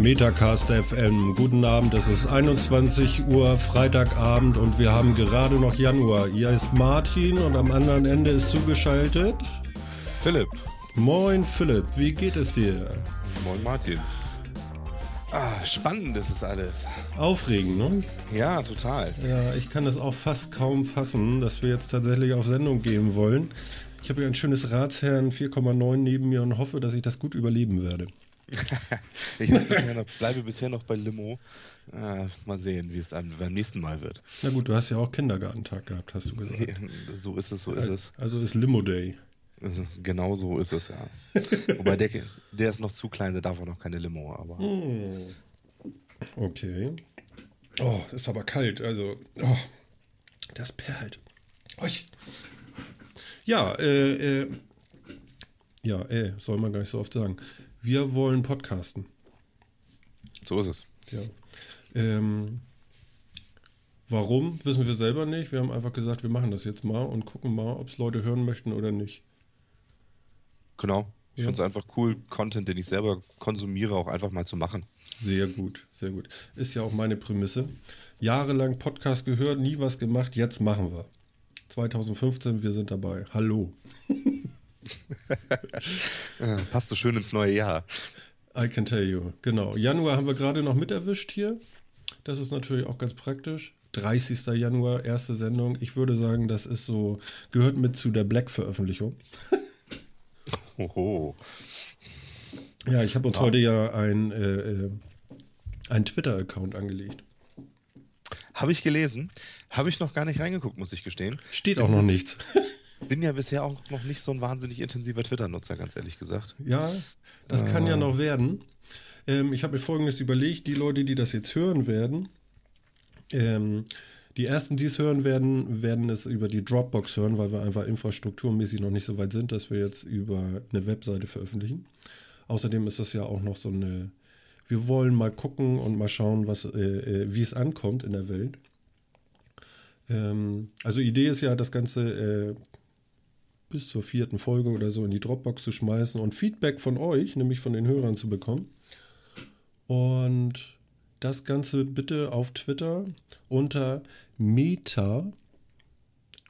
Metacast FM. Guten Abend, es ist 21 Uhr Freitagabend und wir haben gerade noch Januar. Hier ist Martin und am anderen Ende ist zugeschaltet Philipp. Moin Philipp, wie geht es dir? Moin Martin. Ah, spannend ist es alles. Aufregend, ne? Ja, total. Ja, ich kann es auch fast kaum fassen, dass wir jetzt tatsächlich auf Sendung gehen wollen. Ich habe hier ein schönes Ratsherrn 4,9 neben mir und hoffe, dass ich das gut überleben werde. Ich bisher noch, bleibe bisher noch bei Limo. Äh, mal sehen, wie es beim nächsten Mal wird. Na gut, du hast ja auch Kindergartentag gehabt, hast du gesagt. so ist es, so ist es. Also ist Limo Day. Also genau so ist es, ja. Wobei der, der ist noch zu klein, der darf auch noch keine Limo, aber. Hm. Okay. Oh, ist aber kalt, also. Oh, das perlt. Oich. Ja, äh, äh, ja, äh, soll man gar nicht so oft sagen. Wir wollen podcasten. So ist es. Ja. Ähm, warum, wissen wir selber nicht. Wir haben einfach gesagt, wir machen das jetzt mal und gucken mal, ob es Leute hören möchten oder nicht. Genau. Ich ja. finde es einfach cool, Content, den ich selber konsumiere, auch einfach mal zu machen. Sehr gut, sehr gut. Ist ja auch meine Prämisse. Jahrelang Podcast gehört, nie was gemacht, jetzt machen wir. 2015, wir sind dabei. Hallo. Passt so schön ins neue Jahr. I can tell you. Genau. Januar haben wir gerade noch mit erwischt hier. Das ist natürlich auch ganz praktisch. 30. Januar, erste Sendung. Ich würde sagen, das ist so, gehört mit zu der Black-Veröffentlichung. Oho. Ja, ich habe uns ah. heute ja ein, äh, äh ein Twitter-Account angelegt. Habe ich gelesen. Habe ich noch gar nicht reingeguckt, muss ich gestehen. Steht auch noch nichts. Bin ja bisher auch noch nicht so ein wahnsinnig intensiver Twitter-Nutzer, ganz ehrlich gesagt. Ja, das äh. kann ja noch werden. Ähm, ich habe mir folgendes überlegt: Die Leute, die das jetzt hören werden, ähm, die ersten, die es hören werden, werden es über die Dropbox hören, weil wir einfach infrastrukturmäßig noch nicht so weit sind, dass wir jetzt über eine Webseite veröffentlichen. Außerdem ist das ja auch noch so eine. Wir wollen mal gucken und mal schauen, was, äh, äh, wie es ankommt in der Welt. Ähm, also Idee ist ja, das Ganze äh, bis zur vierten Folge oder so in die Dropbox zu schmeißen und Feedback von euch, nämlich von den Hörern zu bekommen. Und das Ganze bitte auf Twitter unter Meta,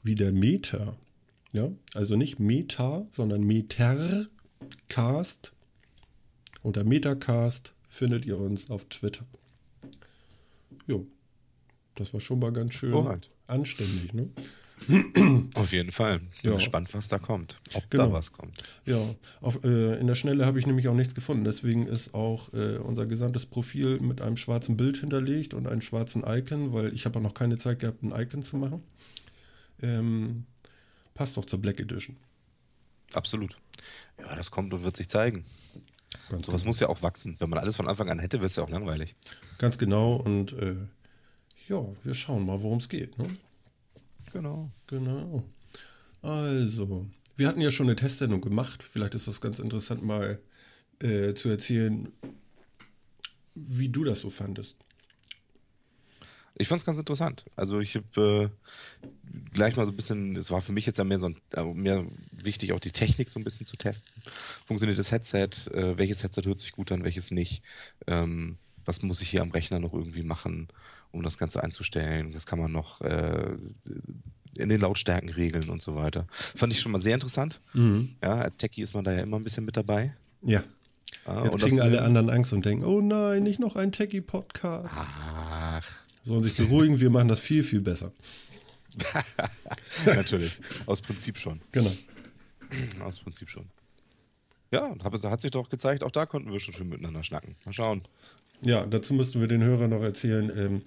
wie der Meta. Ja, also nicht Meta, sondern Metercast. Unter Metacast findet ihr uns auf Twitter. Jo, das war schon mal ganz schön Vorhalt. anständig, ne? Auf jeden Fall. Bin ja. gespannt, was da kommt. Ob genau. da was kommt. Ja, auf, äh, in der Schnelle habe ich nämlich auch nichts gefunden. Deswegen ist auch äh, unser gesamtes Profil mit einem schwarzen Bild hinterlegt und einem schwarzen Icon, weil ich habe auch noch keine Zeit gehabt, ein Icon zu machen. Ähm, passt doch zur Black Edition. Absolut. Ja, das kommt und wird sich zeigen. Ganz so was genau. muss ja auch wachsen. Wenn man alles von Anfang an hätte, wäre es ja auch langweilig. Ganz genau. Und äh, ja, wir schauen mal, worum es geht. Ne? Genau. Genau. Also, wir hatten ja schon eine Testsendung gemacht. Vielleicht ist das ganz interessant, mal äh, zu erzählen, wie du das so fandest. Ich fand es ganz interessant. Also ich habe äh, gleich mal so ein bisschen, es war für mich jetzt ja mehr so ein, äh, mehr wichtig, auch die Technik so ein bisschen zu testen. Funktioniert das Headset? Äh, welches Headset hört sich gut an, welches nicht? Ähm, was muss ich hier am Rechner noch irgendwie machen? Um das Ganze einzustellen. Das kann man noch äh, in den Lautstärken regeln und so weiter. Fand ich schon mal sehr interessant. Mhm. Ja, als Techie ist man da ja immer ein bisschen mit dabei. Ja. Ah, Jetzt kriegen alle anderen Angst und denken, oh nein, nicht noch ein Techie-Podcast. Ach. Sollen sich beruhigen, wir machen das viel, viel besser. Natürlich. Aus Prinzip schon. Genau. Aus Prinzip schon. Ja, hat sich doch gezeigt, auch da konnten wir schon schön miteinander schnacken. Mal schauen. Ja, dazu müssten wir den Hörern noch erzählen. Ähm,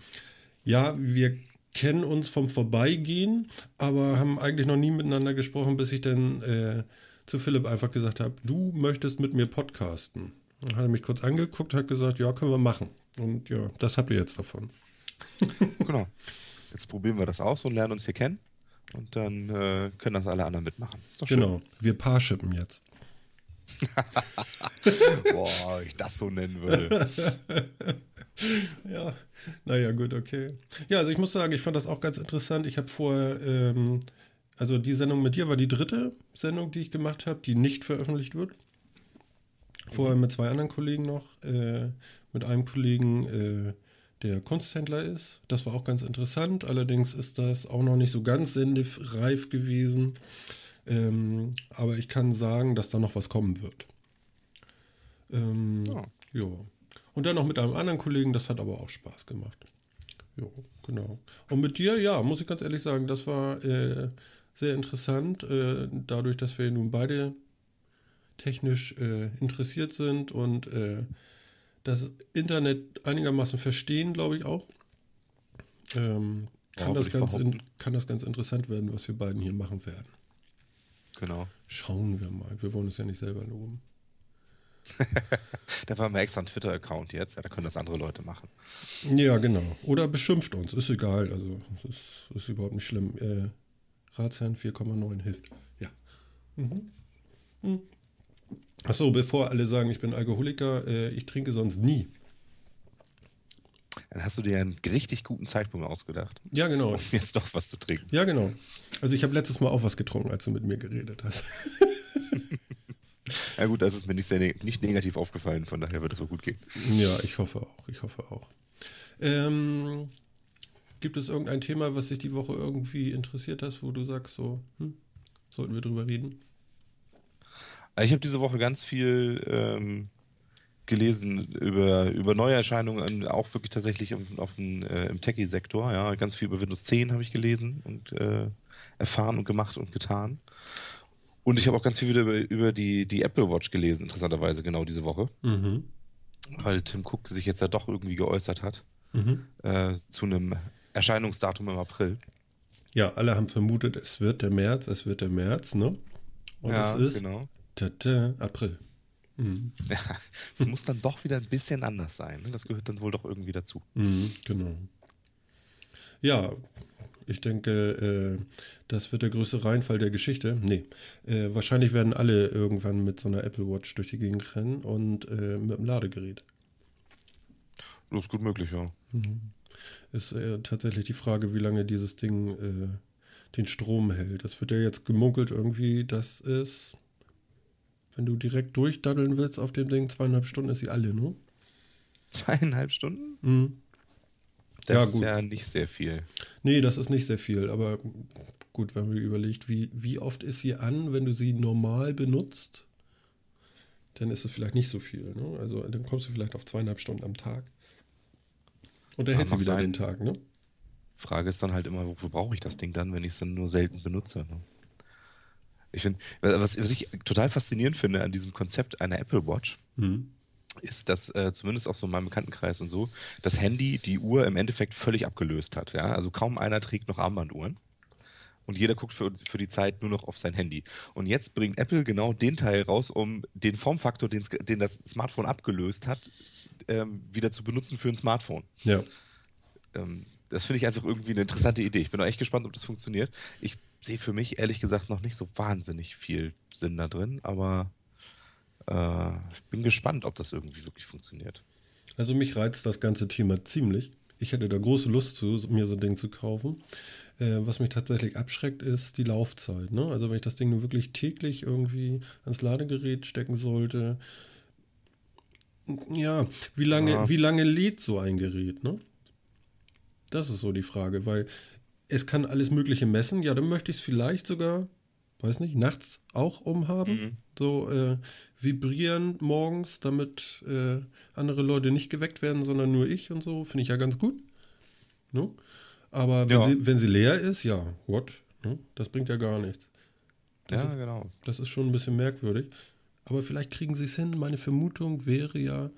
ja, wir kennen uns vom Vorbeigehen, aber haben eigentlich noch nie miteinander gesprochen, bis ich dann äh, zu Philipp einfach gesagt habe, du möchtest mit mir podcasten. Dann hat er mich kurz angeguckt, hat gesagt, ja, können wir machen. Und ja, das habt ihr jetzt davon. genau. Jetzt probieren wir das aus und lernen uns hier kennen. Und dann äh, können das alle anderen mitmachen. Ist doch genau. Schön. Wir paarschippen jetzt. Boah, ich das so nennen würde. ja, naja, gut, okay. Ja, also ich muss sagen, ich fand das auch ganz interessant. Ich habe vorher, ähm, also die Sendung mit dir war die dritte Sendung, die ich gemacht habe, die nicht veröffentlicht wird. Vorher mit zwei anderen Kollegen noch. Äh, mit einem Kollegen, äh, der Kunsthändler ist. Das war auch ganz interessant. Allerdings ist das auch noch nicht so ganz sendereif gewesen. Ähm, aber ich kann sagen, dass da noch was kommen wird. Ähm, ja. Jo. Und dann noch mit einem anderen Kollegen, das hat aber auch Spaß gemacht. Jo, genau. Und mit dir, ja, muss ich ganz ehrlich sagen, das war äh, sehr interessant, äh, dadurch, dass wir nun beide technisch äh, interessiert sind und äh, das Internet einigermaßen verstehen, glaube ich auch. Ähm, kann, ja, das ganz in, kann das ganz interessant werden, was wir beiden hier machen werden. Genau. Schauen wir mal. Wir wollen uns ja nicht selber loben. da war wir extra ein Twitter-Account jetzt, ja, da können das andere Leute machen. Ja, genau. Oder beschimpft uns, ist egal. Also, das ist, ist überhaupt nicht schlimm. Äh, Ratsherrn 4,9 hilft. Ja. Mhm. Mhm. Achso, bevor alle sagen, ich bin Alkoholiker, äh, ich trinke sonst nie. Dann hast du dir einen richtig guten Zeitpunkt ausgedacht. Ja, genau. Um jetzt doch was zu trinken. Ja, genau. Also ich habe letztes Mal auch was getrunken, als du mit mir geredet hast. ja gut, das ist mir nicht, sehr ne nicht negativ aufgefallen, von daher wird es auch gut gehen. Ja, ich hoffe auch, ich hoffe auch. Ähm, gibt es irgendein Thema, was dich die Woche irgendwie interessiert hast, wo du sagst, so, hm, sollten wir drüber reden? Ich habe diese Woche ganz viel ähm, gelesen über, über Neuerscheinungen, auch wirklich tatsächlich auf, auf den, äh, im Techie-Sektor. Ja, ganz viel über Windows 10 habe ich gelesen und äh, erfahren und gemacht und getan. Und ich habe auch ganz viel wieder über, über die, die Apple Watch gelesen, interessanterweise genau diese Woche. Mhm. Weil Tim Cook sich jetzt ja doch irgendwie geäußert hat mhm. äh, zu einem Erscheinungsdatum im April. Ja, alle haben vermutet, es wird der März, es wird der März, ne? Und ja, es ist genau. Tata, April. Mhm. Ja, es muss dann doch wieder ein bisschen anders sein. Ne? Das gehört dann wohl doch irgendwie dazu. Mhm, genau. Ja, ich denke, äh, das wird der größte Reinfall der Geschichte. Nee, äh, wahrscheinlich werden alle irgendwann mit so einer Apple Watch durch die Gegend rennen und äh, mit dem Ladegerät. Das ist gut möglich, ja. Mhm. Ist äh, tatsächlich die Frage, wie lange dieses Ding äh, den Strom hält. Es wird ja jetzt gemunkelt irgendwie, dass es wenn du direkt durchdaddeln willst auf dem Ding, zweieinhalb Stunden ist sie alle, ne? Zweieinhalb Stunden? Mhm. Das ja, ist ja nicht sehr viel. Nee, das ist nicht sehr viel, aber gut, wenn man überlegt, wie, wie oft ist sie an, wenn du sie normal benutzt, dann ist es vielleicht nicht so viel. Ne? Also dann kommst du vielleicht auf zweieinhalb Stunden am Tag. Und dann hält sie wieder sein. den Tag, ne? Frage ist dann halt immer, wofür brauche ich das Ding dann, wenn ich es dann nur selten benutze? Ne? Ich finde, was, was, ich total faszinierend finde an diesem Konzept einer Apple Watch, mhm. ist, dass äh, zumindest auch so in meinem Bekanntenkreis und so, das Handy die Uhr im Endeffekt völlig abgelöst hat. Ja? Also kaum einer trägt noch Armbanduhren. Und jeder guckt für, für die Zeit nur noch auf sein Handy. Und jetzt bringt Apple genau den Teil raus, um den Formfaktor, den das Smartphone abgelöst hat, ähm, wieder zu benutzen für ein Smartphone. Ja. Ähm, das finde ich einfach irgendwie eine interessante Idee. Ich bin auch echt gespannt, ob das funktioniert. Ich sehe für mich ehrlich gesagt noch nicht so wahnsinnig viel Sinn da drin, aber äh, ich bin gespannt, ob das irgendwie wirklich funktioniert. Also mich reizt das ganze Thema ziemlich. Ich hätte da große Lust zu, mir so ein Ding zu kaufen. Äh, was mich tatsächlich abschreckt, ist die Laufzeit. Ne? Also wenn ich das Ding nur wirklich täglich irgendwie ans Ladegerät stecken sollte, ja, wie lange, ja. wie lange lädt so ein Gerät, ne? Das ist so die Frage, weil es kann alles Mögliche messen. Ja, dann möchte ich es vielleicht sogar, weiß nicht, nachts auch umhaben. Mhm. So äh, vibrieren morgens, damit äh, andere Leute nicht geweckt werden, sondern nur ich und so. Finde ich ja ganz gut. No? Ne? Aber wenn, ja. sie, wenn sie leer ist, ja, what? No? Ne? Das bringt ja gar nichts. Das ja, ist, genau. Das ist schon ein bisschen merkwürdig. Aber vielleicht kriegen sie es hin. Meine Vermutung wäre ja,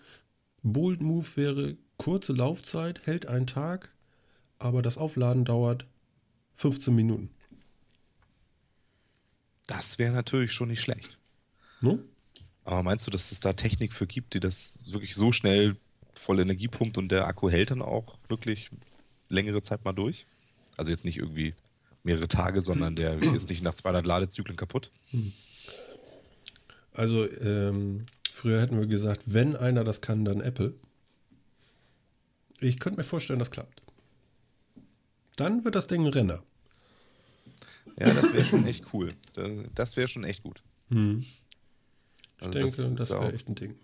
Bold Move wäre kurze Laufzeit, hält einen Tag, aber das Aufladen dauert 15 Minuten. Das wäre natürlich schon nicht schlecht. No? Aber meinst du, dass es da Technik für gibt, die das wirklich so schnell voll Energie pumpt und der Akku hält dann auch wirklich längere Zeit mal durch? Also jetzt nicht irgendwie mehrere Tage, sondern der ist nicht nach 200 Ladezyklen kaputt? Hm. Also ähm, früher hätten wir gesagt, wenn einer das kann, dann Apple. Ich könnte mir vorstellen, das klappt. Dann wird das Ding ein Renner. Ja, das wäre schon echt cool. Das, das wäre schon echt gut. Hm. Ich denke, das, das wäre echt ein Ding.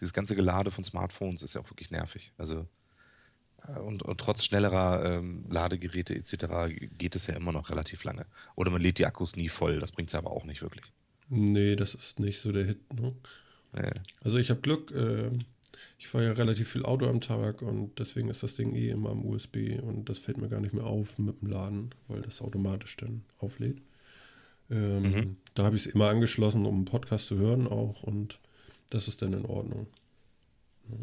Dieses ganze Gelade von Smartphones ist ja auch wirklich nervig. Also äh, und, und, trotz schnellerer ähm, Ladegeräte etc. geht es ja immer noch relativ lange. Oder man lädt die Akkus nie voll, das bringt es aber auch nicht wirklich. Nee, das ist nicht so der Hit. Ne? Nee. Also ich habe Glück, äh, ich fahre ja relativ viel Auto am Tag und deswegen ist das Ding eh immer am USB und das fällt mir gar nicht mehr auf mit dem Laden, weil das automatisch dann auflädt. Ähm, mhm. Da habe ich es immer angeschlossen, um einen Podcast zu hören auch und das ist dann in Ordnung. Ja.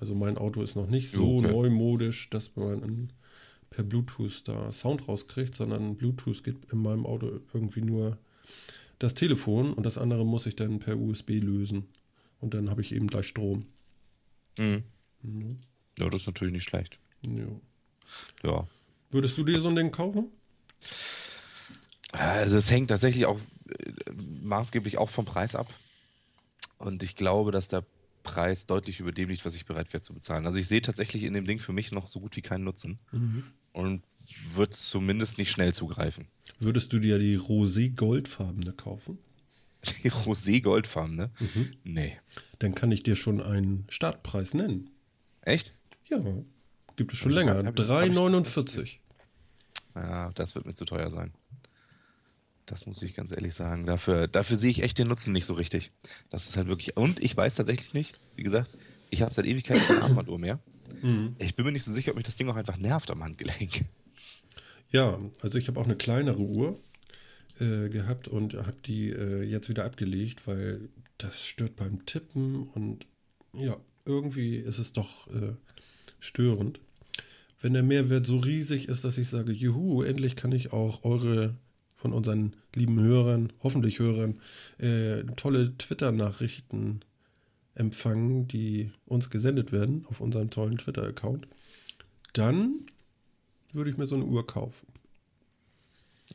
Also mein Auto ist noch nicht so okay. neumodisch, dass man per Bluetooth da Sound rauskriegt, sondern Bluetooth geht in meinem Auto irgendwie nur das Telefon und das andere muss ich dann per USB lösen. Und dann habe ich eben gleich Strom. Mhm. Mhm. Ja, das ist natürlich nicht schlecht. Ja. ja. Würdest du dir so ein Ding kaufen? Also es hängt tatsächlich auch äh, maßgeblich auch vom Preis ab. Und ich glaube, dass der Preis deutlich über dem liegt, was ich bereit wäre zu bezahlen. Also ich sehe tatsächlich in dem Ding für mich noch so gut wie keinen Nutzen. Mhm. Und würde zumindest nicht schnell zugreifen. Würdest du dir die Rosé-Goldfarbene kaufen? Die Rosé-Goldfarbene? Mhm. Nee. Dann kann ich dir schon einen Startpreis nennen. Echt? Ja, gibt es schon länger. 3,49. Ja, das wird mir zu teuer sein. Das muss ich ganz ehrlich sagen. Dafür, dafür sehe ich echt den Nutzen nicht so richtig. Das ist halt wirklich. Und ich weiß tatsächlich nicht, wie gesagt, ich habe seit Ewigkeiten keine Armbanduhr mehr. Mhm. Ich bin mir nicht so sicher, ob mich das Ding auch einfach nervt am Handgelenk. Ja, also ich habe auch eine kleinere Uhr äh, gehabt und habe die äh, jetzt wieder abgelegt, weil das stört beim Tippen und ja, irgendwie ist es doch äh, störend. Wenn der Mehrwert so riesig ist, dass ich sage, juhu, endlich kann ich auch eure von unseren lieben Hörern, hoffentlich Hörern, äh, tolle Twitter-Nachrichten empfangen, die uns gesendet werden auf unserem tollen Twitter-Account, dann würde ich mir so eine Uhr kaufen.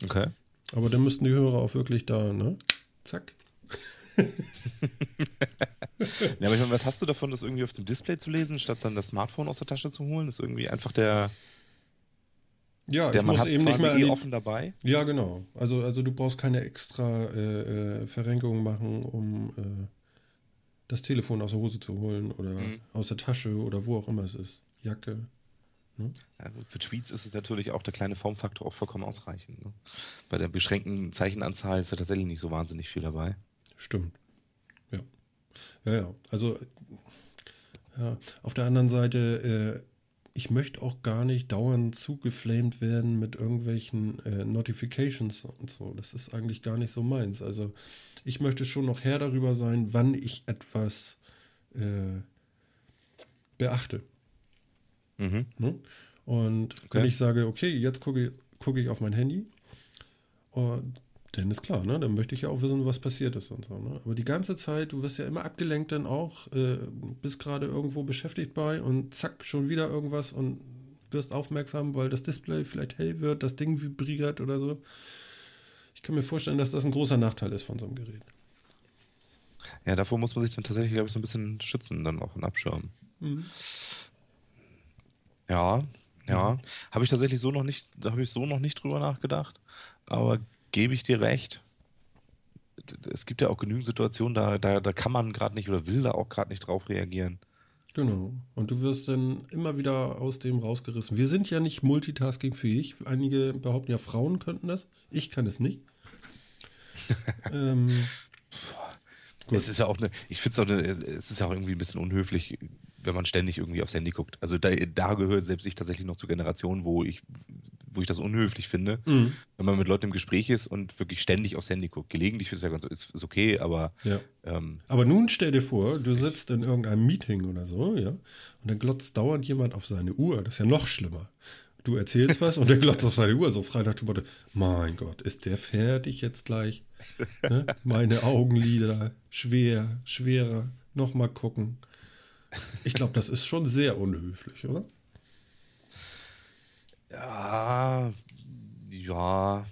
Okay. Aber dann müssten die Hörer auch wirklich da, ne? Zack. ja, aber ich meine, was hast du davon, das irgendwie auf dem Display zu lesen, statt dann das Smartphone aus der Tasche zu holen? Das ist irgendwie einfach der. Ja, der man hat eben nicht mehr eh offen dabei. Ja, genau. Also, also du brauchst keine extra äh, äh, Verrenkung machen, um äh, das Telefon aus der Hose zu holen oder mhm. aus der Tasche oder wo auch immer es ist. Jacke. Ne? Ja, für Tweets ist es natürlich auch der kleine Formfaktor auch vollkommen ausreichend. Ne? Bei der beschränkten Zeichenanzahl ist ja tatsächlich nicht so wahnsinnig viel dabei. Stimmt. Ja. Ja, ja. Also, ja. auf der anderen Seite, äh, ich möchte auch gar nicht dauernd zugeflamed werden mit irgendwelchen äh, Notifications und so. Das ist eigentlich gar nicht so meins. Also, ich möchte schon noch Herr darüber sein, wann ich etwas äh, beachte. Mhm. Ne? Und okay. wenn ich sage, okay, jetzt gucke guck ich auf mein Handy, und dann ist klar, ne? Dann möchte ich ja auch wissen, was passiert ist und so. Ne? Aber die ganze Zeit, du wirst ja immer abgelenkt dann auch, äh, bist gerade irgendwo beschäftigt bei und zack, schon wieder irgendwas und wirst aufmerksam, weil das Display vielleicht hell wird, das Ding vibriert oder so. Ich kann mir vorstellen, dass das ein großer Nachteil ist von so einem Gerät. Ja, davor muss man sich dann tatsächlich, glaube ich, so ein bisschen schützen, dann auch und abschirmen. Mhm. Ja, ja. Mhm. Habe ich tatsächlich so noch nicht, da habe ich so noch nicht drüber nachgedacht. Aber gebe ich dir recht. Es gibt ja auch genügend Situationen, da, da, da kann man gerade nicht oder will da auch gerade nicht drauf reagieren. Genau. Und du wirst dann immer wieder aus dem rausgerissen. Wir sind ja nicht multitaskingfähig. Einige behaupten ja, Frauen könnten das. Ich kann es nicht. ähm, es ist ja auch eine, ich finde es auch eine, es ist ja auch irgendwie ein bisschen unhöflich, wenn man ständig irgendwie aufs Handy guckt. Also da, da gehört selbst ich tatsächlich noch zur Generation, wo ich, wo ich das unhöflich finde, mhm. wenn man mit Leuten im Gespräch ist und wirklich ständig aufs Handy guckt. Gelegentlich ist ja ganz ist, ist okay, aber. Ja. Ähm, aber nun stell dir vor, du sitzt in irgendeinem Meeting oder so, ja, und dann glotzt dauernd jemand auf seine Uhr. Das ist ja noch schlimmer. Du erzählst was und der glotzt auf seine Uhr, so frei nach dem Motto, mein Gott, ist der fertig jetzt gleich? Ne? Meine Augenlider, schwer, schwerer, nochmal gucken. Ich glaube, das ist schon sehr unhöflich, oder? Ja, ja.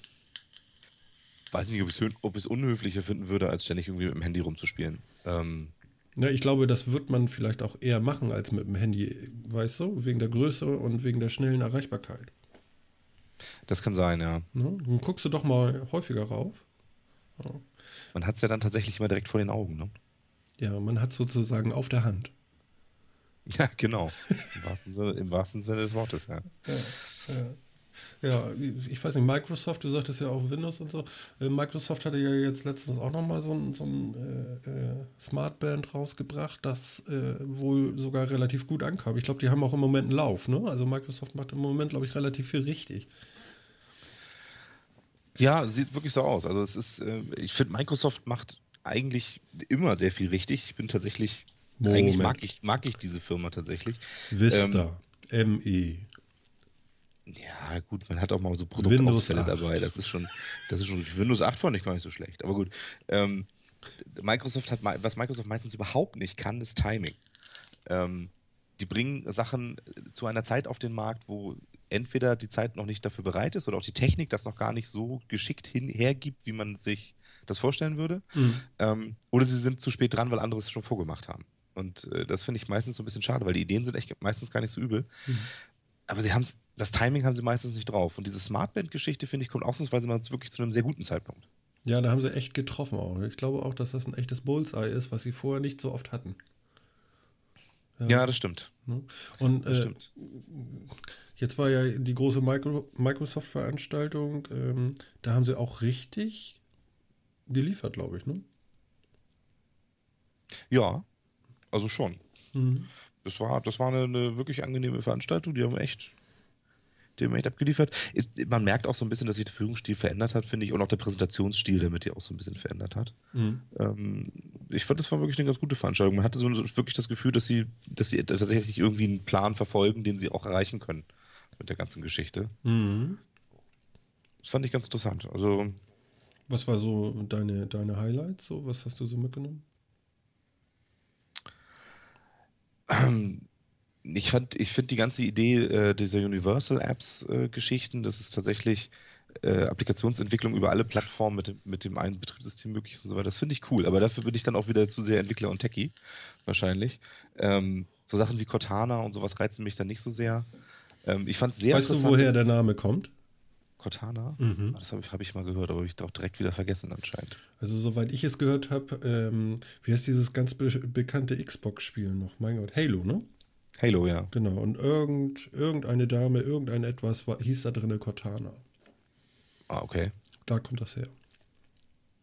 Weiß nicht, ob ich es, ob ich es unhöflicher finden würde, als ständig irgendwie mit dem Handy rumzuspielen. Ähm, ja, ich glaube, das wird man vielleicht auch eher machen als mit dem Handy, weißt du, wegen der Größe und wegen der schnellen Erreichbarkeit. Das kann sein, ja. Ne? Dann guckst du doch mal häufiger rauf. Ja. Man hat es ja dann tatsächlich immer direkt vor den Augen, ne? Ja, man hat sozusagen auf der Hand. Ja, genau. Im wahrsten Sinne, im wahrsten Sinne des Wortes, ja. Ja, ja. Ja, ich weiß nicht, Microsoft, du sagtest ja auch Windows und so. Äh, Microsoft hatte ja jetzt letztens auch nochmal so ein, so ein äh, äh, Smartband rausgebracht, das äh, wohl sogar relativ gut ankam. Ich glaube, die haben auch im Moment einen Lauf, ne? Also Microsoft macht im Moment, glaube ich, relativ viel richtig. Ja, sieht wirklich so aus. Also es ist, äh, ich finde, Microsoft macht eigentlich immer sehr viel richtig. Ich bin tatsächlich, Moment. eigentlich mag ich, mag ich diese Firma tatsächlich. Vista, ME. Ja, gut, man hat auch mal so Produktausfälle 8. dabei. Das ist schon, das ist schon, Windows 8 fand ich gar nicht so schlecht. Aber gut, ähm, Microsoft hat, was Microsoft meistens überhaupt nicht kann, ist Timing. Ähm, die bringen Sachen zu einer Zeit auf den Markt, wo entweder die Zeit noch nicht dafür bereit ist oder auch die Technik das noch gar nicht so geschickt hin, hergibt, wie man sich das vorstellen würde. Mhm. Ähm, oder sie sind zu spät dran, weil andere es schon vorgemacht haben. Und äh, das finde ich meistens so ein bisschen schade, weil die Ideen sind echt meistens gar nicht so übel. Mhm. Aber sie haben das Timing haben sie meistens nicht drauf. Und diese Smartband-Geschichte, finde ich, kommt ausnahmsweise mal wirklich zu einem sehr guten Zeitpunkt. Ja, da haben sie echt getroffen auch. Ich glaube auch, dass das ein echtes Bullseye ist, was sie vorher nicht so oft hatten. Ja, das stimmt. Ne? Und Das äh, stimmt. Jetzt war ja die große Micro Microsoft-Veranstaltung. Ähm, da haben sie auch richtig geliefert, glaube ich. Ne? Ja, also schon. Mhm. Das war, das war eine, eine wirklich angenehme Veranstaltung. Die haben echt, die haben echt abgeliefert. Ist, man merkt auch so ein bisschen, dass sich der Führungsstil verändert hat, finde ich, und auch der Präsentationsstil damit ja auch so ein bisschen verändert hat. Mhm. Ähm, ich fand, das war wirklich eine ganz gute Veranstaltung. Man hatte so so wirklich das Gefühl, dass sie, dass sie tatsächlich irgendwie einen Plan verfolgen, den sie auch erreichen können mit der ganzen Geschichte. Mhm. Das fand ich ganz interessant. Also, Was war so deine, deine Highlights? So, was hast du so mitgenommen? Ich fand, ich finde die ganze Idee äh, dieser Universal-Apps-Geschichten, dass es tatsächlich äh, Applikationsentwicklung über alle Plattformen mit, dem- mit dem einen Betriebssystem möglich ist und so weiter. Das finde ich cool, aber dafür bin ich dann auch wieder zu sehr Entwickler und Techie, wahrscheinlich. Ähm, so Sachen wie Cortana und sowas reizen mich dann nicht so sehr. Ähm, ich fand es sehr weißt du, woher der Name kommt? Cortana? Mhm. Ah, Das habe ich, hab ich mal gehört, aber habe ich auch direkt wieder vergessen anscheinend. Also, soweit ich es gehört habe, ähm, wie heißt dieses ganz be bekannte Xbox-Spiel noch? Mein Gott, Halo, ne? Halo, ja. Genau. Und irgend, irgendeine Dame, irgendein etwas war, hieß da drinne Cortana. Ah, okay. Da kommt das her.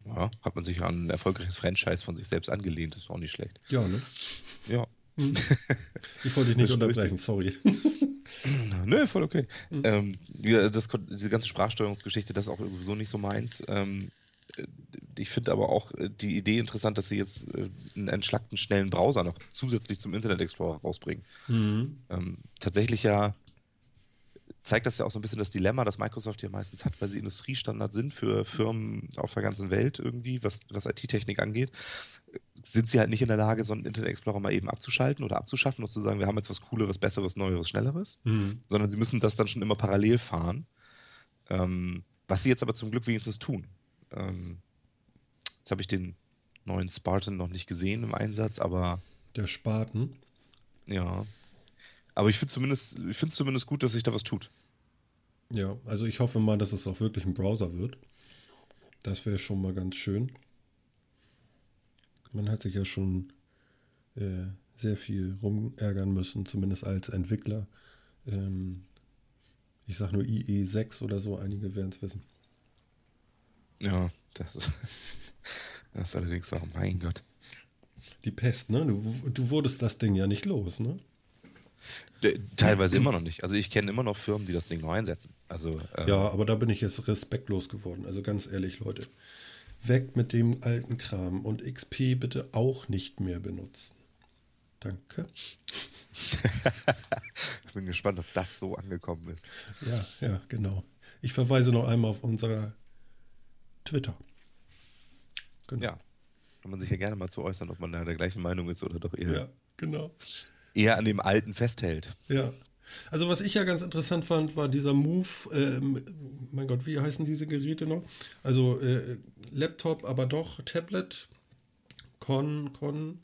Ja, hat man sich an ein erfolgreiches Franchise von sich selbst angelehnt, das ist auch nicht schlecht. Ja, ne? Ja. Ich wollte dich nicht Das unterbrechen, sorry. Nö, voll okay. Ähm, ja, das, diese ganze Sprachsteuerungsgeschichte, das ist auch sowieso nicht so meins. Ähm, äh, ich finde aber auch äh, die Idee interessant, dass sie jetzt äh, einen entschlackten, schnellen Browser noch zusätzlich zum Internet Explorer rausbringen. Mhm. Ähm, tatsächlich ja zeigt das ja auch so ein bisschen das Dilemma, das Microsoft hier meistens hat, weil sie Industriestandard sind für Firmen auf der ganzen Welt irgendwie, was, was IT-Technik angeht, sind sie halt nicht in der Lage, so einen Internet Explorer mal eben abzuschalten oder abzuschaffen und zu sagen, wir haben jetzt was Cooleres, Besseres, Neueres, Schnelleres Mhm. sondern sie müssen das dann schon immer parallel fahren. Ähm, was sie jetzt aber zum Glück wenigstens tun. Ähm, jetzt habe ich den neuen Spartan noch nicht gesehen im Einsatz, aber Der Spaten. ja. Aber ich finde zumindest, ich finde es zumindest gut, dass sich da was tut. Ja, also ich hoffe mal, dass es auch wirklich ein Browser wird. Das wäre schon mal ganz schön. Man hat sich ja schon äh, sehr viel rumärgern müssen, zumindest als Entwickler. Ähm, ich sag nur IE6 oder so, einige werden es wissen. Ja, das ist, das ist allerdings wahr. Mein Gott. Die Pest, ne? Du, du wurdest das Ding ja nicht los, ne? D- Teilweise immer noch nicht. Also ich kenne immer noch Firmen, die das Ding noch einsetzen. Also ähm, Ja, aber da bin ich jetzt respektlos geworden. Also ganz ehrlich, Leute. Weg mit dem alten Kram und XP bitte auch nicht mehr benutzen. Danke. ich bin gespannt, ob das so angekommen ist. Ja, ja, genau. Ich verweise noch einmal auf unserer Twitter. Genau. Ja. Kann man sich ja gerne mal zu äußern, ob man da der gleichen Meinung ist oder doch eher, ja, genau. Eher an dem Alten festhält. Ja. Also was ich ja ganz interessant fand, war dieser Move, ähm, mein Gott, wie heißen diese Geräte noch? Also äh, Laptop, aber doch Tablet, Con, Con,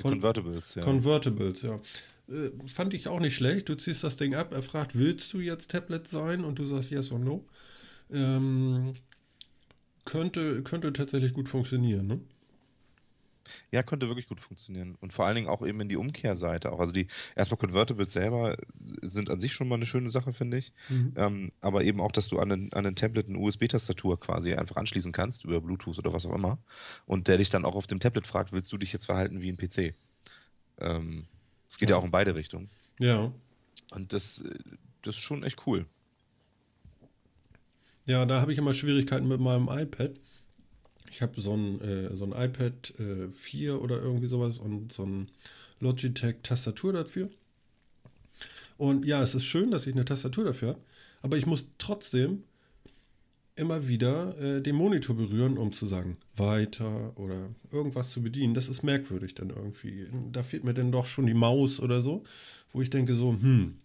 Con Convertibles, ja. Convertibles, ja. Äh, fand ich auch nicht schlecht. Du ziehst das Ding ab, er fragt, willst du jetzt Tablet sein? Und du sagst yes or no. Ähm, könnte, könnte tatsächlich gut funktionieren, ne? Ja, könnte wirklich gut funktionieren. Und vor allen Dingen auch eben in die Umkehrseite auch. Also die erstmal Convertibles selber sind an sich schon mal eine schöne Sache, finde ich. Mhm. Ähm, aber eben auch, dass du an den, an den Tablet eine USB-Tastatur quasi einfach anschließen kannst, über Bluetooth oder was auch immer. Und der dich dann auch auf dem Tablet fragt, willst du dich jetzt verhalten wie ein PC? Ähm, es geht also. ja auch in beide Richtungen. Ja. Und das, das ist schon echt cool. Ja, da habe ich immer Schwierigkeiten mit meinem iPad. Ich habe so ein, äh, so ein iPad äh, 4 oder irgendwie sowas und so ein Logitech-Tastatur dafür. Und ja, es ist schön, dass ich eine Tastatur dafür habe, aber ich muss trotzdem immer wieder äh, den Monitor berühren, um zu sagen, weiter oder irgendwas zu bedienen. Das ist merkwürdig dann irgendwie. Da fehlt mir dann doch schon die Maus oder so, wo ich denke so, hm,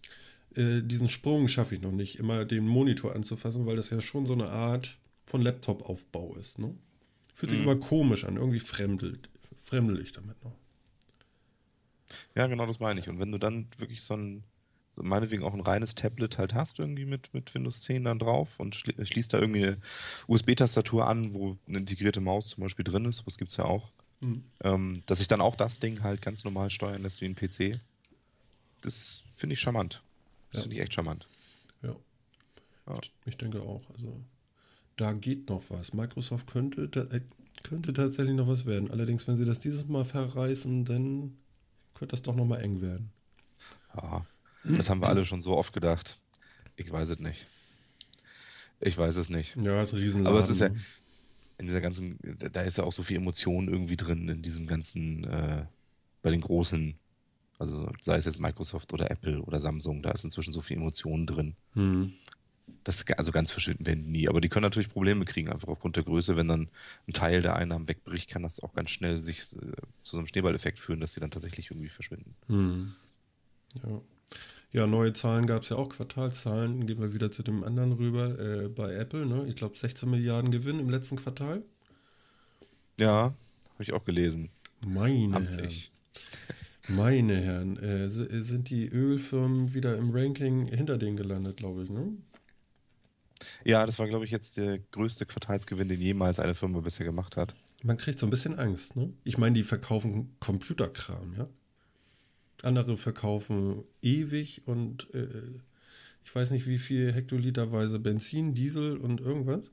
äh, diesen Sprung schaffe ich noch nicht, immer den Monitor anzufassen, weil das ja schon so eine Art von Laptop-Aufbau ist. Ne? Fühlt sich mhm. immer komisch an, irgendwie fremdelt, fremdel ich damit noch. Ja, genau das meine ich. Und wenn du dann wirklich so ein, meinetwegen auch ein reines Tablet halt hast, irgendwie mit, mit Windows 10 dann drauf und schließt da irgendwie eine USB-Tastatur an, wo eine integrierte Maus zum Beispiel drin ist, was gibt es ja auch, mhm. ähm, dass sich dann auch das Ding halt ganz normal steuern lässt wie ein PC. Das finde ich charmant. Das ja. finde ich echt charmant. Ja. ja. Ich denke auch. Also da geht noch was. Microsoft könnte, äh, könnte tatsächlich noch was werden. Allerdings, wenn sie das dieses Mal verreißen, dann könnte das doch noch mal eng werden. Ja, das haben wir alle schon so oft gedacht. Ich weiß es nicht. Ich weiß es nicht. Ja, es ist ein Riesenladen. Aber es ist ja in dieser ganzen, da ist ja auch so viel Emotion irgendwie drin in diesem ganzen, äh, bei den großen, also sei es jetzt Microsoft oder Apple oder Samsung, da ist inzwischen so viel Emotion drin. Hm. Das, also ganz verschwinden werden nie. Aber die können natürlich Probleme kriegen, einfach aufgrund der Größe. Wenn dann ein Teil der Einnahmen wegbricht, kann das auch ganz schnell sich äh, zu so einem Schneeballeffekt führen, dass sie dann tatsächlich irgendwie verschwinden. Hm. Ja. ja, neue Zahlen gab es ja auch, Quartalszahlen. Gehen wir wieder zu dem anderen rüber. Äh, bei Apple, ne? ich glaube 16 Milliarden Gewinn im letzten Quartal. Ja, habe ich auch gelesen. Meine Amtlich. Herren. Meine Herren, äh, sind die Ölfirmen wieder im Ranking hinter denen gelandet, glaube ich, ne? Ja, das war, glaube ich, jetzt der größte Quartalsgewinn, den jemals eine Firma bisher gemacht hat. Man kriegt so ein bisschen Angst, ne? Ich meine, die verkaufen Computerkram, ja? Andere verkaufen ewig und äh, ich weiß nicht, wie viel Hektoliterweise Benzin, Diesel und irgendwas.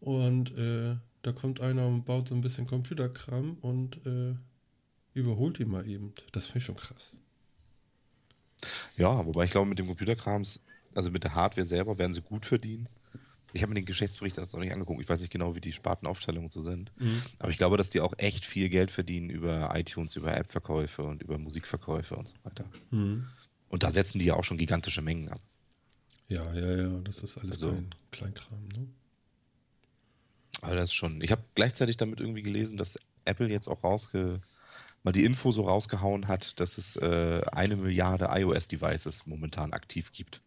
Und äh, da kommt einer und baut so ein bisschen Computerkram und äh, überholt ihn mal eben. Das finde ich schon krass. Ja, wobei ich glaube, mit dem Computerkram also mit der Hardware selber werden sie gut verdienen. Ich habe mir den Geschäftsbericht jetzt noch nicht angeguckt. Ich weiß nicht genau, wie die Spartenaufstellungen so sind. Mhm. Aber ich glaube, dass die auch echt viel Geld verdienen über iTunes, über App-Verkäufe und über Musikverkäufe und so weiter. Mhm. Und da setzen die ja auch schon gigantische Mengen ab. Ja, ja, ja. Das ist alles also, klein, Kleinkram, ne? Aber das ist schon. Ich habe gleichzeitig damit irgendwie gelesen, dass Apple jetzt auch rausge mal die Info so rausgehauen hat, dass es äh, eine Milliarde iOS-Devices momentan aktiv gibt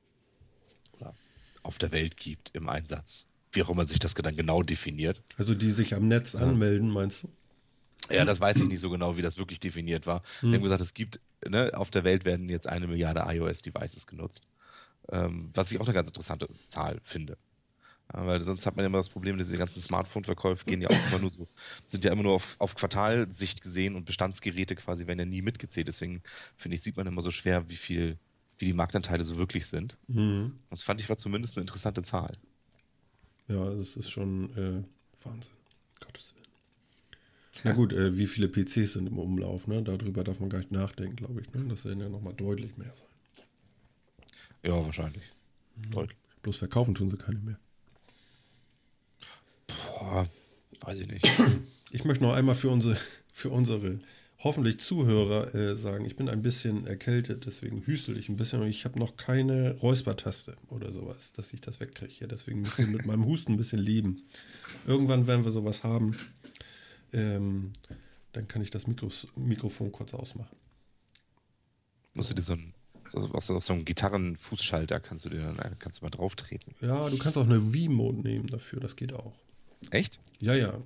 auf der Welt gibt im Einsatz. Wie auch immer sich das dann genau definiert. Also die sich am Netz anmelden, meinst du? Ja, das weiß ich nicht so genau, wie das wirklich definiert war. Hm. Wir haben gesagt, es gibt, ne, auf der Welt werden jetzt eine Milliarde iOS-Devices genutzt. Ähm, was ich auch eine ganz interessante Zahl finde. Ja, weil sonst hat man ja immer das Problem, diese ganzen Smartphone-Verkäufe gehen ja auch immer nur so, sind ja immer nur auf, auf Quartalsicht gesehen und Bestandsgeräte quasi werden ja nie mitgezählt. Deswegen finde ich, sieht man immer so schwer, wie viel wie die Marktanteile so wirklich sind. Mhm. Das fand ich war zumindest eine interessante Zahl. Ja, das ist schon äh, Wahnsinn. Gottes Willen. Na gut, äh, wie viele PCs sind im Umlauf, ne? Darüber darf man gar nicht nachdenken, glaube ich. Ne? Das werden ja nochmal deutlich mehr sein. Ja, wahrscheinlich. Mhm. Deutlich. Bloß verkaufen tun sie keine mehr. Boah, weiß ich nicht. Ich möchte noch einmal für unsere, für unsere hoffentlich Zuhörer äh, sagen, ich bin ein bisschen erkältet, deswegen hüstel ich ein bisschen und ich habe noch keine Räuspertaste oder sowas, dass ich das wegkriege. Ja, deswegen muss ich mit meinem Husten ein bisschen leben. Irgendwann werden wir sowas haben. Ähm, dann kann ich das Mikros Mikrofon kurz ausmachen. Musst du dir so ein so, so, so einen Gitarrenfußschalter kannst du dir dann kannst du mal drauf treten. Ja, du kannst auch eine V-Mode nehmen dafür, das geht auch. Echt? Ja, ja.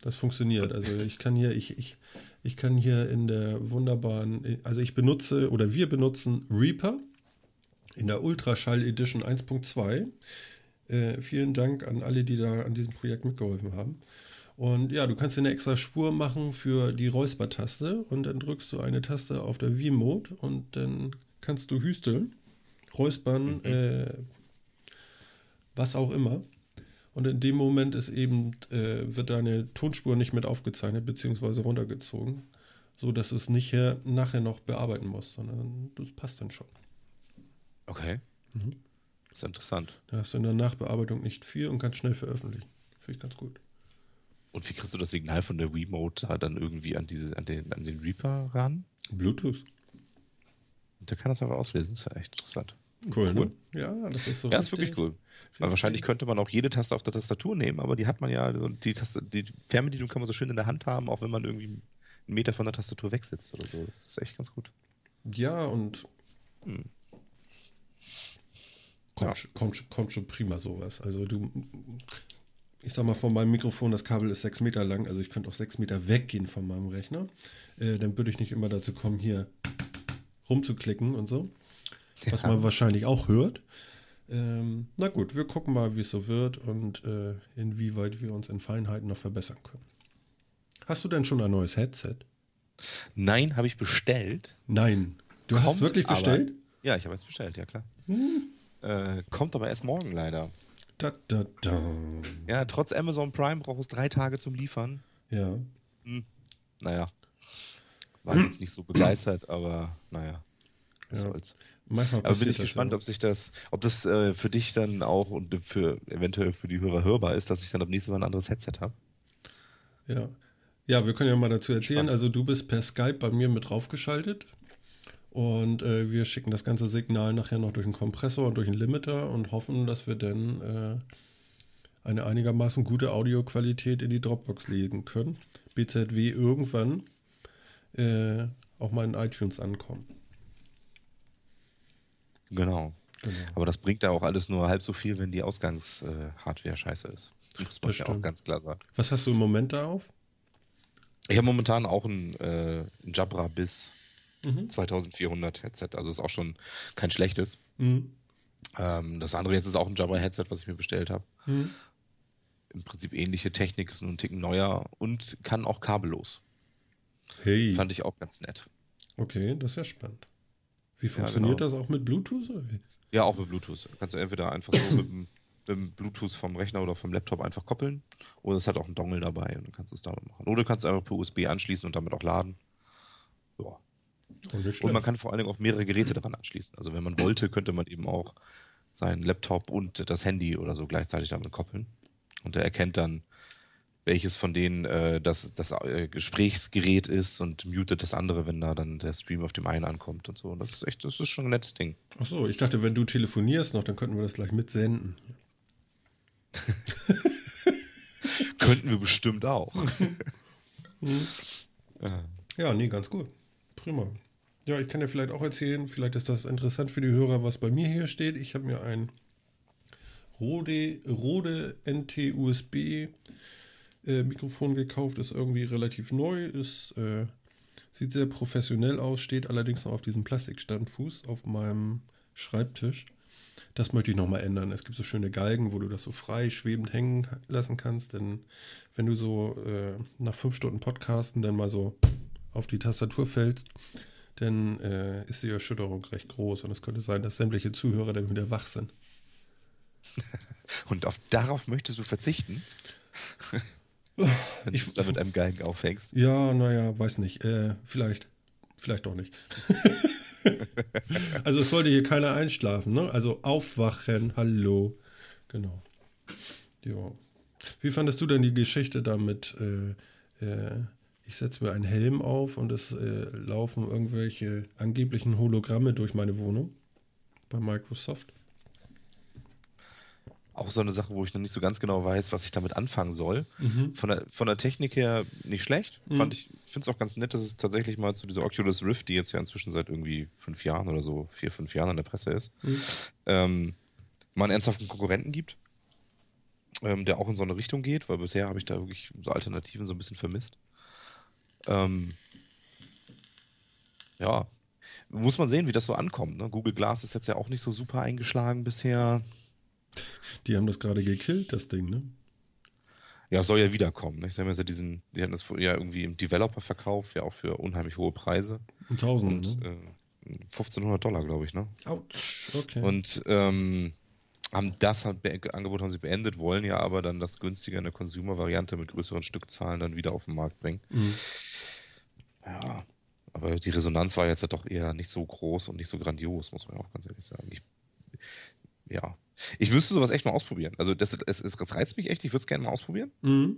Das funktioniert. Also ich kann hier, ich, ich, ich kann hier in der wunderbaren, also ich benutze oder wir benutzen Reaper in der Ultraschall Edition 1.2. Äh, vielen Dank an alle, die da an diesem Projekt mitgeholfen haben. Und ja, du kannst dir eine extra Spur machen für die Räusper-Taste und dann drückst du eine Taste auf der V-Mode und dann kannst du hüsteln, räuspern, mhm. äh, was auch immer. Und in dem Moment ist eben, äh, wird deine Tonspur nicht mit aufgezeichnet bzw. runtergezogen, so dass du es nicht her, nachher noch bearbeiten musst, sondern das passt dann schon. Okay. Mhm. Das ist interessant. Da hast du in der Nachbearbeitung nicht viel und kannst schnell veröffentlichen. Finde ich ganz gut. Und wie kriegst du das Signal von der Remote dann irgendwie an, diese, an, den, an den Reaper ran? Bluetooth. Und der kann das aber auslesen. Das ist ja echt interessant. Cool, ne? Ja, das ist so. Ja, ist wirklich cool. Weil wahrscheinlich könnte man auch jede Taste auf der Tastatur nehmen, aber die hat man ja, und die, Taste, die Fernbedienung kann man so schön in der Hand haben, auch wenn man irgendwie einen Meter von der Tastatur wegsitzt oder so. Das ist echt ganz gut. Ja, und hm. kommt, ja. kommt, kommt schon prima sowas. Also du, ich sag mal, von meinem Mikrofon, das Kabel ist sechs Meter lang, also ich könnte auch sechs Meter weggehen von meinem Rechner. Äh, dann würde ich nicht immer dazu kommen, hier rumzuklicken und so. Was ja. man wahrscheinlich auch hört. Ähm, na gut, wir gucken mal, wie es so wird und äh, inwieweit wir uns in Feinheiten noch verbessern können. Hast du denn schon ein neues Headset? Nein, habe ich bestellt. Nein. Du kommt hast wirklich bestellt? Aber, ja, ich habe jetzt bestellt, ja klar. Hm. Äh, kommt aber erst morgen leider. Da, da, da. Ja, trotz Amazon Prime braucht es drei Tage zum Liefern. Ja. Hm. Naja. War jetzt nicht so begeistert, aber naja. Was ja. soll's. Manchmal aber bin ich gespannt, ja. ob sich das, ob das äh, für dich dann auch und für eventuell für die Hörer hörbar ist, dass ich dann am nächsten Mal ein anderes Headset habe. Ja. Ja, wir können ja mal dazu erzählen. Spannend. Also du bist per Skype bei mir mit draufgeschaltet. Und äh, wir schicken das ganze Signal nachher noch durch einen Kompressor und durch einen Limiter und hoffen, dass wir dann äh, eine einigermaßen gute Audioqualität in die Dropbox legen können. BZW irgendwann äh, auch mal in iTunes ankommen. Genau. genau. Aber das bringt ja auch alles nur halb so viel, wenn die Ausgangshardware scheiße ist. Das muss ja auch ganz klar sagen. Was hast du im Moment da auf? Ich habe momentan auch ein, äh, ein Jabra bis mhm. 2400 Headset. Also ist auch schon kein schlechtes. Mhm. Ähm, das andere jetzt ist auch ein Jabra Headset, was ich mir bestellt habe. Mhm. Im Prinzip ähnliche Technik, ist nur ein Ticken neuer und kann auch kabellos. Hey. Fand ich auch ganz nett. Okay, das ist ja spannend. Wie funktioniert ja, genau. das auch mit Bluetooth? Ja, auch mit Bluetooth. Kannst du entweder einfach so mit, dem, mit dem Bluetooth vom Rechner oder vom Laptop einfach koppeln oder es hat auch einen Dongle dabei und dann kannst du es damit machen. Oder du kannst einfach per USB anschließen und damit auch laden. Ja, und man kann vor allen Dingen auch mehrere Geräte daran anschließen. Also wenn man wollte, könnte man eben auch seinen Laptop und das Handy oder so gleichzeitig damit koppeln. Und er erkennt dann, welches von denen äh, das, das äh, Gesprächsgerät ist und mutet das andere, wenn da dann der Stream auf dem einen ankommt und so. Und das ist echt, das ist schon ein nettes Ding. Ach so, ich dachte, wenn du telefonierst noch, dann könnten wir das gleich mitsenden. könnten wir bestimmt auch. ja, nee, ganz gut. Prima. Ja, ich kann dir vielleicht auch erzählen, vielleicht ist das interessant für die Hörer, was bei mir hier steht. Ich habe mir ein Rode, Rode NT USB äh, Mikrofon gekauft, ist irgendwie relativ neu, ist, äh, sieht sehr professionell aus, steht allerdings noch auf diesem Plastikstandfuß auf meinem Schreibtisch. Das möchte ich nochmal ändern. Es gibt so schöne Galgen, wo du das so frei schwebend hängen lassen kannst. Denn wenn du so äh, nach fünf Stunden Podcasten dann mal so auf die Tastatur fällst, dann äh, ist die Erschütterung recht groß und es könnte sein, dass sämtliche Zuhörer dann wieder wach sind. und auf, darauf möchtest du verzichten? Wenn du es da mit einem Geigen aufhängst. Ja, naja, weiß nicht. Äh, vielleicht. Vielleicht doch nicht. also es sollte hier keiner einschlafen, ne? Also aufwachen, hallo. Genau. Ja. Wie fandest du denn die Geschichte damit? Äh, äh, ich setze mir einen Helm auf und es äh, laufen irgendwelche angeblichen Hologramme durch meine Wohnung bei Microsoft. Auch so eine Sache, wo ich noch nicht so ganz genau weiß, was ich damit anfangen soll. Mhm. Von, der, von der Technik her nicht schlecht. Mhm. Fand ich, finde es auch ganz nett, dass es tatsächlich mal zu dieser Oculus Rift, die jetzt ja inzwischen seit irgendwie fünf Jahren oder so, vier, fünf Jahren in der Presse ist, mhm. ähm, mal einen ernsthaften Konkurrenten gibt, ähm, der auch in so eine Richtung geht, weil bisher habe ich da wirklich so Alternativen so ein bisschen vermisst. Ähm, ja, muss man sehen, wie das so ankommt. Ne? Google Glass ist jetzt ja auch nicht so super eingeschlagen bisher. Die haben das gerade gekillt, das Ding, ne? Ja, soll ja wiederkommen. Ne? Ich sag mal, diesen, die hatten das ja irgendwie im Developer-Verkauf, ja auch für unheimlich hohe Preise. Ein Tausend, Und, ne? Äh, 1500 Dollar, glaube ich, ne? Autsch, okay. Und ähm, haben das halt Angebot haben sie beendet, wollen ja aber dann das günstiger in der Consumer-Variante mit größeren Stückzahlen dann wieder auf den Markt bringen. Mhm. Ja, aber die Resonanz war jetzt ja doch eher nicht so groß und nicht so grandios, muss man ja auch ganz ehrlich sagen. Ich, ja, ich müsste sowas echt mal ausprobieren. Also das, es, es reizt mich echt, ich würde es gerne mal ausprobieren. Mhm.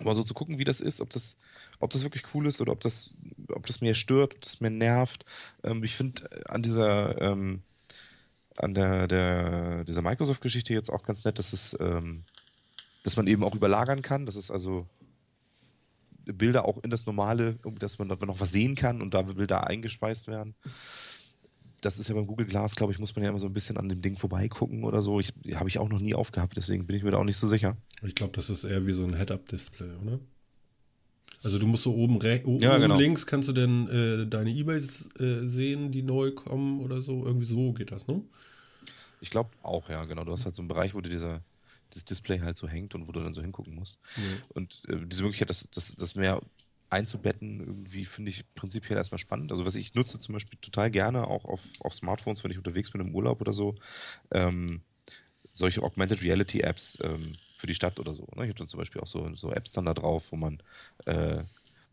Aber so zu gucken, wie das ist, ob das, ob das wirklich cool ist oder ob das, ob das mir stört, ob das mir nervt. Ähm, ich finde äh, an dieser, ähm, an der, der, dieser Microsoft-Geschichte jetzt auch ganz nett, dass es, ähm, dass man eben auch überlagern kann, dass es also Bilder auch in das normale, dass man da noch was sehen kann und da Bilder eingespeist werden das ist ja beim Google Glass, glaube ich, muss man ja immer so ein bisschen an dem Ding vorbeigucken oder so. Ich, Habe ich auch noch nie aufgehabt, deswegen bin ich mir da auch nicht so sicher. Ich glaube, das ist eher wie so ein Head-Up-Display, oder? Also du musst so oben, oben ja, genau. links kannst du denn äh, deine E-Mails äh, sehen, die neu kommen oder so. Irgendwie so geht das, ne? Ich glaube auch, ja, genau. Du hast halt so einen Bereich, wo dir dieser, das Display halt so hängt und wo du dann so hingucken musst. Ja. Und äh, diese Möglichkeit, dass, dass, dass mehr einzubetten, irgendwie finde ich prinzipiell erstmal spannend. Also was ich nutze zum Beispiel total gerne, auch auf, auf Smartphones, wenn ich unterwegs bin im Urlaub oder so, ähm, solche Augmented Reality Apps ähm, für die Stadt oder so. Ne? Ich habe dann zum Beispiel auch so, so Apps dann da drauf, wo man äh,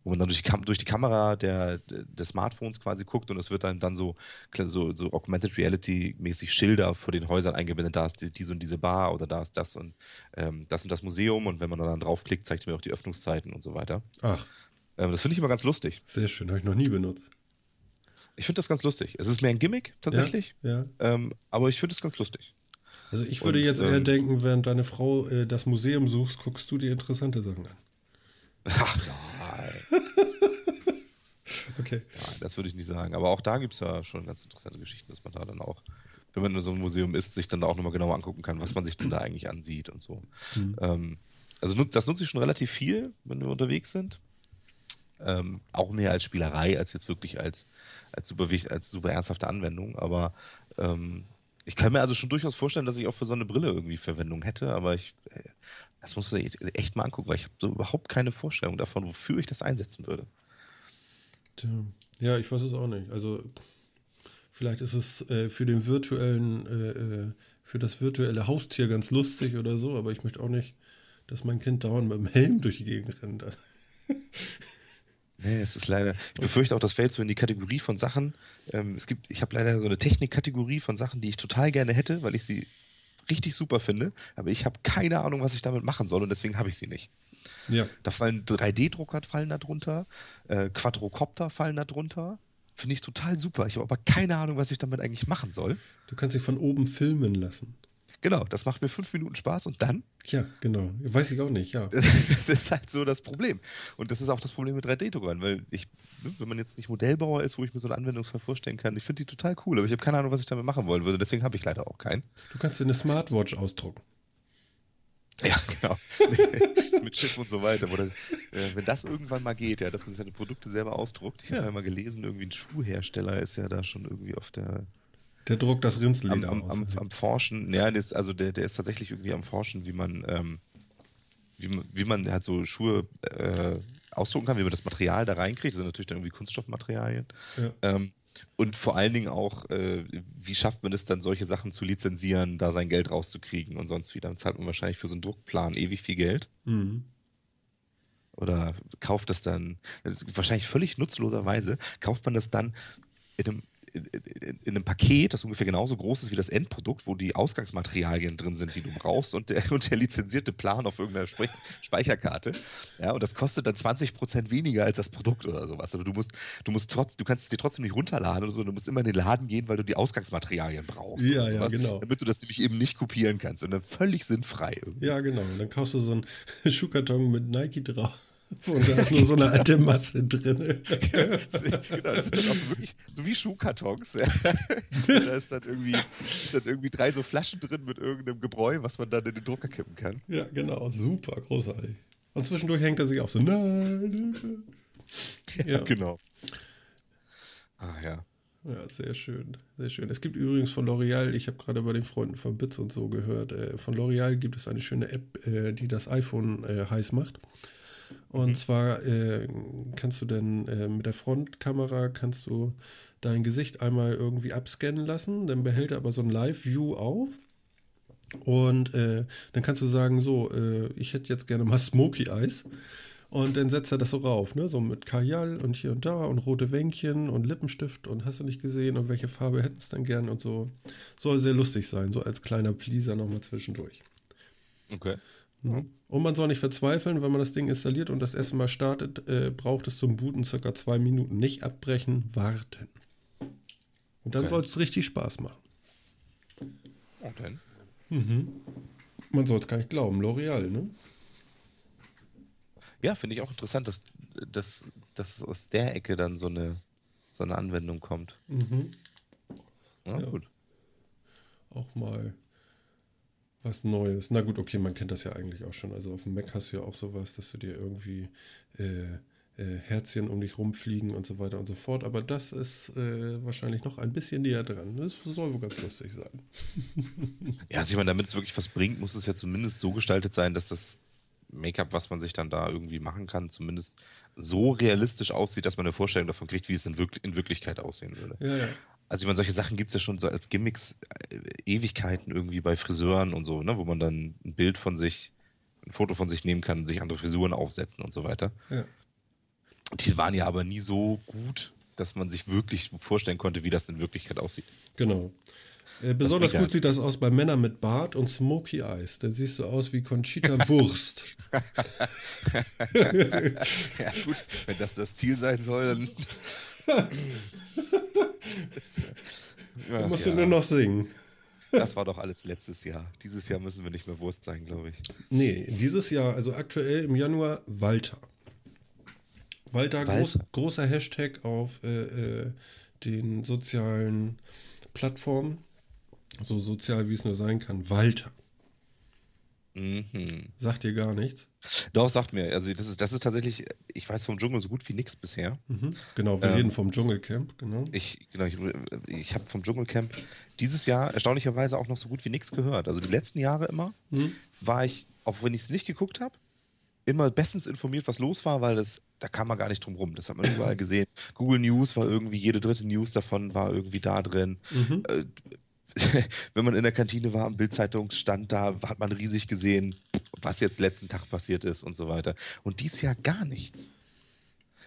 wo man dann durch die, durch die Kamera der, des Smartphones quasi guckt und es wird dann, dann so, so, so Augmented Reality-mäßig Schilder vor den Häusern eingeblendet. Da ist die, diese und diese Bar oder da ist das und ähm, das und das Museum und wenn man dann draufklickt, zeigt mir auch die Öffnungszeiten und so weiter. Ach. Ähm, das finde ich immer ganz lustig. Sehr schön, habe ich noch nie benutzt. Ich finde das ganz lustig. Es ist mehr ein Gimmick tatsächlich, ja, ja. Ähm, aber ich finde es ganz lustig. Also ich würde Und, jetzt eher ähm, denken, während deine Frau äh, das Museum suchst, guckst du dir interessante Sachen an. Ach nein. okay. Nein, das würde ich nicht sagen. Aber auch da gibt es ja schon ganz interessante Geschichten, dass man da dann auch, wenn man in so einem Museum ist, sich dann da auch nochmal genauer angucken kann, was man sich denn da eigentlich ansieht und so. Mhm. Ähm, also das nutze ich schon relativ viel, wenn wir unterwegs sind. Ähm, auch mehr als Spielerei, als jetzt wirklich als, als, super, als super ernsthafte Anwendung. Aber ähm, ich kann mir also schon durchaus vorstellen, dass ich auch für so eine Brille irgendwie Verwendung hätte, aber ich, äh, das musst du echt mal angucken, weil ich habe so überhaupt keine Vorstellung davon, wofür ich das einsetzen würde. Ja, ich weiß es auch nicht. Also vielleicht ist es äh, für den virtuellen, äh, äh für das virtuelle Haustier ganz lustig oder so, aber ich möchte auch nicht, dass mein Kind dauernd mit dem Helm durch die Gegend rennt. Nee, es ist leider. Ich befürchte auch, das fällt so in die Kategorie von Sachen. Ähm, es gibt, ich habe leider so eine Technikkategorie von Sachen, die ich total gerne hätte, weil ich sie richtig super finde, aber ich habe keine Ahnung, was ich damit machen soll und deswegen habe ich sie nicht. Ja. Da fallen 3D-Drucker fallen da drunter, äh, Quadrocopter fallen da drunter. Finde ich total super. Ich habe aber keine Ahnung, was ich damit eigentlich machen soll. Du kannst dich von oben filmen lassen. Genau, das macht mir fünf Minuten Spaß und dann? Ja, genau. Weiß ich auch nicht, ja. Das, ist halt so das Problem. Und das ist auch das Problem mit 3D-Druckern, weil ich, ne, wenn man jetzt nicht Modellbauer ist, wo ich mir so eine Anwendungsfall vorstellen kann, ich finde die total cool, aber ich habe keine Ahnung, was ich damit machen wollen würde. Deswegen habe ich leider auch keinen. Du kannst dir eine Smartwatch ausdrucken. Ja, genau. Mit Chip und so weiter. Oder, äh, wenn das irgendwann mal geht, ja, dass man seine Produkte selber ausdruckt. Ich ja. habe ja mal gelesen, irgendwie ein Schuhhersteller ist ja da schon irgendwie auf der der druckt das Rindsleder am, am, am, am Forschen, ja, ist, also der, der ist tatsächlich irgendwie am Forschen, wie man, ähm, wie, man wie man halt so Schuhe äh, ausdrucken kann, wie man das Material da reinkriegt. Das sind natürlich dann irgendwie Kunststoffmaterialien. Ja. Ähm, und vor allen Dingen auch, äh, wie schafft man es dann, solche Sachen zu lizenzieren, da sein Geld rauszukriegen und sonst wieder. Dann zahlt man wahrscheinlich für so einen Druckplan ewig viel Geld. Mhm. Oder kauft das dann, wahrscheinlich völlig nutzloserweise, kauft man das dann in einem in, in, einem Paket, das ungefähr genauso groß ist wie das Endprodukt, wo die Ausgangsmaterialien drin sind, die du brauchst und der, und der lizenzierte Plan auf irgendeiner Spe Speicherkarte. Ja, und das kostet dann 20 Prozent weniger als das Produkt oder sowas. Aber du musst, du musst trotz, du kannst es dir trotzdem nicht runterladen oder so, du musst immer in den Laden gehen, weil du die Ausgangsmaterialien brauchst. Ja, ja, genau. Damit du das nämlich eben nicht kopieren kannst und dann völlig sinnfrei. Irgendwie. Ja, genau. Und dann kaufst du so einen Schuhkarton mit Nike drauf. Und da ist nur so eine alte Masse drin. genau, das sind dann auch so wirklich so wie Schuhkartons. Ja. Da ist dann irgendwie, sind dann irgendwie drei so Flaschen drin mit irgendeinem Gebräu, was man dann in den Drucker kippen kann. Ja, genau. Super, großartig. Und zwischendurch hängt er sich auf so. Nein. Ja, genau. Ah ja. Ja, sehr schön, sehr schön. Es gibt übrigens von L'Oreal, ich habe gerade bei den Freunden von Bits und so gehört, äh, von L'Oreal gibt es eine schöne App, äh, die das iPhone äh, heiß macht. Und mhm. zwar äh, kannst du dann äh, mit der Frontkamera kannst du dein Gesicht einmal irgendwie abscannen lassen, dann behält er aber so ein Live-View auf. Und äh, dann kannst du sagen, so, ich hätte jetzt gerne mal Smoky Eyes. Und dann setzt er das so rauf, ne? So mit Kajal und hier und da und rote Wänkchen und Lippenstift und hast du nicht gesehen und welche Farbe hätten es dann gern und so. Soll sehr lustig sein, so als kleiner Pleaser nochmal zwischendurch. Okay. Mhm. Und man soll nicht verzweifeln, wenn man das Ding installiert und das erste Mal startet, äh, braucht es zum Booten circa zwei Minuten. Nicht abbrechen, warten. Und dann okay. soll es richtig Spaß machen. Okay. Mhm. Man soll es gar nicht glauben, L'Oreal, ne? Ja, finde ich auch interessant, dass, dass, dass aus der Ecke dann so eine, so eine Anwendung kommt. Mhm. Ja, ja, gut. Auch mal was Neues. Na gut, okay, man kennt das ja eigentlich auch schon. Also auf dem Mac hast du ja auch sowas, dass du dir irgendwie äh, äh, Herzchen um dich rumfliegen und so weiter und so fort. Aber das ist äh, wahrscheinlich noch ein bisschen näher dran. Das soll wohl ganz lustig sein. ja, also ich meine, damit es wirklich was bringt, muss es ja zumindest so gestaltet sein, dass das Make-up, was man sich dann da irgendwie machen kann, zumindest so realistisch aussieht, dass man eine Vorstellung davon kriegt, wie es in, Wirk in Wirklichkeit aussehen würde. Ja, ja. Also ich meine, solche Sachen gibt es ja schon so als Gimmicks äh, Ewigkeiten irgendwie bei Friseuren und so, ne, wo man dann ein Bild von sich, ein Foto von sich nehmen kann und sich andere Frisuren aufsetzen und so weiter. Ja. Die waren ja aber nie so gut, dass man sich wirklich vorstellen konnte, wie das in Wirklichkeit aussieht. Genau. Äh, besonders gut sieht das aus bei Männern mit Bart und Smoky Eyes. Da siehst du aus wie Conchita Wurst. ja, gut, wenn das das Ziel sein soll, dann. ja, musst ja. du nur noch singen. Das war doch alles letztes Jahr. Dieses Jahr müssen wir nicht mehr Wurst sein, glaube ich. Nee, dieses Jahr, also aktuell im Januar, Walter. Walter, Walter. Groß, großer Hashtag auf äh, äh, den sozialen Plattformen so sozial wie es nur sein kann. Walter. Mhm. Sagt dir gar nichts? Doch, sagt mir. Also das ist, das ist tatsächlich, ich weiß vom Dschungel so gut wie nichts bisher. Mhm. Genau, wir ähm, reden vom Dschungelcamp, genau. Ich, genau, ich, ich habe vom Dschungelcamp dieses Jahr erstaunlicherweise auch noch so gut wie nichts gehört. Also die letzten Jahre immer mhm. war ich, auch wenn ich es nicht geguckt habe, immer bestens informiert, was los war, weil das, da kam man gar nicht drum rum. Das hat man überall gesehen. Google News war irgendwie, jede dritte News davon war irgendwie da drin. Mhm. Wenn man in der Kantine war, am Bildzeitungsstand da, hat man riesig gesehen, was jetzt letzten Tag passiert ist und so weiter. Und dies Jahr gar nichts.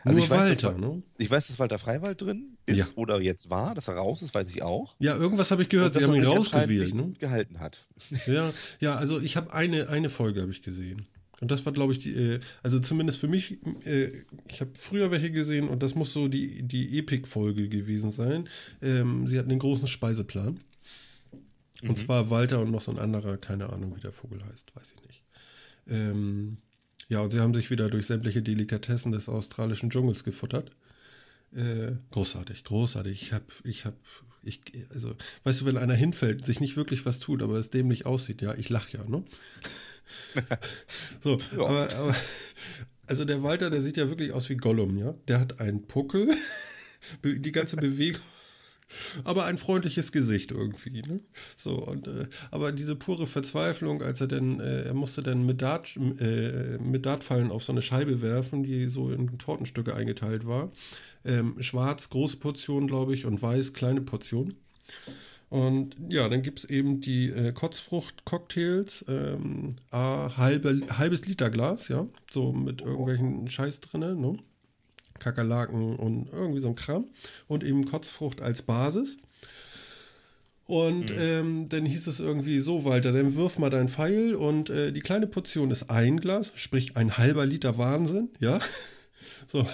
Also Nur ich, weiß, Walter, ne? ich weiß, dass Walter Freiwald drin ist ja. oder jetzt war, dass er raus ist, weiß ich auch. Ja, irgendwas habe ich gehört, sie haben ihn rausgewählt. Ne? gehalten hat. Ja, ja, also ich habe eine, eine Folge habe ich gesehen. Und das war, glaube ich, die, äh, also zumindest für mich, äh, ich habe früher welche gesehen und das muss so die, die Epic-Folge gewesen sein. Ähm, sie hatten den großen Speiseplan. Und mhm. zwar Walter und noch so ein anderer, keine Ahnung, wie der Vogel heißt, weiß ich nicht. Ähm, ja, und sie haben sich wieder durch sämtliche Delikatessen des australischen Dschungels gefuttert. Äh, großartig, großartig. Ich hab, ich hab, ich, also, weißt du, wenn einer hinfällt, sich nicht wirklich was tut, aber es dämlich aussieht, ja, ich lach ja, ne? so, ja. aber, aber, also der Walter, der sieht ja wirklich aus wie Gollum, ja? Der hat einen Puckel, die ganze Bewegung aber ein freundliches Gesicht irgendwie. Ne? So, und, äh, aber diese pure Verzweiflung, als er denn, äh, er musste dann mit, Dart, äh, mit Dartfallen auf so eine Scheibe werfen, die so in Tortenstücke eingeteilt war. Ähm, schwarz, große Portion, glaube ich, und weiß, kleine Portion. Und ja, dann gibt es eben die äh, Kotzfrucht-Cocktails, ähm, halbe, halbes Liter Glas, ja, so mit irgendwelchen Scheiß drin, ne? Kakerlaken und irgendwie so ein Kram. Und eben Kotzfrucht als Basis. Und mhm. ähm, dann hieß es irgendwie so, Walter, dann wirf mal dein Pfeil und äh, die kleine Portion ist ein Glas, sprich ein halber Liter Wahnsinn, ja. So.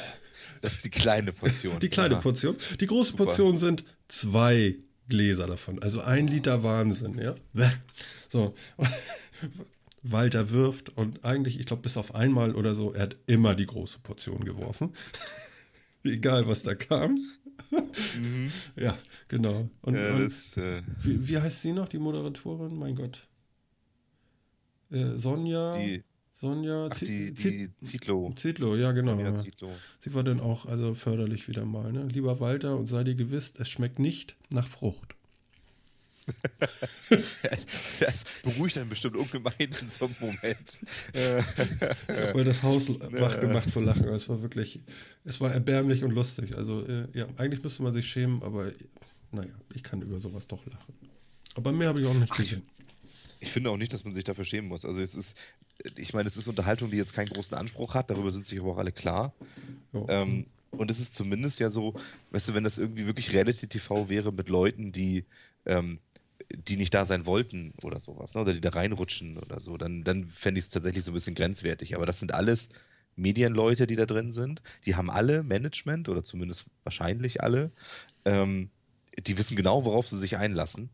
Das ist die kleine Portion. Die kleine ja. Portion. Die große Super. Portion sind zwei Gläser davon, also ein Liter Wahnsinn, ja. So. Walter wirft und eigentlich, ich glaube, bis auf einmal oder so, er hat immer die große Portion geworfen. Egal, was da kam. Mhm. Ja, genau. Und, ja, und das, äh, wie, wie, heißt sie noch, die Moderatorin? Mein Gott. Äh, Sonja. Die Sonja Ach, Zi- die, Zi- die Zietlow. Zietlow, ja genau. Sonja. Sie war dann auch also förderlich wieder mal. Ne? Lieber Walter, und sei dir gewiss, es schmeckt nicht nach Frucht. Das beruhigt dann bestimmt ungemein in so einem Moment. Äh, Ich habe mal das Haus wach gemacht vor Lachen. Es war wirklich, es war erbärmlich und lustig. Also äh, ja, eigentlich müsste man sich schämen, aber äh, naja, ich kann über sowas doch lachen. Aber mehr habe ich auch nicht Ach, ich- gesehen. Ich finde auch nicht, dass man sich dafür schämen muss. Also es ist, ich meine, es ist Unterhaltung, die jetzt keinen großen Anspruch hat, darüber sind sich aber auch alle klar. Ähm, und es ist zumindest ja so, weißt du, wenn das irgendwie wirklich Reality-TV wäre mit Leuten, die, ähm, die nicht da sein wollten oder sowas, ne? oder die da reinrutschen oder so, dann, dann fände ich es tatsächlich so ein bisschen grenzwertig. Aber das sind alles Medienleute, die da drin sind. Die haben alle Management oder zumindest wahrscheinlich alle. Ähm, die wissen genau, worauf sie sich einlassen.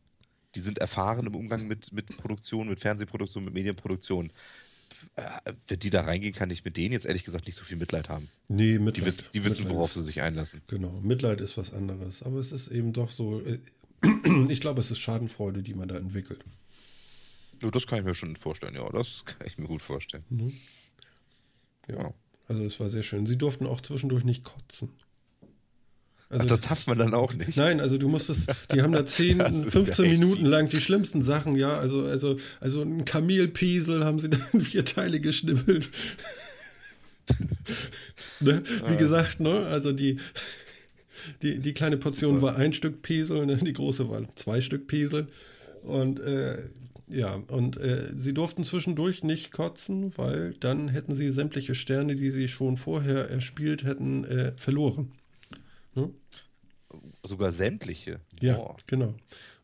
Die sind erfahren im Umgang mit, mit Produktion, mit Fernsehproduktion, mit Medienproduktion. Äh, wenn die da reingehen, kann ich mit denen jetzt ehrlich gesagt nicht so viel Mitleid haben. nee, Mitleid. Die wissen, die wissen Mitleid worauf ist- sie sich einlassen. Genau, Mitleid ist was anderes. Aber es ist eben doch so, äh, ich glaube, es ist Schadenfreude, die man da entwickelt. Ja, das kann ich mir schon vorstellen, ja. Das kann ich mir gut vorstellen. Ja. Ja. Also es war sehr schön. Sie durften auch zwischendurch nicht kotzen. Also, Ach, das darf man dann auch nicht. Nein, also du musstest, die haben da 10, Das ist ja 15 echt Minuten fies. lang die schlimmsten Sachen, ja, also, also, also ein Kamelpiesel haben sie dann in vier Teile geschnibbelt. ne? Wie gesagt, ne, also die, die, die kleine Portion war ein Stück Piesel, ne? die große war zwei Stück Piesel und äh, ja, und äh, sie durften zwischendurch nicht kotzen, weil dann hätten sie sämtliche Sterne, die sie schon vorher erspielt hätten, äh, verloren. Ne? Sogar sämtliche. Ja, Boah. genau.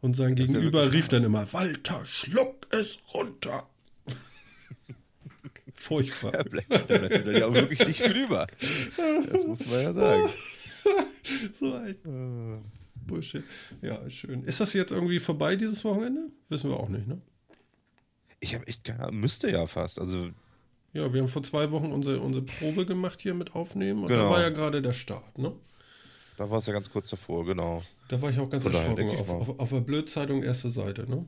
Und sein Das ja Gegenüber wirklich rief dann immer, Walter, schluck es runter. Furchtbar. Bleibt da bleibt ja auch wirklich nicht viel über. Das muss man ja sagen. so ein Bullshit. Ja, schön. Ist das jetzt irgendwie vorbei dieses Wochenende? Wissen wir auch nicht, ne? Ich habe echt keine Ahnung. Müsste ja fast. Also, Ja, wir haben vor zwei Wochen unsere, unsere Probe gemacht hier mit Aufnehmen und da Genau. war ja gerade der Start, ne? da war es ja ganz kurz davor, genau. Da war ich auch ganz Von daher erschrocken. Auf, auf, auf der Blödzeitung erste Seite, ne?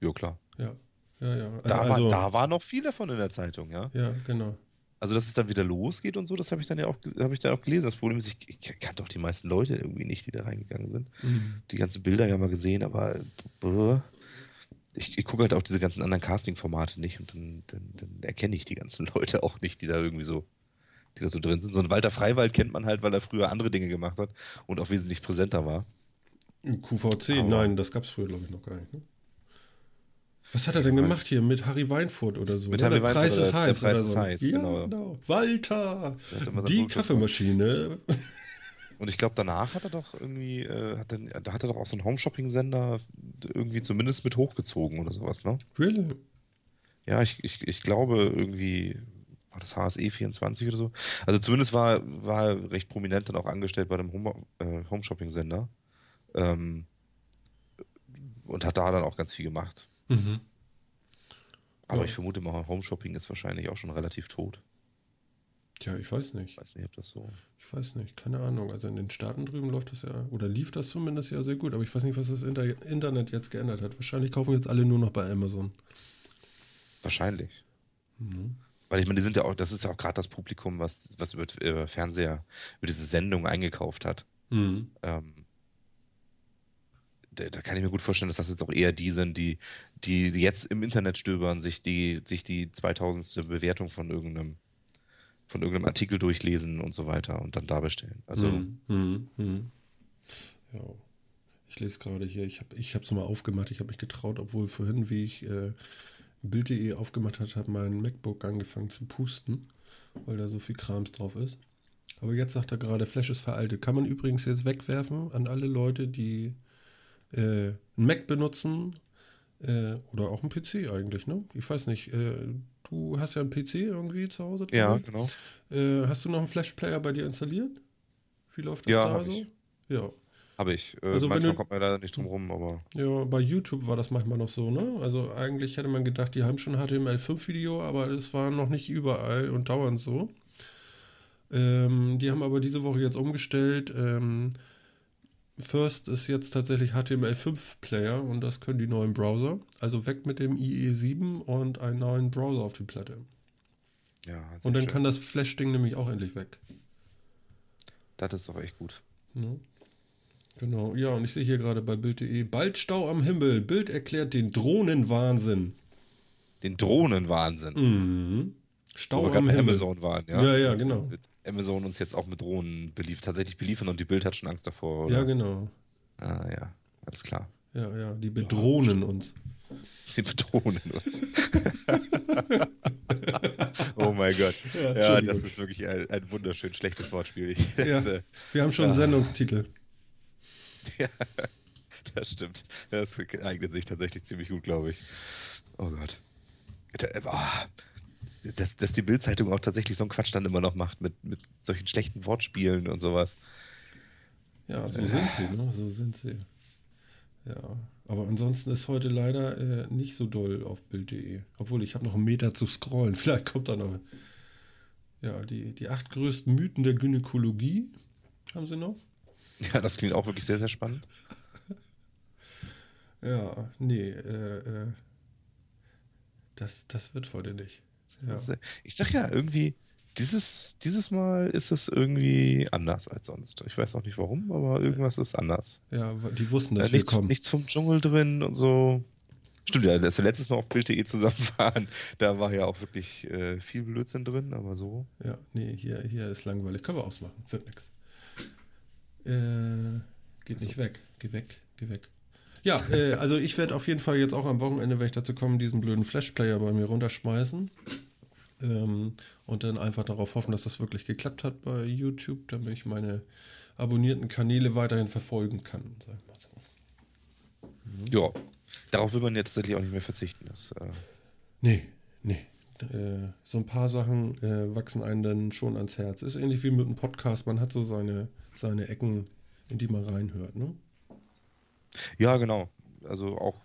Ja, klar. Ja. Ja, ja. Also, Da, also, war, da war noch viel davon in der Zeitung, ja. Ja, genau. Also, dass es dann wieder losgeht und so, das habe ich dann ja auch, habe ich dann auch gelesen. Das Problem ist, ich, ich kannte auch die meisten Leute irgendwie nicht, die da reingegangen sind. Mhm. Die ganzen Bilder ja mal gesehen, aber äh, ich, ich gucke halt auch diese ganzen anderen Casting-Formate nicht und dann, dann, dann erkenne ich die ganzen Leute auch nicht, die da irgendwie so, die da so drin sind. So ein Walter Freiwald kennt man halt, weil er früher andere Dinge gemacht hat und auch wesentlich präsenter war. QVC, Aber- nein, das gab es früher, glaube ich, noch gar nicht. Ne? Was hat er denn gemacht hier mit Harry Weinfurt oder so? Mit ne? Harry der Preis Weinfurt ist oder heiß. Der Preis oder ist so. heiß, ja, genau. Walter, hat immer sein die Kaffeemaschine. Und ich glaube, danach hat er doch irgendwie, äh, hat dann, da hat er doch auch so einen Home-Shopping-Sender irgendwie zumindest mit hochgezogen oder sowas, ne? Really? Ja, ich, ich, ich glaube irgendwie, war das HSE 24 oder so? Also zumindest war, war er recht prominent dann auch angestellt bei dem Home, äh, Home-Shopping-Sender. Ähm, und hat da dann auch ganz viel gemacht. Mhm. Aber Ja. ich vermute mal, Home-Shopping ist wahrscheinlich auch schon relativ tot. Tja, ich weiß Ich nicht. weiß nicht, ob das so. Ich weiß nicht, keine Ahnung. Also in den Staaten drüben läuft das ja, oder lief das zumindest ja sehr gut. Aber ich weiß nicht, was das Inter Internet jetzt geändert hat. Wahrscheinlich kaufen jetzt alle nur noch bei Amazon. Wahrscheinlich. Mhm. Weil ich meine, die sind ja auch, das ist ja auch gerade das Publikum, was, was über äh, Fernseher, über diese Sendung eingekauft hat. Mhm. Ähm, da, kann ich mir gut vorstellen, dass das jetzt auch eher die sind, die, die jetzt im Internet stöbern, sich die, sich die 2000. Bewertung von irgendeinem, von irgendeinem Artikel durchlesen und so weiter und dann da bestellen. Also, Mhm. Mhm. Mhm. Ja. Ich lese gerade hier, ich habe es mal aufgemacht, ich habe mich getraut, obwohl vorhin, wie ich äh, Bild.de aufgemacht hat, hat mein MacBook angefangen zu pusten, weil da so viel Krams drauf ist. Aber jetzt sagt er gerade, Flash ist veraltet. Kann man übrigens jetzt wegwerfen an alle Leute, die äh, einen Mac benutzen äh, oder auch einen PC eigentlich, ne? Ich weiß nicht, äh, du hast ja einen PC irgendwie zu Hause? ja, ich. genau. Äh, hast du noch einen Flash-Player bei dir installiert? Wie läuft das Ja, da so? ich. Ja. Habe ich. Äh, Also manchmal du- kommt man leider nicht drum rum, aber Ja, bei YouTube war das manchmal noch so, ne? Also eigentlich hätte man gedacht, die haben schon HTML5-Video, aber es war noch nicht überall und dauernd so. Ähm, die haben aber diese Woche jetzt umgestellt. Ähm, First ist jetzt tatsächlich HTML5-Player und das können die neuen Browser. Also weg mit dem IE7 und einen neuen Browser auf die Platte. Ja, Und dann schön. kann das Flash-Ding nämlich auch endlich weg. Das ist doch echt gut. Ne? Genau, ja, und ich sehe hier gerade bei Bild.de, bald Stau am Himmel. Bild erklärt den Drohnenwahnsinn. Den Drohnenwahnsinn. Mhm. Stau am Himmel. Amazon waren, ja? Ja, ja, genau. Amazon uns jetzt auch mit Drohnen beliefert, tatsächlich beliefern und die Bild hat schon Angst davor, oder? Ja, genau. Ah, ja, alles klar. Ja, ja, die bedrohen uns. Sie bedrohen uns. oh mein Gott. Ja, Ja, das ist wirklich ein, ein wunderschön schlechtes Wortspiel. Ja. äh, Wir haben schon einen Ah. Sendungstitel. das stimmt. Das eignet sich tatsächlich ziemlich gut, glaube ich. Oh Gott. Da, ah, dass, dass die Bildzeitung auch tatsächlich so einen Quatsch dann immer noch macht mit, mit solchen schlechten Wortspielen und sowas. Ja, so sind sie, ne? So sind sie. Ja, aber ansonsten ist heute leider äh, nicht so doll auf Bild.de. Obwohl, ich habe noch einen Meter zu scrollen. Vielleicht kommt da noch. Ja, die, die acht größten Mythen der Gynäkologie haben sie noch. Ja, das klingt auch wirklich sehr, sehr spannend. Ja, nee, äh, äh, das, das wird heute nicht. Ja. Ich sag ja, irgendwie, dieses, dieses Mal ist es irgendwie anders als sonst. Ich weiß auch nicht warum, aber irgendwas ist anders. Ja, die wussten, dass Äh, wir nichts, kommen. nichts vom Dschungel drin und so. Stimmt ja, als wir letztes Mal auf Bild.de zusammen waren, da war ja auch wirklich äh, viel Blödsinn drin, aber so. Ja, nee, hier, hier ist langweilig. Können wir ausmachen. Wird nix. Äh, geht nicht weg. Geh weg, geh weg. Ja, äh, also ich werde auf jeden Fall jetzt auch am Wochenende, wenn ich dazu komme, diesen blöden Flash-Player bei mir runterschmeißen. Ähm, und dann einfach darauf hoffen, dass das wirklich geklappt hat bei YouTube, damit ich meine abonnierten Kanäle weiterhin verfolgen kann. Sag ich mal so. Ja, darauf will man ja tatsächlich auch nicht mehr verzichten. Das, äh, Nee, nee. Äh, so ein paar Sachen äh, wachsen einem dann schon ans Herz. Ist ähnlich wie mit einem Podcast. Man hat so seine, seine Ecken, in die man reinhört. Ne? Ja, genau. Also auch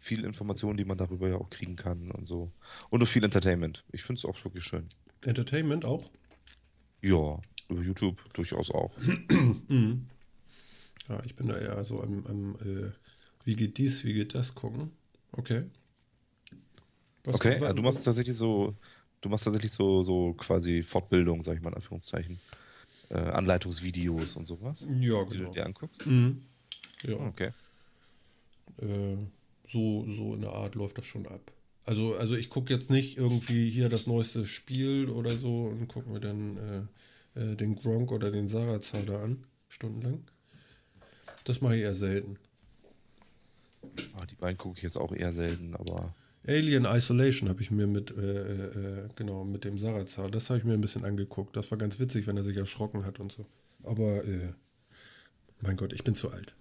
viel Informationen, die man darüber ja auch kriegen kann und so. Und auch viel Entertainment. Ich finde es auch wirklich schön. Entertainment auch. Ja, über YouTube durchaus auch. Ja, ich bin da eher so am, am äh, wie geht dies, wie geht das gucken. Okay. Was- Okay, also du machst tatsächlich so, du machst tatsächlich so, so quasi Fortbildung, sag ich mal in Anführungszeichen. Äh, Anleitungsvideos und sowas, Ja, die du genau. dir anguckst. Mhm. Ja, Okay. Äh, so, so in der Art läuft das schon ab. Also, also ich gucke jetzt nicht irgendwie hier das neueste Spiel oder so und gucke mir dann äh, äh, den Gronk oder den Sarazar da an, stundenlang. Das mache ich eher selten. Ah, die beiden gucke ich jetzt auch eher selten, aber Alien Isolation habe ich mir mit, äh, äh, genau, mit dem Sarazar, das habe ich mir ein bisschen angeguckt. Das war ganz witzig, wenn er sich erschrocken hat und so. Aber, äh, mein Gott, ich bin zu alt.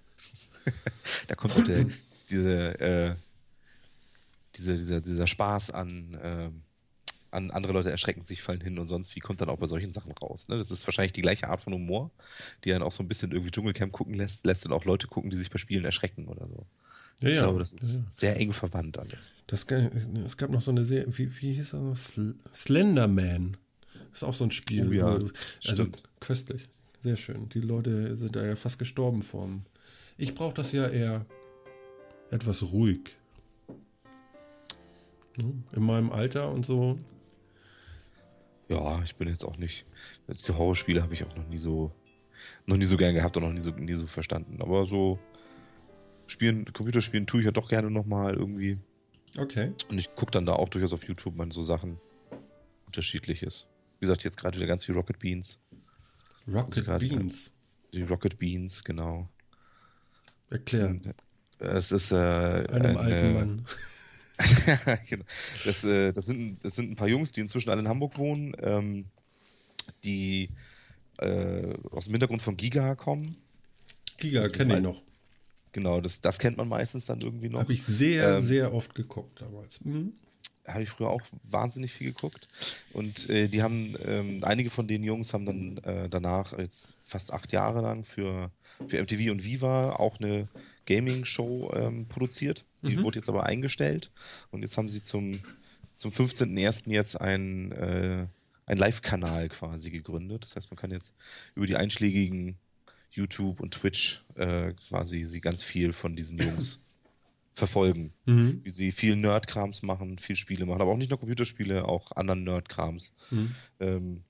da kommt auch der, diese, äh, diese, dieser, dieser Spaß an, ähm, an andere Leute erschrecken sich, fallen hin und sonst wie kommt dann auch bei solchen Sachen raus. Ne? Das ist wahrscheinlich die gleiche Art von Humor, die dann auch so ein bisschen irgendwie Dschungelcamp gucken lässt, lässt dann auch Leute gucken, die sich bei Spielen erschrecken oder so. Ja, Ich ja. glaube, das ist ja. sehr eng verwandt alles. Das, es gab noch so eine Serie, wie, wie hieß das noch? Sl Slenderman. Ist auch so ein Spiel. Oh ja, wo- also stimmt. köstlich. Sehr schön. Die Leute sind da ja fast gestorben vom. Ich brauche das ja eher etwas ruhig. Hm, In meinem Alter und so. Ja, ich bin jetzt auch nicht. Die Horrorspiele habe ich auch noch nie so, noch nie so gern gehabt und noch nie so, nie so verstanden. Aber so spielen, Computerspielen tue ich ja doch gerne nochmal irgendwie. Okay. Und ich gucke dann da auch durchaus auf YouTube mal so Sachen unterschiedliches. Wie gesagt, jetzt gerade wieder ganz viel Rocket Beans. Rocket gerade- Beans. Die Rocket Beans, genau. Erklären. Es ist äh, Einem eine- alten Mann. genau. das, äh, das, sind, das sind ein paar Jungs, die inzwischen alle in Hamburg wohnen, ähm, die äh, aus dem Hintergrund von Giga kommen. Giga Also kenne ich noch. Genau, das, das kennt man meistens dann irgendwie noch. Habe ich sehr, Ähm, sehr oft geguckt damals. Mhm. Habe ich früher auch wahnsinnig viel geguckt. Und äh, die haben, ähm, einige von den Jungs haben dann äh, danach jetzt fast acht Jahre lang für, für MTV und Viva auch eine Gaming-Show ähm, produziert. Die wurde jetzt aber eingestellt. Und jetzt haben sie zum, zum 15.01. jetzt ein, äh, ein Live-Kanal quasi gegründet. Das heißt, man kann jetzt über die einschlägigen YouTube und Twitch äh, quasi sie ganz viel von diesen Jungs verfolgen. Mhm. Wie sie viel Nerdkrams machen, viel Spiele machen, aber auch nicht nur Computerspiele, auch anderen Nerdkrams. Mhm. Ähm,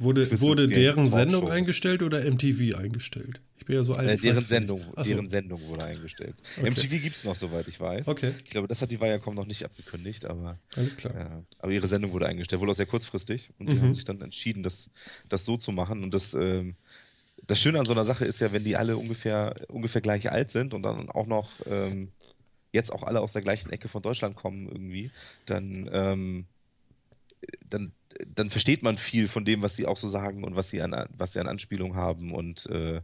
Wurde, Quizzes, wurde Games, deren Sendung eingestellt oder MTV eingestellt? Ich bin ja so alt. äh, deren Sendung, nicht. Ach so. deren Sendung wurde eingestellt. Okay. MTV gibt es noch, soweit ich weiß. Okay, Ich glaube, das hat die Viacom noch nicht abgekündigt, aber, alles klar. ja, aber ihre Sendung wurde eingestellt, wohl auch sehr kurzfristig. Und die Mhm. haben sich dann entschieden, das, das so zu machen. Und das, ähm, das Schöne an so einer Sache ist ja, wenn die alle ungefähr, ungefähr gleich alt sind und dann auch noch ähm, jetzt auch alle aus der gleichen Ecke von Deutschland kommen irgendwie, dann, ähm, dann, dann versteht man viel von dem, was sie auch so sagen und was sie an, was sie an Anspielungen haben und äh,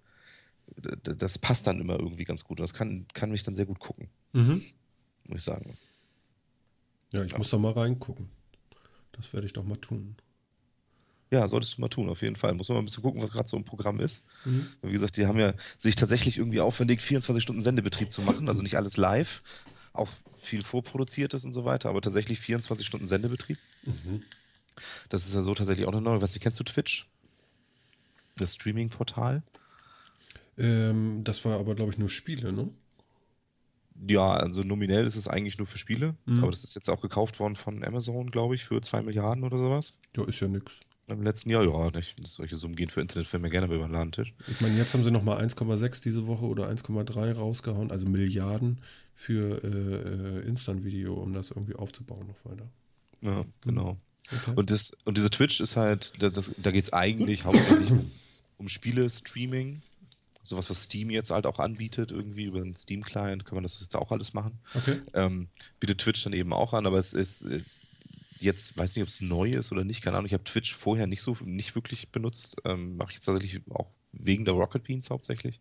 das passt dann immer irgendwie ganz gut. Und das kann, kann mich dann sehr gut gucken, Mhm. muss ich sagen. Ja, ich Ja. muss da mal reingucken. Das werde ich doch mal tun. Ja, solltest du mal tun, auf jeden Fall. Muss man mal ein bisschen gucken, was gerade so im Programm ist. Mhm. Wie gesagt, die haben ja sich tatsächlich irgendwie aufwendigt, 24 Stunden Sendebetrieb zu machen. Also nicht alles live, auch viel vorproduziertes und so weiter, aber tatsächlich 24 Stunden Sendebetrieb. Mhm. Das ist ja so tatsächlich auch eine neue. Was kennst du Twitch? Das Streaming-Portal? Ähm, das war aber, glaube ich, nur Spiele, ne? Ja, also nominell ist es eigentlich nur für Spiele, Mhm. aber das ist jetzt auch gekauft worden von Amazon, glaube ich, für 2 Milliarden oder sowas. Ja, ist ja nix. Im letzten Jahr, ja, nicht. solche Summen gehen für Internetfilme gerne über den Ladentisch. Ich meine, jetzt haben sie nochmal 1,6 diese Woche oder 1,3 rausgehauen, also Milliarden für äh, äh, Instant-Video, um das irgendwie aufzubauen noch weiter. Ja, genau. Okay. Und, das, und diese Twitch ist halt, da, das, da geht es eigentlich hauptsächlich um, um Spiele-Streaming. Sowas, was Steam jetzt halt auch anbietet, irgendwie über einen Steam-Client kann man das jetzt auch alles machen. okay. Ähm, bietet Twitch dann eben auch an, aber es ist äh, jetzt, weiß nicht, ob es neu ist oder nicht, keine Ahnung. Ich habe Twitch vorher nicht so, nicht wirklich benutzt. Ähm, Mache ich jetzt tatsächlich auch wegen der Rocket Beans hauptsächlich.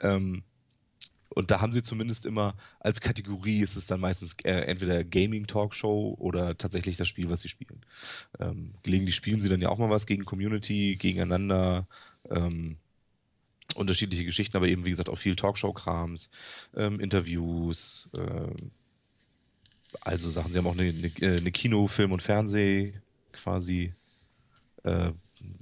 Ähm, und da haben sie zumindest immer als Kategorie ist es dann meistens äh, entweder Gaming Talkshow oder tatsächlich das Spiel, was sie spielen. Ähm, gelegentlich spielen sie dann ja auch mal was gegen Community, gegeneinander. Ähm, unterschiedliche Geschichten, aber eben wie gesagt auch viel Talkshow-Krams, ähm, Interviews, ähm, also Sachen. Sie haben auch eine, eine, äh, eine Kino-, Film- und Fernseh quasi äh,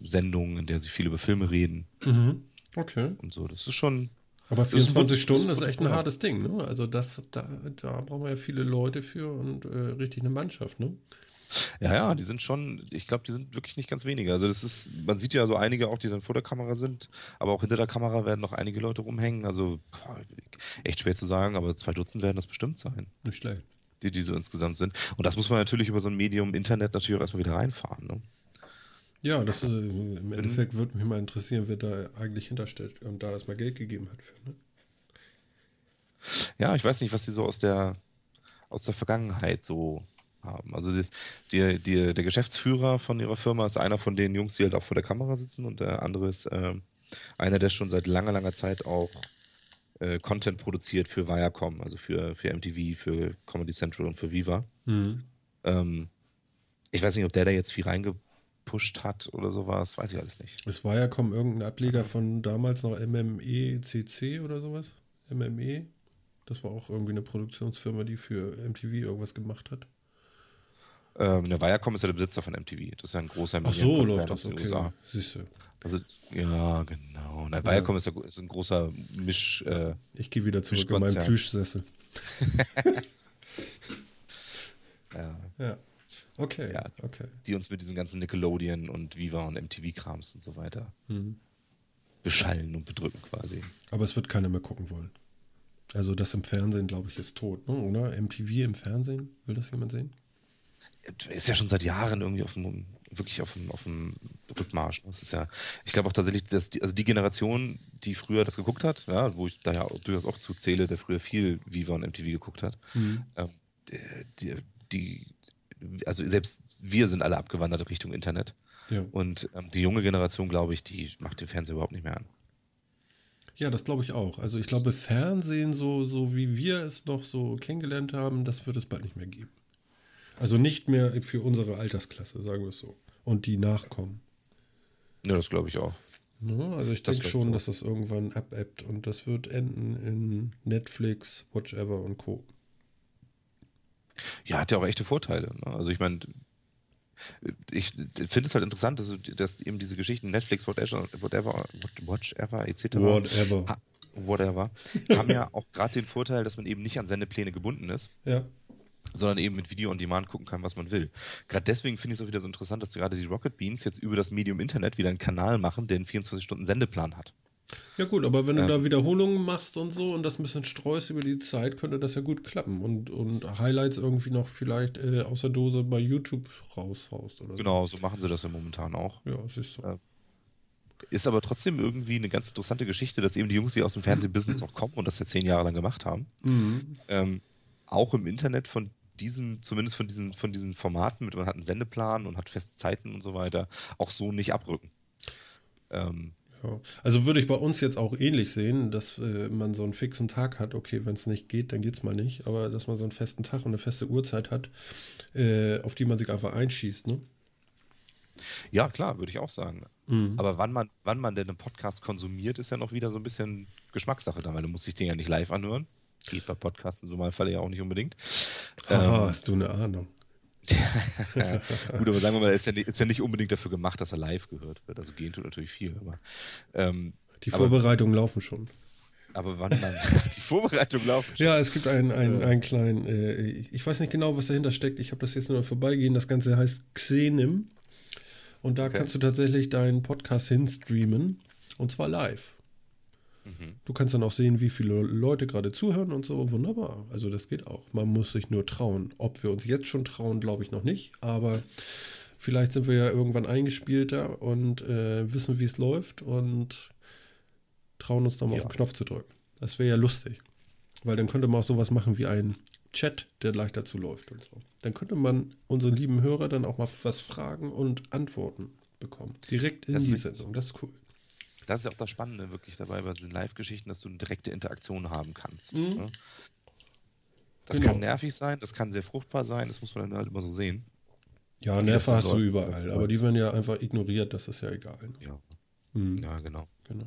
Sendung, in der sie viel über Filme reden Mhm. Okay. und so. Das ist schon, Aber Das ist 24 ein- Stunden ist ist echt ein hartes Ding, ne? Also das, da, da brauchen wir ja viele Leute für und äh, richtig eine Mannschaft, ne? ja, ja, die sind schon, ich glaube, die sind wirklich nicht ganz wenige. Also das ist, man sieht ja so einige auch, die dann vor der Kamera sind, aber auch hinter der Kamera werden noch einige Leute rumhängen. Also echt schwer zu sagen, aber zwei Dutzend werden das bestimmt sein. Nicht schlecht. die, die so insgesamt sind. Und das muss man natürlich über so ein Medium Internet natürlich auch erstmal wieder reinfahren. Ne? Ja, das äh, im Endeffekt würde mich mal interessieren, wer da eigentlich hintersteht und da erstmal Geld gegeben hat für, ne? Ja, ich weiß nicht, was die so aus der, aus der Vergangenheit so haben. Also die, die, die, der Geschäftsführer von ihrer Firma ist einer von den Jungs, die halt auch vor der Kamera sitzen und der andere ist ähm, einer, der schon seit langer, langer Zeit auch äh, Content produziert für Viacom, also für, für MTV, für Comedy Central und für Viva. Mhm. Ähm, ich weiß nicht, ob der da jetzt viel reingepusht hat oder sowas, weiß ich alles nicht. Es war ja kaum irgendein Ableger von damals noch MMECC oder sowas. MME. Das war auch irgendwie eine Produktionsfirma, die für MTV irgendwas gemacht hat. Ähm, der Viacom ist ja der Besitzer von MTV. Das ist ja ein großer Ach so, läuft aus das, den okay. USA. Siehst du. Also, ja, genau. Na, Ja. Viacom ist, ja, ist ein großer Misch. Äh, Ich gehe wieder zurück in meinen. Plüschsessel. ja, Ja. Okay, Ja. okay. die uns mit diesen ganzen Nickelodeon und Viva und MTV-Krams und so weiter Mhm. beschallen und bedrücken quasi. Aber es wird keiner mehr gucken wollen. Also das im Fernsehen, glaube ich, ist tot, ne? oder? MTV im Fernsehen, will das jemand sehen? Ist ja schon seit Jahren irgendwie auf dem, wirklich auf dem, auf dem Rückmarsch. Das ist ja, ich glaube auch tatsächlich, dass die, also die Generation, die früher das geguckt hat, ja, wo ich da ja durchaus auch zu zähle, der früher viel Viva und MTV geguckt hat, Mhm. ähm, die, die, also selbst wir sind alle abgewandert Richtung Internet. Ja. Und ähm, die junge Generation, glaube ich, die macht den Fernseher überhaupt nicht mehr an. ja, das glaube ich auch. Also ich glaube, Fernsehen, so, so wie wir es noch so kennengelernt haben, das wird es bald nicht mehr geben. Also nicht mehr für unsere Altersklasse, sagen wir es so. Und die nachkommen. Ja, das glaube ich auch. Ne? Also ich denke schon, so. dass das irgendwann abebbt und das wird enden in Netflix, Watchever und Co. Ja, hat ja auch echte Vorteile. Ne? Also ich meine, ich finde es halt interessant, dass, dass, eben diese Geschichten Netflix, whatever, whatever, whatever etc. Whatever. Ha, whatever haben ja auch gerade den Vorteil, dass man eben nicht an Sendepläne gebunden ist. Ja. Sondern eben mit Video on Demand gucken kann, was man will. Gerade deswegen finde ich es auch wieder so interessant, dass gerade die Rocket Beans jetzt über das Medium Internet wieder einen Kanal machen, der einen 24-Stunden-Sendeplan hat. Ja gut, aber wenn du da Wiederholungen machst und so und das ein bisschen streust über die Zeit, könnte das ja gut klappen und, und Highlights irgendwie noch vielleicht äh, aus der Dose bei YouTube raushaust oder Genau, so machen sie das ja momentan auch. Ja, siehst du. Ja. Ist aber trotzdem irgendwie eine ganz interessante Geschichte, dass eben die Jungs, die aus dem Fernsehbusiness auch kommen und das ja zehn Jahre lang gemacht haben, Mhm. ähm, auch im Internet von diesem, zumindest von diesen, von diesen Formaten, mit man hat einen Sendeplan und hat feste Zeiten und so weiter, auch so nicht abrücken. Ähm, Ja. Also würde ich bei uns jetzt auch ähnlich sehen, dass äh, man so einen fixen Tag hat. Okay, wenn es nicht geht, dann geht es mal nicht. Aber dass man so einen festen Tag und eine feste Uhrzeit hat, äh, auf die man sich einfach einschießt. Ne? ja, klar, würde ich auch sagen. Mhm. Aber wann man, wann man denn einen Podcast konsumiert, ist ja noch wieder so ein bisschen Geschmackssache da, weil du musst dich den ja nicht live anhören. Geht bei Podcasts in so einem Fall ja auch nicht unbedingt. Haha, Ähm, hast du eine Ahnung. Gut, aber sagen wir mal, er ist ja, nicht, ist ja nicht unbedingt dafür gemacht, dass er live gehört wird. Also gehen tut natürlich viel, aber, ähm, Die Vorbereitungen laufen schon. aber wann man die Vorbereitung laufen schon. Ja, es gibt einen, einen, einen kleinen, äh, ich weiß nicht genau, was dahinter steckt. Ich habe das jetzt nur mal vorbeigehen. Das Ganze heißt Xenim. Und da Okay. kannst du tatsächlich deinen Podcast hinstreamen. Und zwar live. Mhm. Du kannst dann auch sehen, wie viele Leute gerade zuhören und so. Wunderbar. Also das geht auch. Man muss sich nur trauen. Ob wir uns jetzt schon trauen, glaube ich noch nicht. Aber vielleicht sind wir ja irgendwann eingespielter und äh, wissen, wie es läuft und trauen uns dann mal Ja. auf den Knopf zu drücken. Das wäre ja lustig. Weil dann könnte man auch sowas machen wie einen Chat, der gleich dazu läuft und so. Dann könnte man unseren lieben Hörer dann auch mal was fragen und Antworten bekommen. Direkt in Das die Sendung. Das ist cool. Das ist ja auch das Spannende wirklich dabei bei diesen Live-Geschichten, dass du eine direkte Interaktion haben kannst. Mhm. ne? Das Genau. kann nervig sein, das kann sehr fruchtbar sein, das muss man dann halt immer so sehen. Ja, Nerven hast du überall. Aber die werden ja einfach ignoriert. Das ist ja egal. Ne? Ja, Mhm. ja genau. Genau.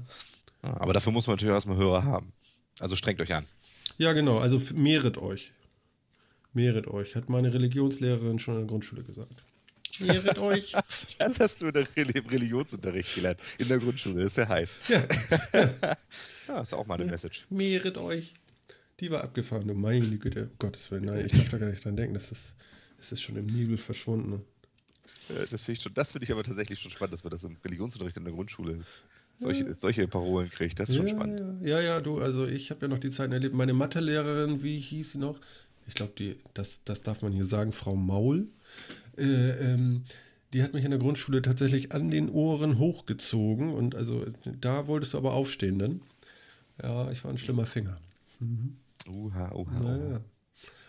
Ja, aber dafür muss man natürlich erstmal Hörer haben. Also strengt euch an. Ja, genau. Also mehret euch. Mehret euch, hat meine Religionslehrerin schon in der Grundschule gesagt. Mehret euch. Das hast du in der Reli- im Religionsunterricht gelernt. In der Grundschule, das ist ja heiß. Ja, Ja, ist auch mal eine Message. mehret euch. Die war abgefahren, du meine Güte. Um Gottes Willen, nein, ich darf da gar nicht dran denken. Das ist, das ist schon im Nebel verschwunden. Äh, Das finde ich, schon- das finde ich aber tatsächlich schon spannend, dass man das im Religionsunterricht in der Grundschule solche, solche Parolen kriegt. Das ist schon ja, spannend. Ja, ja, ja, du, also ich habe ja noch die Zeiten erlebt. Meine Mathelehrerin, wie hieß sie noch? Ich glaube, die, das, das darf man hier sagen, Frau Maul. Äh, ähm, die hat mich in der Grundschule tatsächlich an den Ohren hochgezogen und also da wolltest du aber aufstehen dann. Ja, ich war ein schlimmer Finger. Uha, uha, Naja.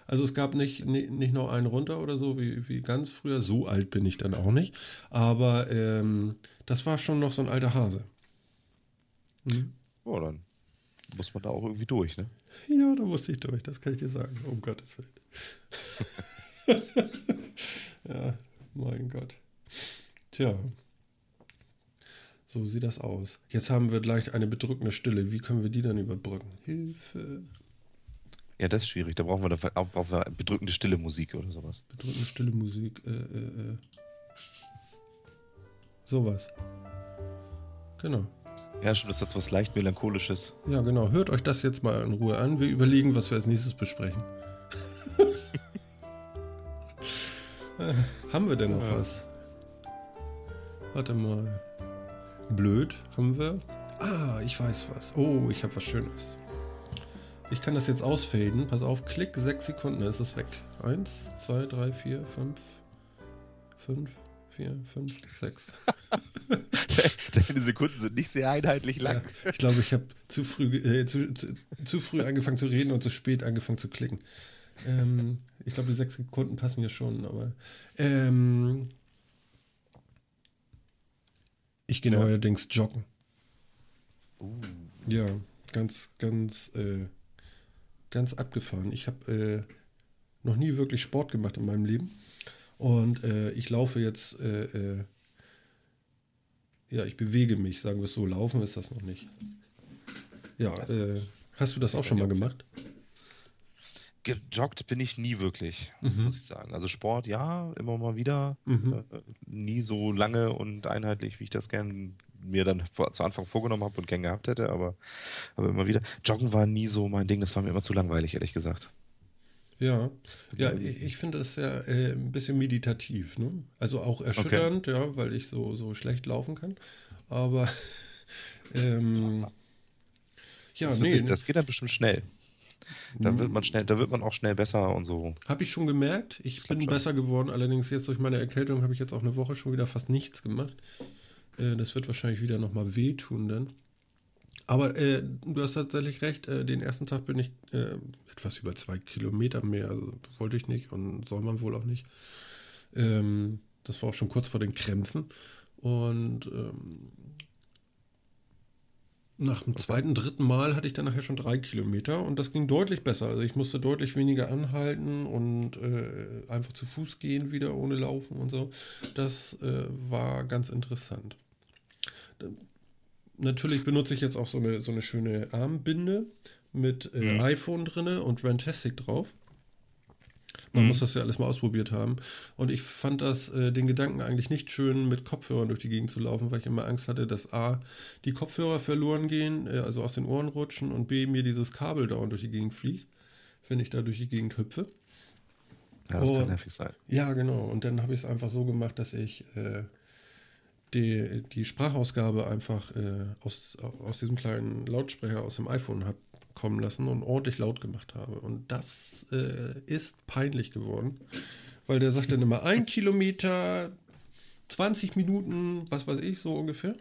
Also es gab nicht, nicht, noch einen runter oder so, wie, wie ganz früher. So alt bin ich dann auch nicht. Aber ähm, das war schon noch so ein alter Hase. Mhm. Oh, dann muss man da auch irgendwie durch, ne? Ja, da musste ich durch, das kann ich dir sagen, um Gottes Willen. ja, mein Gott. Tja, so sieht das aus. Jetzt haben wir gleich eine bedrückende Stille. Wie können wir die dann überbrücken? Hilfe. Ja, das ist schwierig. Da brauchen wir, da auch- brauchen wir bedrückende stille Musik oder sowas. Bedrückende stille Musik. Äh, äh, äh. Sowas. Genau. Ja, schon, das hat was leicht melancholisches. Ja, genau. Hört euch das jetzt mal in Ruhe an. Wir überlegen, was wir als nächstes besprechen. Haben wir denn noch Ja. was? Warte mal. Blöd, haben wir? Ah, ich weiß was. Oh, ich habe was Schönes. Ich kann das jetzt ausfaden. Pass auf, klick, sechs Sekunden, dann ist es weg. Eins, zwei, drei, vier, fünf, fünf, vier, fünf, sechs. Deine Sekunden sind nicht sehr einheitlich lang. Ja, ich glaube, ich habe zu früh, äh, zu, zu, zu früh angefangen zu reden und zu spät angefangen zu klicken. Ähm, ich glaube, die sechs Sekunden passen hier schon, aber ähm, ich gehe Ja. neuerdings joggen. Uh, Ja, ganz, ganz, äh, ganz abgefahren. Ich habe äh, noch nie wirklich Sport gemacht in meinem Leben und äh, ich laufe jetzt, äh, äh, ja, ich bewege mich, sagen wir es so. Laufen ist das noch nicht. Ja, äh, hast du das auch schon mal gemacht? Gejoggt bin ich nie wirklich, mhm. muss ich sagen. Also Sport, ja, immer mal wieder. Mhm. Äh, nie so lange und einheitlich, wie ich das gern mir dann vor, zu Anfang vorgenommen habe und gern gehabt hätte, aber, aber immer wieder. Joggen war nie so mein Ding, das war mir immer zu langweilig, ehrlich gesagt. Ja, ja, ich finde das ja äh, ein bisschen meditativ, ne? Also auch erschütternd, okay. ja, weil ich so, so schlecht laufen kann. Aber ähm, ja, das, nee, sich, das geht dann bestimmt schnell. Da wird man schnell, da wird man auch schnell besser und so. Habe ich schon gemerkt. Ich bin schon. besser geworden. Allerdings jetzt durch meine Erkältung habe ich jetzt auch eine Woche schon wieder fast nichts gemacht. Äh, das wird wahrscheinlich wieder nochmal wehtun dann. Aber äh, du hast tatsächlich recht, äh, den ersten Tag bin ich äh, etwas über zwei Kilometer mehr. Also, wollte ich nicht und soll man wohl auch nicht. Ähm, das war auch schon kurz vor den Krämpfen. Und ähm, nach dem zweiten, dritten Mal hatte ich dann nachher schon drei Kilometer und das ging deutlich besser. Also ich musste deutlich weniger anhalten und äh, einfach zu Fuß gehen wieder ohne Laufen und so. Das äh, war ganz interessant. Natürlich benutze ich jetzt auch so eine, so eine schöne Armbinde mit äh, mhm. iPhone drinne und Rantastic drauf. Man mhm. muss das ja alles mal ausprobiert haben. Und ich fand das, äh, den Gedanken eigentlich nicht schön, mit Kopfhörern durch die Gegend zu laufen, weil ich immer Angst hatte, dass A, die Kopfhörer verloren gehen, äh, also aus den Ohren rutschen und B, mir dieses Kabel dauernd durch die Gegend fliegt, wenn ich da durch die Gegend hüpfe. Ja, das und, kann nervig sein. Ja, genau. Und dann habe ich es einfach so gemacht, dass ich äh, die, die Sprachausgabe einfach äh, aus, aus diesem kleinen Lautsprecher aus dem iPhone habe kommen lassen und ordentlich laut gemacht habe. Und das äh, ist peinlich geworden, weil der sagt dann immer ein Kilometer, 20 Minuten, was weiß ich, so ungefähr.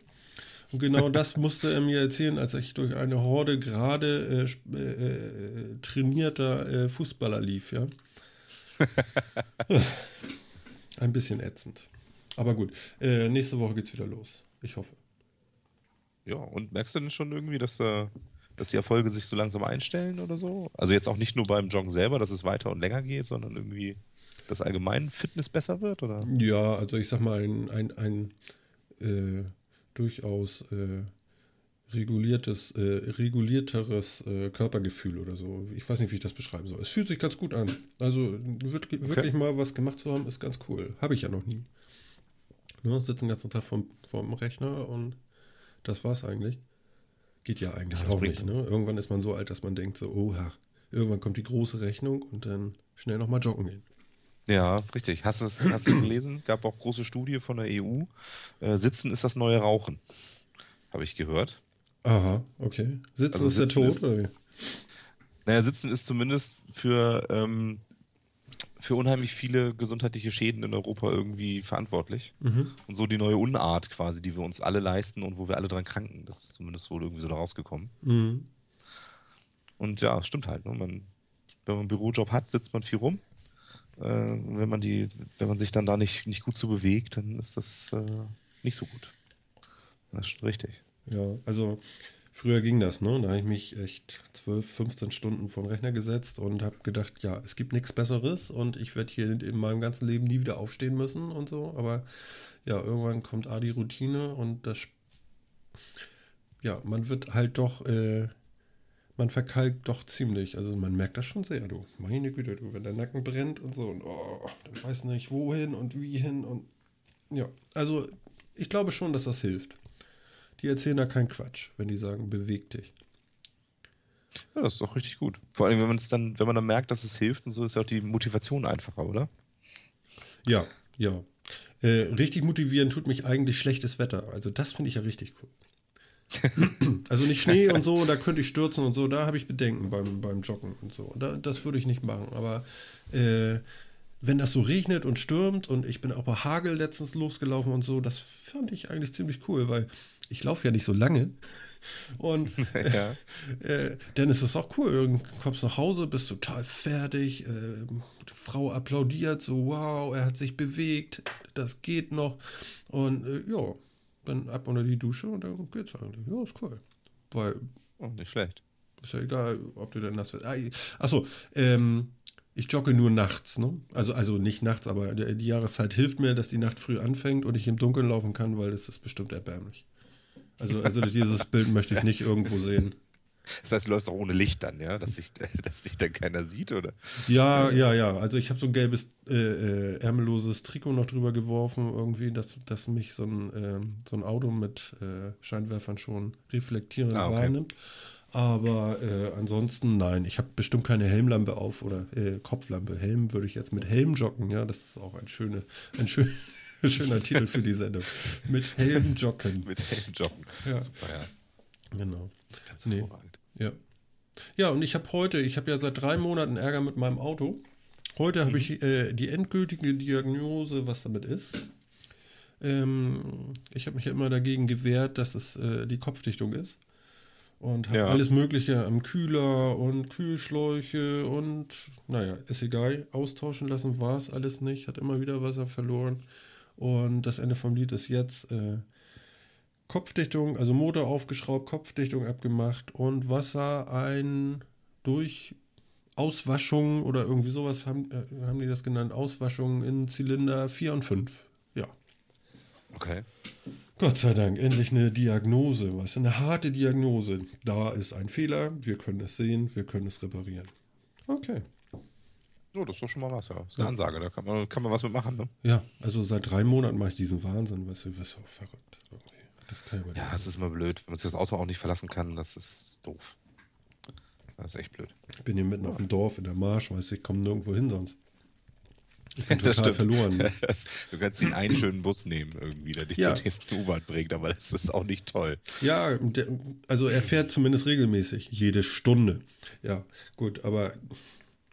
Und genau das musste er mir erzählen, als ich durch eine Horde gerade äh, äh, trainierter äh, Fußballer lief, ja. Ein bisschen ätzend. Aber gut, äh, nächste Woche geht's wieder los. Ich hoffe. Ja, und merkst du denn schon irgendwie, dass da dass die Erfolge sich so langsam einstellen oder so? Also jetzt auch nicht nur beim Joggen selber, dass es weiter und länger geht, sondern irgendwie, dass allgemein Fitness besser wird, oder? Ja, also ich sag mal, ein, ein, ein äh, durchaus äh, reguliertes, äh, regulierteres äh, Körpergefühl oder so. Ich weiß nicht, wie ich das beschreiben soll. Es fühlt sich ganz gut an. Also wirklich, okay. wirklich mal was gemacht zu haben, ist ganz cool. Habe ich ja noch nie. Ne, sitze den ganzen Tag vorm, vorm Rechner und das war's eigentlich. Geht ja eigentlich ja, auch nicht. Ne? Irgendwann ist man so alt, dass man denkt so, oha, irgendwann kommt die große Rechnung und dann schnell nochmal joggen gehen. Ja, richtig. Hast, es, hast du gelesen? Gab auch große Studie von der EU. Äh, Sitzen ist das neue Rauchen. Habe ich gehört. Aha, okay. Sitzen also ist der Tod, ist? Naja, Sitzen ist zumindest für ähm, für unheimlich viele gesundheitliche Schäden in Europa irgendwie verantwortlich. Mhm. Und so die neue Unart quasi, die wir uns alle leisten und wo wir alle dran kranken. Das ist zumindest wohl irgendwie so da rausgekommen. Mhm. Und ja, stimmt halt. Ne? Man, wenn man einen Bürojob hat, sitzt man viel rum. Äh, wenn, man die, wenn man sich dann da nicht, nicht gut zu bewegt, dann ist das äh, nicht so gut. Das ist richtig. Ja, also Früher ging das, ne? Da habe ich mich echt 12, 15 Stunden vor den Rechner gesetzt und habe gedacht, ja, es gibt nichts Besseres und ich werde hier in meinem ganzen Leben nie wieder aufstehen müssen und so. Aber ja, irgendwann kommt A die Routine und das, ja, man wird halt doch, äh, man verkalkt doch ziemlich. Also man merkt das schon sehr, du. Meine Güte, du, wenn der Nacken brennt und so und oh, dann weiß nicht wohin und wie hin und ja, also ich glaube schon, dass das hilft die erzählen da keinen Quatsch, wenn die sagen, beweg dich. Ja, das ist doch richtig gut. Vor allem, wenn man es dann, wenn man dann merkt, dass es hilft und so, ist ja auch die Motivation einfacher, oder? Ja, ja. Äh, richtig motivieren tut mich eigentlich schlechtes Wetter. Also das finde ich ja richtig cool. also nicht Schnee und so, da könnte ich stürzen und so, da habe ich Bedenken beim, beim Joggen und so. Da, das würde ich nicht machen. Aber äh, wenn das so regnet und stürmt und ich bin auch bei Hagel letztens losgelaufen und so, das fand ich eigentlich ziemlich cool, weil ich laufe ja nicht so lange. Und ja. äh, dann ist es auch cool. Du kommst nach Hause, bist total fertig. Äh, die Frau applaudiert so, wow, er hat sich bewegt, das geht noch. Und äh, ja, dann ab unter die Dusche und dann geht's eigentlich. Ja, ist cool. Weil. Oh, nicht schlecht. Ist ja egal, ob du denn nass wirst. Achso, ähm, ich jogge nur nachts, ne? Also, also nicht nachts, aber die Jahreszeit hilft mir, dass die Nacht früh anfängt und ich im Dunkeln laufen kann, weil das ist bestimmt erbärmlich. Also, also dieses Bild möchte ich nicht irgendwo sehen. Das heißt, du läufst auch ohne Licht dann, ja? Dass sich, dass sich dann keiner sieht, oder? Ja, ja, ja. Also ich habe so ein gelbes, äh, äh, ärmelloses Trikot noch drüber geworfen, irgendwie, dass, dass mich so ein, äh, so ein Auto mit äh, Scheinwerfern schon reflektierend ah, okay. wahrnimmt. Aber äh, ansonsten nein, ich habe bestimmt keine Helmlampe auf oder äh, Kopflampe. Helm würde ich jetzt mit Helm joggen, ja, das ist auch ein, schöne, ein schön, schöner Titel für die Sendung. Mit Helm joggen. mit Helm joggen. Ja. Super, ja. Genau. Ganz nee. Ja. Ja, und ich habe heute, ich habe ja seit drei Monaten Ärger mit meinem Auto. Heute habe mhm. ich äh, die endgültige Diagnose, was damit ist. Ähm, ich habe mich ja immer dagegen gewehrt, dass es äh, die Kopfdichtung ist. Und habe ja. alles Mögliche am Kühler und Kühlschläuche und, naja, ist egal, austauschen lassen war es alles nicht, hat immer wieder Wasser verloren. Und das Ende vom Lied ist jetzt äh, Kopfdichtung, also Motor aufgeschraubt, Kopfdichtung abgemacht und Wasser ein durch Auswaschung oder irgendwie sowas haben, äh, haben die das genannt, Auswaschung in Zylinder 4 und 5. Ja. Okay. Gott sei Dank, endlich eine Diagnose, was eine harte Diagnose. Da ist ein Fehler, wir können es sehen, wir können es reparieren. Okay. Oh, das ist doch schon mal was, ja. Das ist eine ja. Ansage, da kann man, kann man was mitmachen, ne? Ja, also seit drei Monaten mache ich diesen Wahnsinn, weißt du, das ist auch verrückt. Irgendwie. Das kann ja, ja, das ist immer blöd. Wenn man sich das Auto auch nicht verlassen kann, das ist doof. Das ist echt blöd. Ich bin hier mitten auf dem Dorf in der Marsch, weißt du, ich komme nirgendwo hin sonst. Ich bin total verloren. du kannst den einen schönen Bus nehmen, irgendwie, der dich ja. zur nächsten U-Bahn bringt, aber das ist auch nicht toll. Ja, der, also er fährt zumindest regelmäßig, jede Stunde. Ja, gut, aber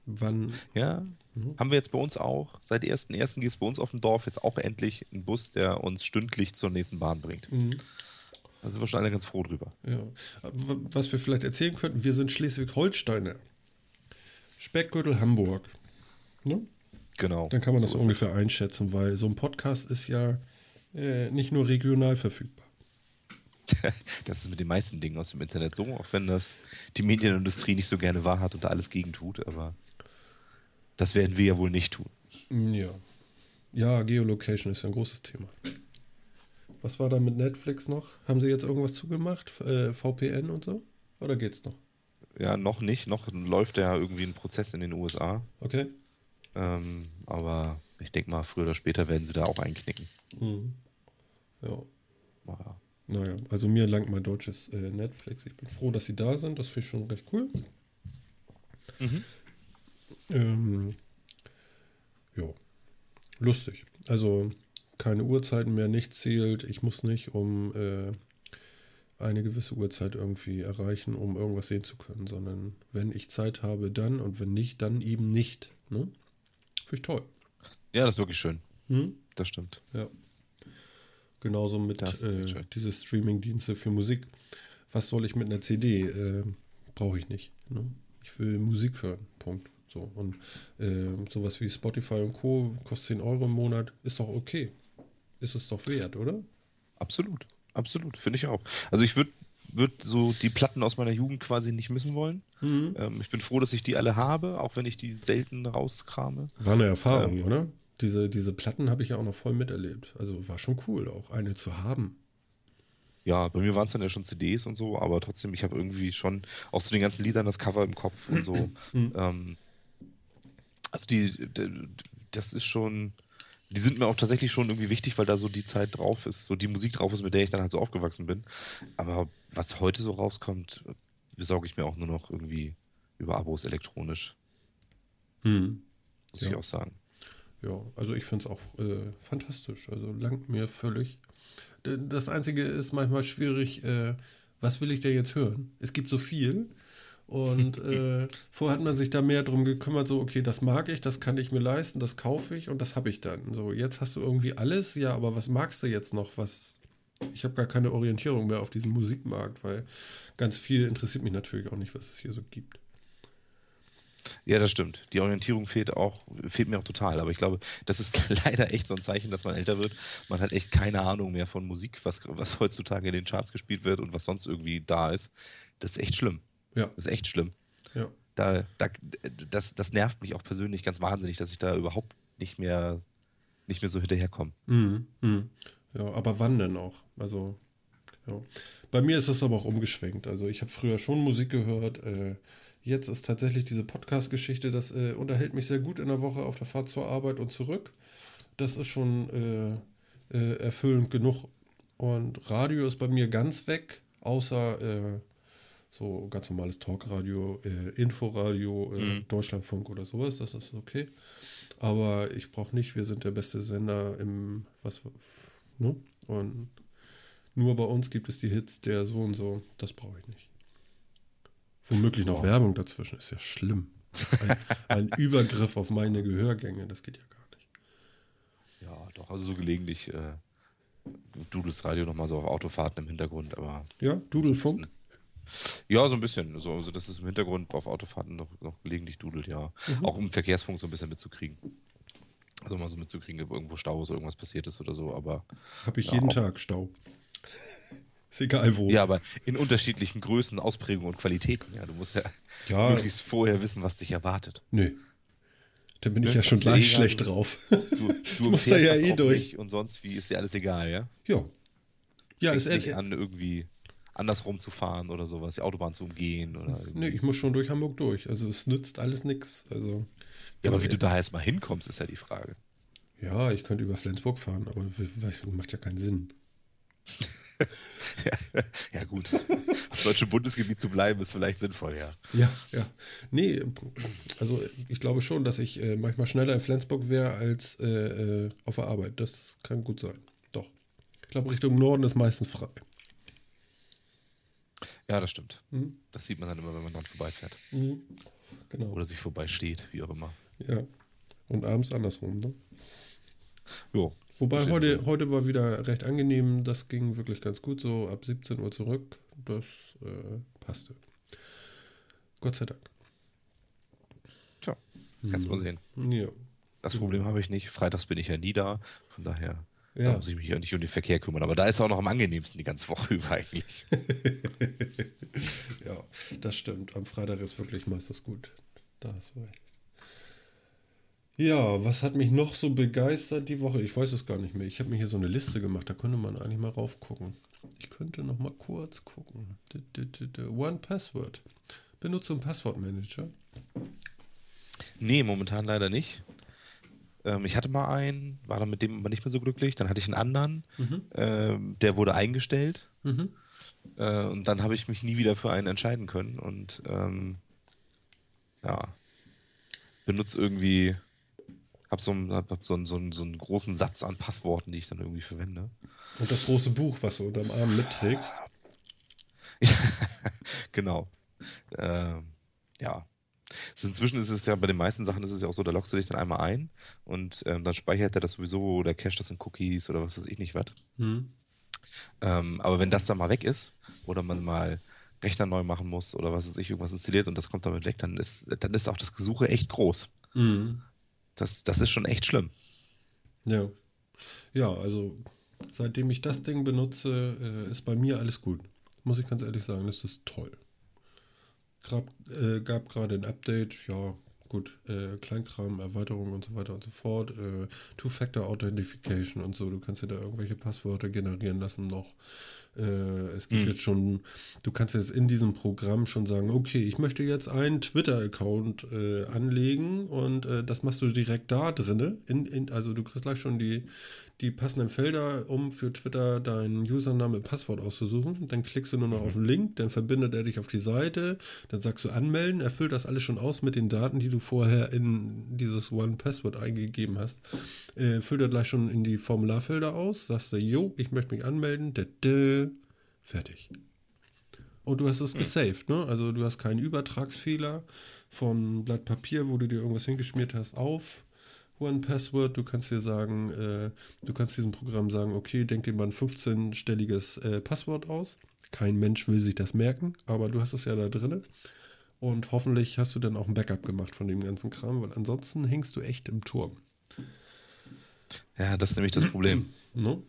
wann. Ja, Mhm. Haben wir jetzt bei uns auch. Seit 1.1. gibt es bei uns auf dem Dorf jetzt auch endlich einen Bus, der uns stündlich zur nächsten Bahn bringt. Mhm. Da sind wir schon alle ganz froh drüber. Ja. Was wir vielleicht erzählen könnten, wir sind Schleswig-Holsteiner. Speckgürtel Hamburg. Ne? Genau. Dann kann man so das ungefähr es. einschätzen, weil so ein Podcast ist ja äh, nicht nur regional verfügbar. Das ist mit den meisten Dingen aus dem Internet so, auch wenn das die Medienindustrie nicht so gerne wahrhat und da alles gegen tut, aber das werden wir ja wohl nicht tun. Ja. Ja, Geolocation ist ja ein großes Thema. Was war da mit Netflix noch? Haben sie jetzt irgendwas zugemacht? Äh, VPN und so? Oder geht's noch? Ja, noch nicht. Noch läuft ja irgendwie ein Prozess in den USA. Okay. Ähm, aber ich denke mal, früher oder später werden sie da auch einknicken. Mhm. Ja. Naja. naja, also mir langt mein deutsches äh, Netflix. Ich bin froh, dass sie da sind. Das finde ich schon recht cool. Mhm. Ähm, ja, lustig. Also keine Uhrzeiten mehr, nichts zählt. Ich muss nicht um äh, eine gewisse Uhrzeit irgendwie erreichen, um irgendwas sehen zu können, sondern wenn ich Zeit habe, dann und wenn nicht, dann eben nicht. Ne? Finde ich toll. Ja, das ist wirklich schön. Hm? Das stimmt. Ja. Genauso mit äh, diese Streaming-Dienste für Musik. Was soll ich mit einer CD? Äh, Brauche ich nicht. Ne? Ich will Musik hören. Punkt. So, und äh, sowas wie Spotify und Co. kostet 10 Euro im Monat, ist doch okay. Ist es doch wert, oder? Absolut, absolut, finde ich auch. Also ich würde würd so die Platten aus meiner Jugend quasi nicht missen wollen. Mhm. Ähm, ich bin froh, dass ich die alle habe, auch wenn ich die selten rauskrame. War eine Erfahrung, ähm, oder? Diese, diese Platten habe ich ja auch noch voll miterlebt. Also war schon cool, auch eine zu haben. Ja, bei mir waren es dann ja schon CDs und so, aber trotzdem, ich habe irgendwie schon auch zu den ganzen Liedern das Cover im Kopf und so. Mhm. Ähm, also die, das ist schon, die sind mir auch tatsächlich schon irgendwie wichtig, weil da so die Zeit drauf ist, so die Musik drauf ist, mit der ich dann halt so aufgewachsen bin. Aber was heute so rauskommt, besorge ich mir auch nur noch irgendwie über Abos elektronisch. Hm. Muss ja. ich auch sagen. Ja, also ich finde es auch äh, fantastisch. Also langt mir völlig. Das Einzige ist manchmal schwierig, äh, was will ich denn jetzt hören? Es gibt so viel und äh, vorher hat man sich da mehr drum gekümmert, so, okay, das mag ich, das kann ich mir leisten, das kaufe ich und das habe ich dann. So, jetzt hast du irgendwie alles, ja, aber was magst du jetzt noch? Was. Ich habe gar keine Orientierung mehr auf diesem Musikmarkt, weil ganz viel interessiert mich natürlich auch nicht, was es hier so gibt. Ja, das stimmt. Die Orientierung fehlt auch, fehlt mir auch total. Aber ich glaube, das ist leider echt so ein Zeichen, dass man älter wird. Man hat echt keine Ahnung mehr von Musik, was, was heutzutage in den Charts gespielt wird und was sonst irgendwie da ist. Das ist echt schlimm. Ja. Das ist echt schlimm. Ja. Da, da, das, das nervt mich auch persönlich ganz wahnsinnig, dass ich da überhaupt nicht mehr, nicht mehr so hinterherkomme. Mhm. Mhm. Ja, aber wann denn auch? Also Ja. Bei mir ist es aber auch umgeschwenkt. Also ich habe früher schon Musik gehört. Äh, jetzt ist tatsächlich diese Podcast-Geschichte, das äh, unterhält mich sehr gut in der Woche auf der Fahrt zur Arbeit und zurück. Das ist schon äh, äh erfüllend genug. Und Radio ist bei mir ganz weg, außer äh, so ganz normales Talkradio, äh, Inforadio, mhm. Deutschlandfunk oder sowas. Das ist okay. Aber ich brauche nicht, wir sind der beste Sender im, was, ne? Und nur bei uns gibt es die Hits der so und so. Das brauche ich nicht. Womöglich noch oh. Werbung dazwischen, ist ja schlimm. Ein, ein, Übergriff auf meine Gehörgänge, das geht ja gar nicht. Ja, doch, also so gelegentlich äh, Dudels Radio nochmal so auf Autofahrten im Hintergrund, aber. Ja, Dudelfunk? Ja, so ein bisschen. So, also, dass es im Hintergrund auf Autofahrten noch, noch gelegentlich dudelt, ja. Mhm. Auch im Verkehrsfunk so ein bisschen mitzukriegen. Also mal so mitzukriegen, ob irgendwo Stau ist, irgendwas passiert ist oder so, aber. Habe ich ja, jeden Tag Stau. ist egal wo. Ja, aber in unterschiedlichen Größen, Ausprägungen und Qualitäten. Ja, du musst ja, ja. möglichst vorher wissen, was dich erwartet. Nö. Da bin ich ja, ja schon gleich eh schlecht drauf. Du, du musst da ja eh durch. Und sonst, wie ist dir alles egal, ja? Ja. Ja, ist nicht an, irgendwie andersrum zu fahren oder sowas, die Autobahn zu umgehen oder. Nee, ich muss schon durch Hamburg durch. Also es nützt alles nichts. Also. Ja, aber wie du da erstmal hinkommst, ist ja die Frage. Ja, ich könnte über Flensburg fahren, aber das macht ja keinen Sinn. ja, ja, gut. Auf deutschem Bundesgebiet zu bleiben, ist vielleicht sinnvoll, ja. Ja, ja. Nee, also ich glaube schon, dass ich äh, manchmal schneller in Flensburg wäre als äh, äh, auf der Arbeit. Das kann gut sein. Doch. Ich glaube, Richtung Norden ist meistens frei. Ja, das stimmt. Mhm. Das sieht man dann immer, wenn man dran vorbeifährt. Mhm. Genau. Oder sich vorbeisteht, wie auch immer. Ja. Und abends andersrum, ne? Jo. Wobei heute, heute war wieder recht angenehm. Das ging wirklich ganz gut, so ab 17 Uhr zurück. Das äh, passte. Gott sei Dank. Tja, kannst mhm. mal sehen. Ja. Das Problem habe ich nicht. Freitags bin ich ja nie da. Von daher ja. Da muss ich mich ja nicht um den Verkehr kümmern. Aber da ist auch noch am angenehmsten die ganze Woche über eigentlich. ja, das stimmt. Am Freitag ist wirklich meistens gut. Da hast du recht. Ja, was hat mich noch so begeistert die Woche? Ich weiß es gar nicht mehr. Ich habe mir hier so eine Liste gemacht, da könnte man eigentlich mal raufgucken. Ich könnte noch mal kurz gucken. One Password. Benutzt du einen Passwortmanager? Nee, momentan leider nicht. Ähm, ich hatte mal einen, war dann mit dem aber nicht mehr so glücklich. Dann hatte ich einen anderen, mhm. ähm, der wurde eingestellt. Mhm. Äh, und dann habe ich mich nie wieder für einen entscheiden können. Und ähm, ja, benutze irgendwie, habe so, hab so, so, so einen großen Satz an Passworten, die ich dann irgendwie verwende. Und das große Buch, was du unterm Arm mitträgst. genau. Äh, ja, inzwischen ist es ja bei den meisten Sachen ist es ja auch so, da loggst du dich dann einmal ein und ähm, dann speichert er das sowieso oder cache das in Cookies oder was weiß ich nicht was. Hm. Ähm, aber wenn das dann mal weg ist oder man mal Rechner neu machen muss oder was weiß ich, irgendwas installiert und das kommt damit weg, dann ist, dann ist auch das Gesuche echt groß. Mhm. Das, das ist schon echt schlimm. Ja. Ja, also seitdem ich das Ding benutze, äh, ist bei mir alles gut. Muss ich ganz ehrlich sagen, das ist toll. Grab, äh, gab gerade ein Update, ja, gut, äh, Kleinkram, Erweiterung und so weiter und so fort. Äh, Two-Factor-Authentification und so. Du kannst dir da irgendwelche Passwörter generieren lassen noch. Äh, es gibt mhm. jetzt schon, du kannst jetzt in diesem Programm schon sagen, okay, ich möchte jetzt einen Twitter-Account äh, anlegen und äh, das machst du direkt da drinne. In, in, also du kriegst gleich schon die, die passenden Felder, um für Twitter deinen Username und Passwort auszusuchen. Dann klickst du nur noch auf den Link, dann verbindet er dich auf die Seite, dann sagst du anmelden, er füllt das alles schon aus mit den Daten, die du vorher in dieses One-Password eingegeben hast. Äh, füllt er gleich schon in die Formularfelder aus, sagst du, jo, ich möchte mich anmelden, dä, fertig. Und du hast es gesaved, ne? Also du hast keinen Übertragsfehler von Blatt Papier, wo du dir irgendwas hingeschmiert hast, auf One Password. Du kannst dir sagen, äh, du kannst diesem Programm sagen, okay, denk dir mal ein 15-stelliges äh, Passwort aus. Kein Mensch will sich das merken, aber du hast es ja da drin. Und hoffentlich hast du dann auch ein Backup gemacht von dem ganzen Kram, weil ansonsten hängst du echt im Turm. Ja, das ist nämlich das Problem. No?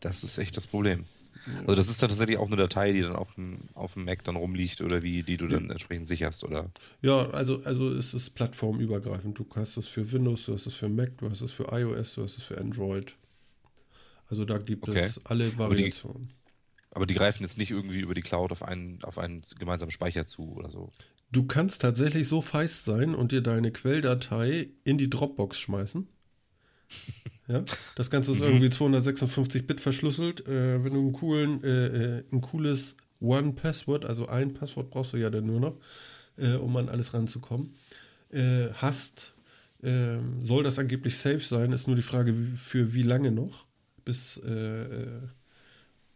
Das ist echt das Problem. Also das ist dann tatsächlich auch eine Datei, die dann auf dem, auf dem Mac dann rumliegt oder wie, die du dann entsprechend sicherst, oder? Ja, also, also es ist plattformübergreifend. Du hast es für Windows, du hast es für Mac, du hast es für iOS, du hast es für Android. Also da gibt okay. es alle Variationen. Aber die greifen jetzt nicht irgendwie über die Cloud auf einen, auf einen gemeinsamen Speicher zu oder so. Du kannst tatsächlich so feist sein und dir deine Quelldatei in die Dropbox schmeißen. Ja, das Ganze ist irgendwie 256-Bit verschlüsselt. Äh, wenn du einen coolen, äh, äh, ein cooles One-Password, also ein Passwort brauchst du ja dann nur noch, äh, um an alles ranzukommen, äh, hast, ähm, soll das angeblich safe sein. Ist nur die Frage, für wie lange noch, bis äh,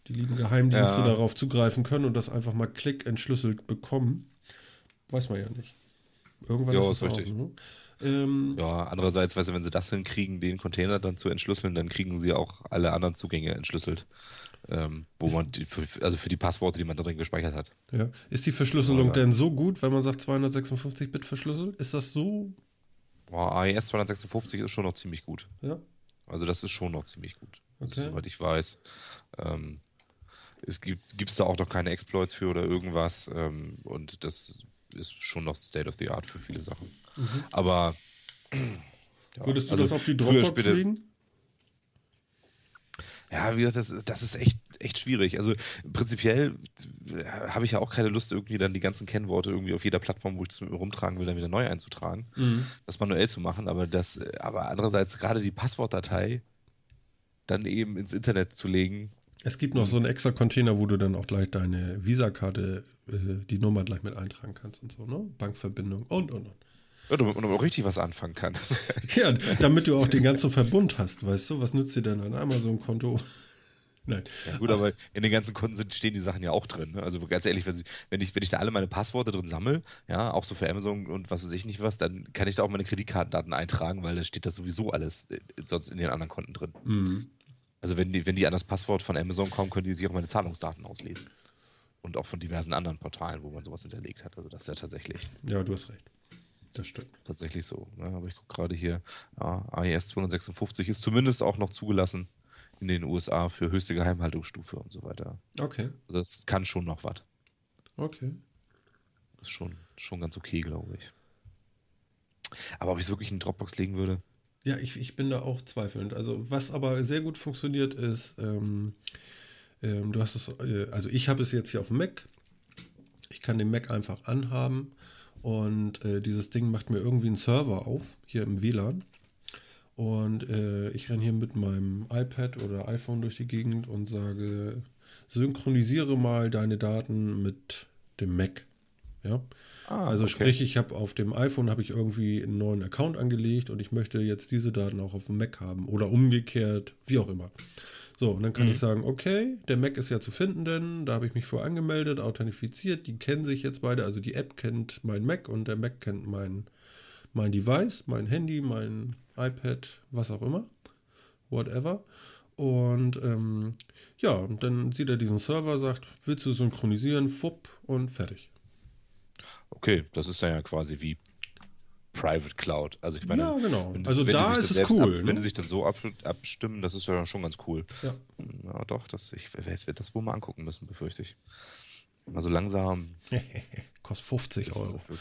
die lieben Geheimdienste Ja. darauf zugreifen können und das einfach mal klick entschlüsselt bekommen. Weiß man ja nicht. Irgendwann Ja, ist ist es auch, richtig. ne? Ähm, Ja, andererseits, weißt du, wenn sie das hinkriegen, den Container dann zu entschlüsseln, dann kriegen sie auch alle anderen Zugänge entschlüsselt. Ähm, wo man, die, für, also für die Passworte, die man da drin gespeichert hat. ja. Ist die Verschlüsselung denn so gut, wenn man sagt 256-Bit verschlüsselt? Ist das so? Boah, AES 256 ist schon noch ziemlich gut. Ja. Also das ist schon noch ziemlich gut. Also, Okay. soweit ich weiß. Ähm, es gibt es da auch noch keine Exploits für oder irgendwas. Ähm, und das ist schon noch State of the Art für viele Sachen. Aber ja, Würdest du also das auf die Dropbox legen? Ja, wie gesagt, das, ist- das ist echt, echt schwierig. Also prinzipiell äh, habe ich ja auch keine Lust, irgendwie dann die ganzen Kennworte irgendwie auf jeder Plattform, wo ich das mit mir rumtragen will, dann wieder neu einzutragen. Mhm. Das manuell zu machen, aber das, aber andererseits gerade die Passwortdatei dann eben ins Internet zu legen. Es gibt noch so einen extra Container, wo du dann auch gleich deine Visakarte, äh, die Nummer gleich mit eintragen kannst und so, ne? Bankverbindung und und und. Ja, damit man auch richtig was anfangen kann. Ja, damit du auch den ganzen Verbund hast, weißt du? Was nützt dir denn ein Amazon-Konto? Nein. Ja, gut, aber in den ganzen Konten sind, stehen die Sachen ja auch drin. Ne? Also ganz ehrlich, wenn, ich, wenn ich da alle meine Passworte drin sammle, ja, auch so für Amazon und was weiß ich nicht was, dann kann ich da auch meine Kreditkartendaten eintragen, weil da steht das sowieso alles äh, sonst in den anderen Konten drin. Mhm. Also wenn die, wenn die an das Passwort von Amazon kommen, können die sich auch meine Zahlungsdaten auslesen. Und auch von diversen anderen Portalen, wo man sowas hinterlegt hat. Also das ist ja tatsächlich, Ja, du hast recht. Das stimmt. tatsächlich so. Ne? Aber ich gucke gerade hier, ja, AES 256 ist zumindest auch noch zugelassen in den USA für höchste Geheimhaltungsstufe und so weiter. Okay. Also das kann schon noch was. Okay. Das ist schon, schon ganz okay, glaube ich. Aber ob ich es wirklich in Dropbox legen würde? Ja, ich, ich bin da auch zweifelnd. Also, was aber sehr gut funktioniert, ist, ähm, ähm, du hast es, äh, also ich habe es jetzt hier auf dem Mac. Ich kann den Mac einfach anhaben und äh, dieses Ding macht mir irgendwie einen Server auf, hier im WLAN. Und äh, ich renne hier mit meinem iPad oder iPhone durch die Gegend und sage, synchronisiere mal deine Daten mit dem Mac. Ja. Ah, also okay. sprich, ich habe auf dem iPhone habe ich irgendwie einen neuen Account angelegt und ich möchte jetzt diese Daten auch auf dem Mac haben oder umgekehrt, wie auch immer. So, und dann kann Mhm. ich sagen, okay, der Mac ist ja zu finden, denn da habe ich mich vorher angemeldet, authentifiziert, die kennen sich jetzt beide, also die App kennt mein Mac und der Mac kennt mein, mein Device, mein Handy, mein iPad, was auch immer, whatever. Und ähm, ja, und dann sieht er diesen Server, sagt, willst du synchronisieren, fupp und fertig. Okay, das ist ja quasi wie Private Cloud. Also ich meine, Ja, genau. wenn, Also wenn da ist das es cool, Ab, ne? Wenn die sich dann so ab, abstimmen, das ist ja schon ganz cool. Ja. Ja, doch, das, ich werde das wohl mal angucken müssen, befürchte ich. Mal so langsam. Kostet 50 das ist Euro. so.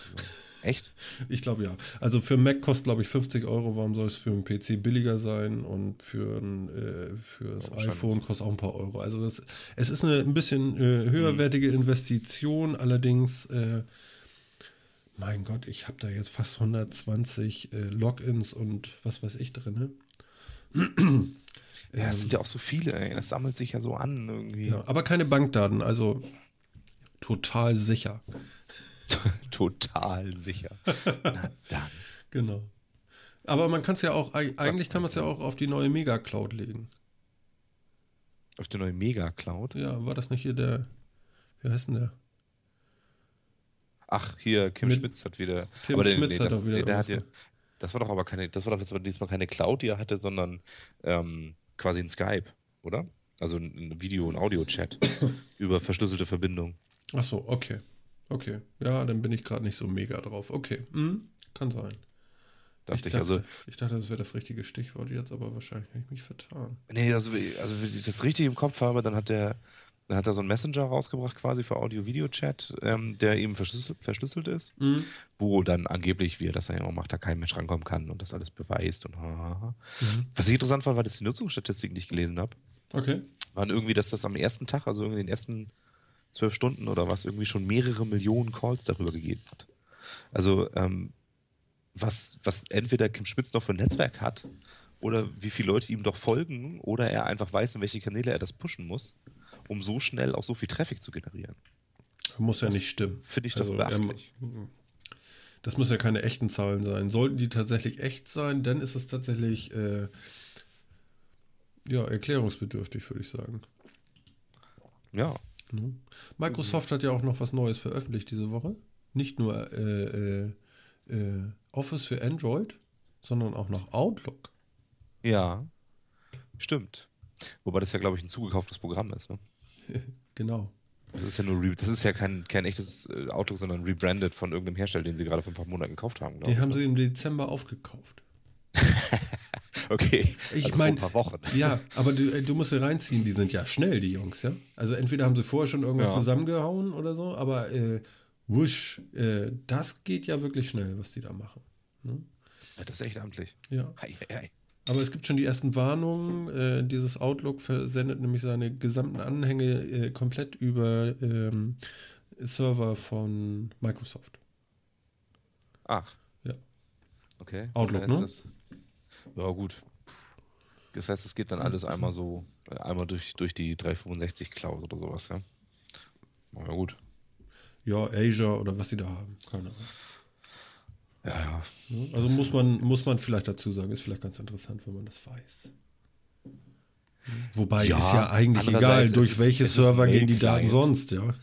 Echt? Ich glaube ja. Also für Mac kostet, glaube ich, 50 Euro. Warum soll es für einen PC billiger sein? Und für ein äh, fürs Ja, wahrscheinlich. iPhone kostet auch ein paar Euro. Also das, es ist eine ein bisschen äh, höherwertige Investition. Allerdings, äh, mein Gott, ich habe da jetzt fast 120 äh, Logins und was weiß ich drin. Ja, es sind ja auch so viele, ey. Das sammelt sich ja so an irgendwie. Ja, aber keine Bankdaten. Also total sicher. Total sicher. Na dann. Genau. Aber man kann es ja auch, eig- eigentlich kann man es ja auch auf die neue Mega Cloud legen. Auf die neue Mega-Cloud. Ja, war das nicht hier der, wie heißt denn der? Ach, hier, Kim Mit- Schmitz hat wieder. Kim aber Schmitz nee, hat das, auch wieder nee, der hat irgendwas Das war doch aber keine, das war doch jetzt aber diesmal keine Cloud, die er hatte, sondern ähm, quasi ein Skype, oder? Also ein Video- und Audio-Chat über verschlüsselte Verbindung. Ach so, okay. Okay. Ja, dann bin ich gerade nicht so mega drauf. Okay. Mhm. Kann sein. Dachte ich, dachte, also. ich dachte, das wäre das richtige Stichwort jetzt, aber wahrscheinlich habe ich mich vertan. Nee, also, also wenn ich das richtig im Kopf habe, dann hat der, dann hat er so einen Messenger rausgebracht, quasi für Audio-Video-Chat, ähm, der eben verschlüsselt, verschlüsselt ist, Mhm. wo dann angeblich, wie er das ja immer macht, da kein Mensch rankommen kann und das alles beweist und ha, ha, ha. Mhm. Was ich interessant fand, war, dass die Nutzungsstatistiken, ich gelesen habe, Okay. waren irgendwie, dass das am ersten Tag, also irgendwie in den ersten zwölf Stunden oder was, irgendwie schon mehrere Millionen Calls darüber gegeben hat. Also, ähm, was, was entweder Kim Spitz noch für ein Netzwerk hat oder wie viele Leute ihm doch folgen oder er einfach weiß, in welche Kanäle er das pushen muss, um so schnell auch so viel Traffic zu generieren. Muss ja Das nicht stimmen. Finde ich doch Also, beachtlich. ähm, das müssen ja keine echten Zahlen sein. Sollten die tatsächlich echt sein, dann ist es tatsächlich äh, ja, erklärungsbedürftig, würde ich sagen. ja, Ne? Microsoft hat ja auch noch was Neues veröffentlicht diese Woche. Nicht nur äh, äh, äh, Office für Android, sondern auch noch Outlook. ja, stimmt. Wobei das ja, glaube ich, ein zugekauftes Programm ist. Ne? Genau. Das ist ja nur, re das ist ja kein, kein echtes äh, Outlook, sondern rebranded von irgendeinem Hersteller, den sie gerade vor ein paar Monaten gekauft haben. Die ich, haben ne? sie im Dezember aufgekauft. Okay. Ich also mein- vor ein paar Wochen. Ja, aber du, äh, du musst sie reinziehen, die sind ja schnell, die Jungs, ja. Also entweder haben sie vorher schon irgendwas Ja. zusammengehauen oder so, aber äh, wusch, äh, das geht ja wirklich schnell, was die da machen. Ne? Ja, das ist echt amtlich. Ja. Hei, hei, hei. Aber es gibt schon die ersten Warnungen. Äh, dieses Outlook versendet nämlich seine gesamten Anhänge äh, komplett über ähm, Server von Microsoft. Ach. Ja. Okay. Outlook, das heißt, ne? Das, ja, gut. Das heißt, es geht dann alles einmal so, äh, einmal durch, durch die 365 Cloud oder sowas, ja. Na ja, gut. Ja, Azure oder was sie da haben. Keine Ahnung. Ja, ja. Ne? Also muss man, muss man vielleicht dazu sagen, ist vielleicht ganz interessant, wenn man das weiß. Wobei Ja, ist ja eigentlich egal, durch ist welche Server gehen die Daten sonst, ja.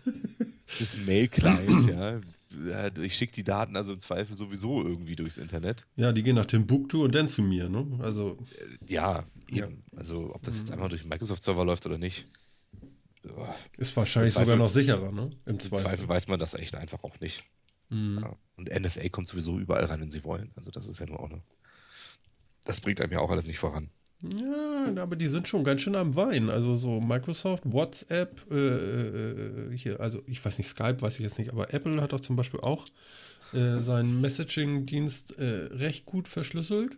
Es ist ein Mail-Client, ja. Ja, Ich schicke die Daten also im Zweifel sowieso irgendwie durchs Internet. Ja, die gehen nach Timbuktu und dann zu mir, ne? Also, Ja, Ja. eben. Also, ob das jetzt einfach durch den Microsoft-Server läuft oder nicht. ja, ist wahrscheinlich Im Zweifel- sogar noch sicherer, ne? Im Im Zweifel. Zweifel weiß man das echt einfach auch nicht. Mhm. Ja. Und NSA kommt sowieso überall rein, wenn sie wollen. Also das ist ja nur auch eine. Das bringt einem ja auch alles nicht voran. Ja, aber die sind schon ganz schön am Wein. Also so Microsoft, WhatsApp, äh, äh, hier, also ich weiß nicht, Skype weiß ich jetzt nicht, aber Apple hat doch zum Beispiel auch äh, seinen Messaging-Dienst äh, recht gut verschlüsselt.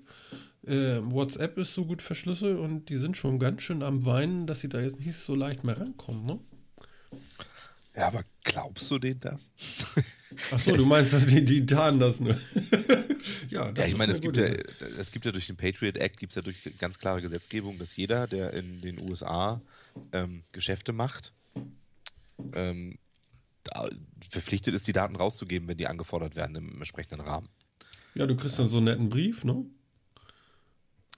Äh, WhatsApp ist so gut verschlüsselt und die sind schon ganz schön am Weinen, dass sie da jetzt nicht so leicht mehr rankommen, ne? Ja, aber glaubst du denen das? Achso, du meinst, dass die, die tarnen das nur. ja, das ja, ich meine, eine es gibt ja, es gibt ja durch den Patriot Act, gibt es ja durch ganz klare Gesetzgebung, dass jeder, der in den USA ähm, Geschäfte macht, ähm, verpflichtet ist, die Daten rauszugeben, wenn die angefordert werden im entsprechenden Rahmen. Ja, du kriegst dann so einen netten Brief, ne?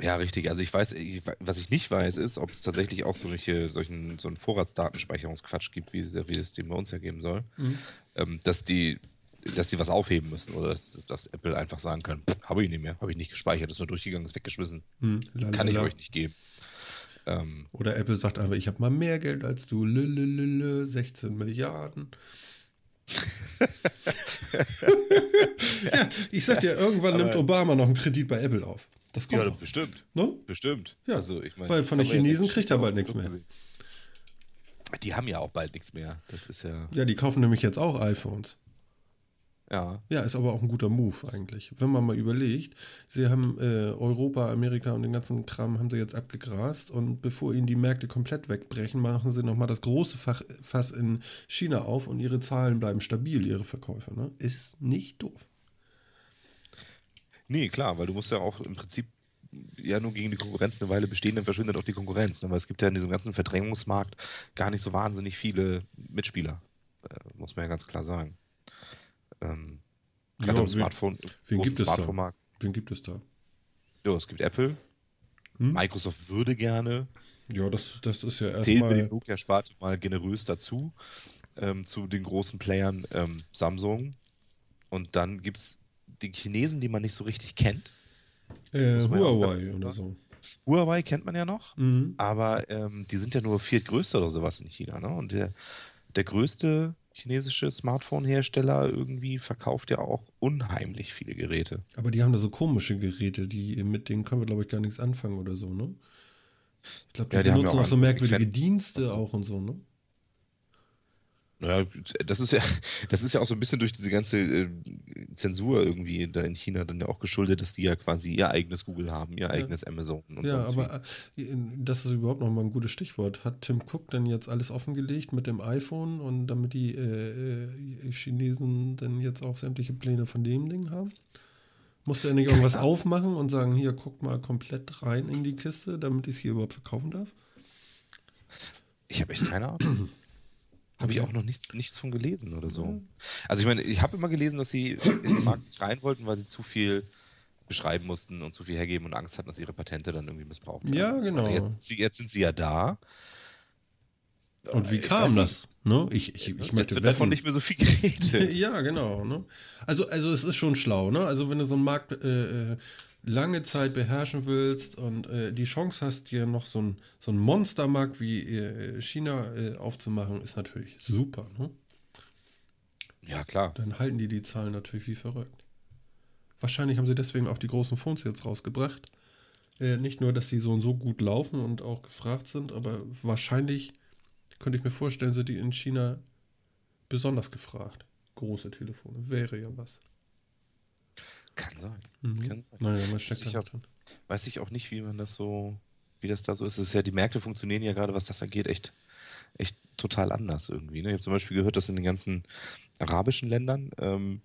Ja, richtig. Also ich weiß, ich, was ich nicht weiß, ist, ob es tatsächlich auch solche, solchen, so einen Vorratsdatenspeicherungsquatsch gibt, wie es, wie es den bei uns ja geben soll, Mhm. ähm, dass die dass die was aufheben müssen oder dass, dass Apple einfach sagen kann, habe ich nicht mehr, habe ich nicht gespeichert, ist nur durchgegangen, ist weggeschmissen, Hm, kann ich euch nicht geben. Ähm, Oder Apple sagt einfach, ich habe mal mehr Geld als du. Lülülülü, 16 Milliarden. ja, ich sag dir, irgendwann nimmt Aber- Obama noch einen Kredit bei Apple auf. Das kommt ja, noch. bestimmt. Ne? Bestimmt. Ja, also, ich meine, weil von den ja Chinesen nicht- kriegt er bald nichts mehr. Die haben ja auch bald nichts mehr. Das ist ja, Ja, die kaufen nämlich jetzt auch iPhones. ja. Ja, ist aber auch ein guter Move eigentlich. Wenn man mal überlegt, sie haben äh, Europa, Amerika und den ganzen Kram haben sie jetzt abgegrast und bevor ihnen die Märkte komplett wegbrechen, machen sie nochmal das große Fach, Fass in China auf und ihre Zahlen bleiben stabil, ihre Verkäufe. Ne? Ist nicht doof. Nee, klar, weil du musst ja auch im Prinzip ja nur gegen die Konkurrenz eine Weile bestehen, dann verschwindet auch die Konkurrenz. Ne? Weil es gibt ja in diesem ganzen Verdrängungsmarkt gar nicht so wahnsinnig viele Mitspieler. Äh, muss man ja ganz klar sagen. Ähm, gerade Ja, im Smartphone, wen gibt es da? Smartphone-Markt. Wen gibt es da? Ja, es gibt Apple. Hm? Microsoft würde gerne, Ja, das, das ist ja zählt mir die erstmal. Nokia-Sparte mal generös dazu, ähm, zu den großen Playern ähm, Samsung. Und dann gibt es die Chinesen, die man nicht so richtig kennt. Äh, ja Huawei ganz- oder so. Huawei kennt man ja noch. Mhm. Aber ähm, die sind ja nur viertgrößte oder sowas in China. Ne? Und der, der größte chinesische Smartphone-Hersteller irgendwie verkauft ja auch unheimlich viele Geräte. Aber die haben da so komische Geräte, die mit denen können wir, glaube ich, gar nichts anfangen oder so, ne? Ich glaube, die, Ja, die ja benutzen auch auch so merkwürdige Lizenzen Dienste und so. auch und so, ne? Naja, das ist ja, das ist ja auch so ein bisschen durch diese ganze äh, Zensur irgendwie da in China dann ja auch geschuldet, dass die ja quasi ihr eigenes Google haben, ihr eigenes Amazon und Ja, sonst aber äh, das ist überhaupt noch mal ein gutes Stichwort. Hat Tim Cook dann jetzt alles offengelegt mit dem iPhone und damit die äh, äh, Chinesen dann jetzt auch sämtliche Pläne von dem Ding haben? Musste er nicht irgendwas aufmachen und sagen, hier, guck mal komplett rein in die Kiste, damit ich es hier überhaupt verkaufen darf? Ich habe echt keine Ahnung. Habe ich auch noch nichts, nichts von gelesen oder so. Also ich meine, ich habe immer gelesen, dass sie in den Markt nicht rein wollten, weil sie zu viel beschreiben mussten und zu viel hergeben und Angst hatten, dass ihre Patente dann irgendwie missbraucht werden. Ja, und so genau. weiter. Jetzt sind, sie, jetzt sind sie ja da. Und wie Ich kam das? Ne? Ich, ich, ich Jetzt möchte wird davon nicht mehr so viel geredet. Ja, genau. Ne? Also, also es ist schon schlau, ne? Also wenn du so einen Markt äh, äh, lange Zeit beherrschen willst und äh, die Chance hast, dir noch so ein, so ein Monstermarkt wie äh, China äh, aufzumachen, ist natürlich super, ne? Ja, klar. Dann halten die die Zahlen natürlich wie verrückt. Wahrscheinlich haben sie deswegen auch die großen Phones jetzt rausgebracht. Äh, nicht nur, dass die so und so gut laufen und auch gefragt sind, aber wahrscheinlich könnte ich mir vorstellen, sind die in China besonders gefragt. Große Telefone. Wäre ja was. Kann sein. Mhm. Kann sein. Naja, man steckt da nicht drin. Weiß ich auch nicht, wie man das so, wie das da so ist. Es ist ja, die Märkte funktionieren ja gerade, was das angeht, echt, echt total anders irgendwie. Ne? Ich habe zum Beispiel gehört, dass in den ganzen arabischen Ländern ähm,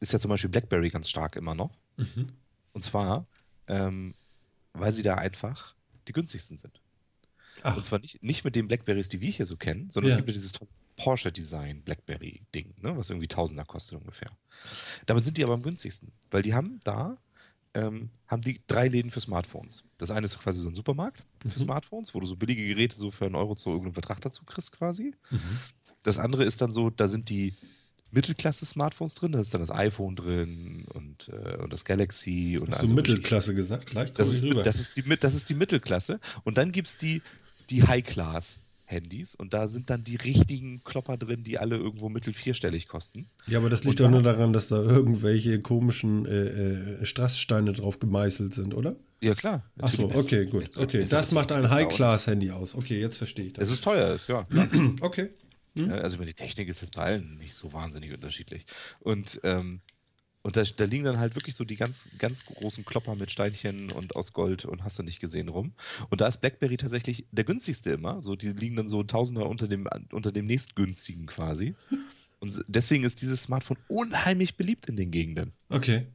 ist ja zum Beispiel BlackBerry ganz stark immer noch. Mhm. Und zwar, ähm, weil sie da einfach die günstigsten sind. Ach, Und zwar nicht, nicht mit den Blackberries, die wir hier so kennen, sondern Ja. es gibt ja dieses tolle Porsche-Design Blackberry-Ding, ne, was irgendwie Tausender kostet ungefähr. Damit sind die aber am günstigsten, weil die haben da ähm, haben die drei Läden für Smartphones. Das eine ist quasi so ein Supermarkt für Mhm. Smartphones, wo du so billige Geräte so für einen Euro zu irgendeinem Vertrag dazu kriegst quasi. mhm. Das andere ist dann so, da sind die Mittelklasse-Smartphones drin, da ist dann das iPhone drin und, äh, und das Galaxy und hast also du Mittelklasse gesagt? Gleich das ist, rüber. das, ist die, das ist die Mittelklasse. Und dann gibt es die, die High-Class-Handys. Und da sind dann die richtigen Klopper drin, die alle irgendwo mittel vierstellig kosten. ja, aber das liegt Und doch nur daran, dass da irgendwelche komischen äh, äh, Strasssteine drauf gemeißelt sind, oder? Ja, klar. Ach so, okay, gut. besser- Okay, besser- das macht ein High-Class-Handy aus. Okay, jetzt verstehe ich das. Es ist teuer, ja. okay. Ja, Also über die Technik ist jetzt bei allen nicht so wahnsinnig unterschiedlich. Und, ähm, und da, da liegen dann halt wirklich so die ganz, ganz großen Klopper mit Steinchen und aus Gold und hast du nicht gesehen rum. Und da ist BlackBerry tatsächlich der günstigste immer. So, die liegen dann so Tausender unter dem, unter dem nächstgünstigen quasi. Und deswegen ist dieses Smartphone unheimlich beliebt in den Gegenden. Okay.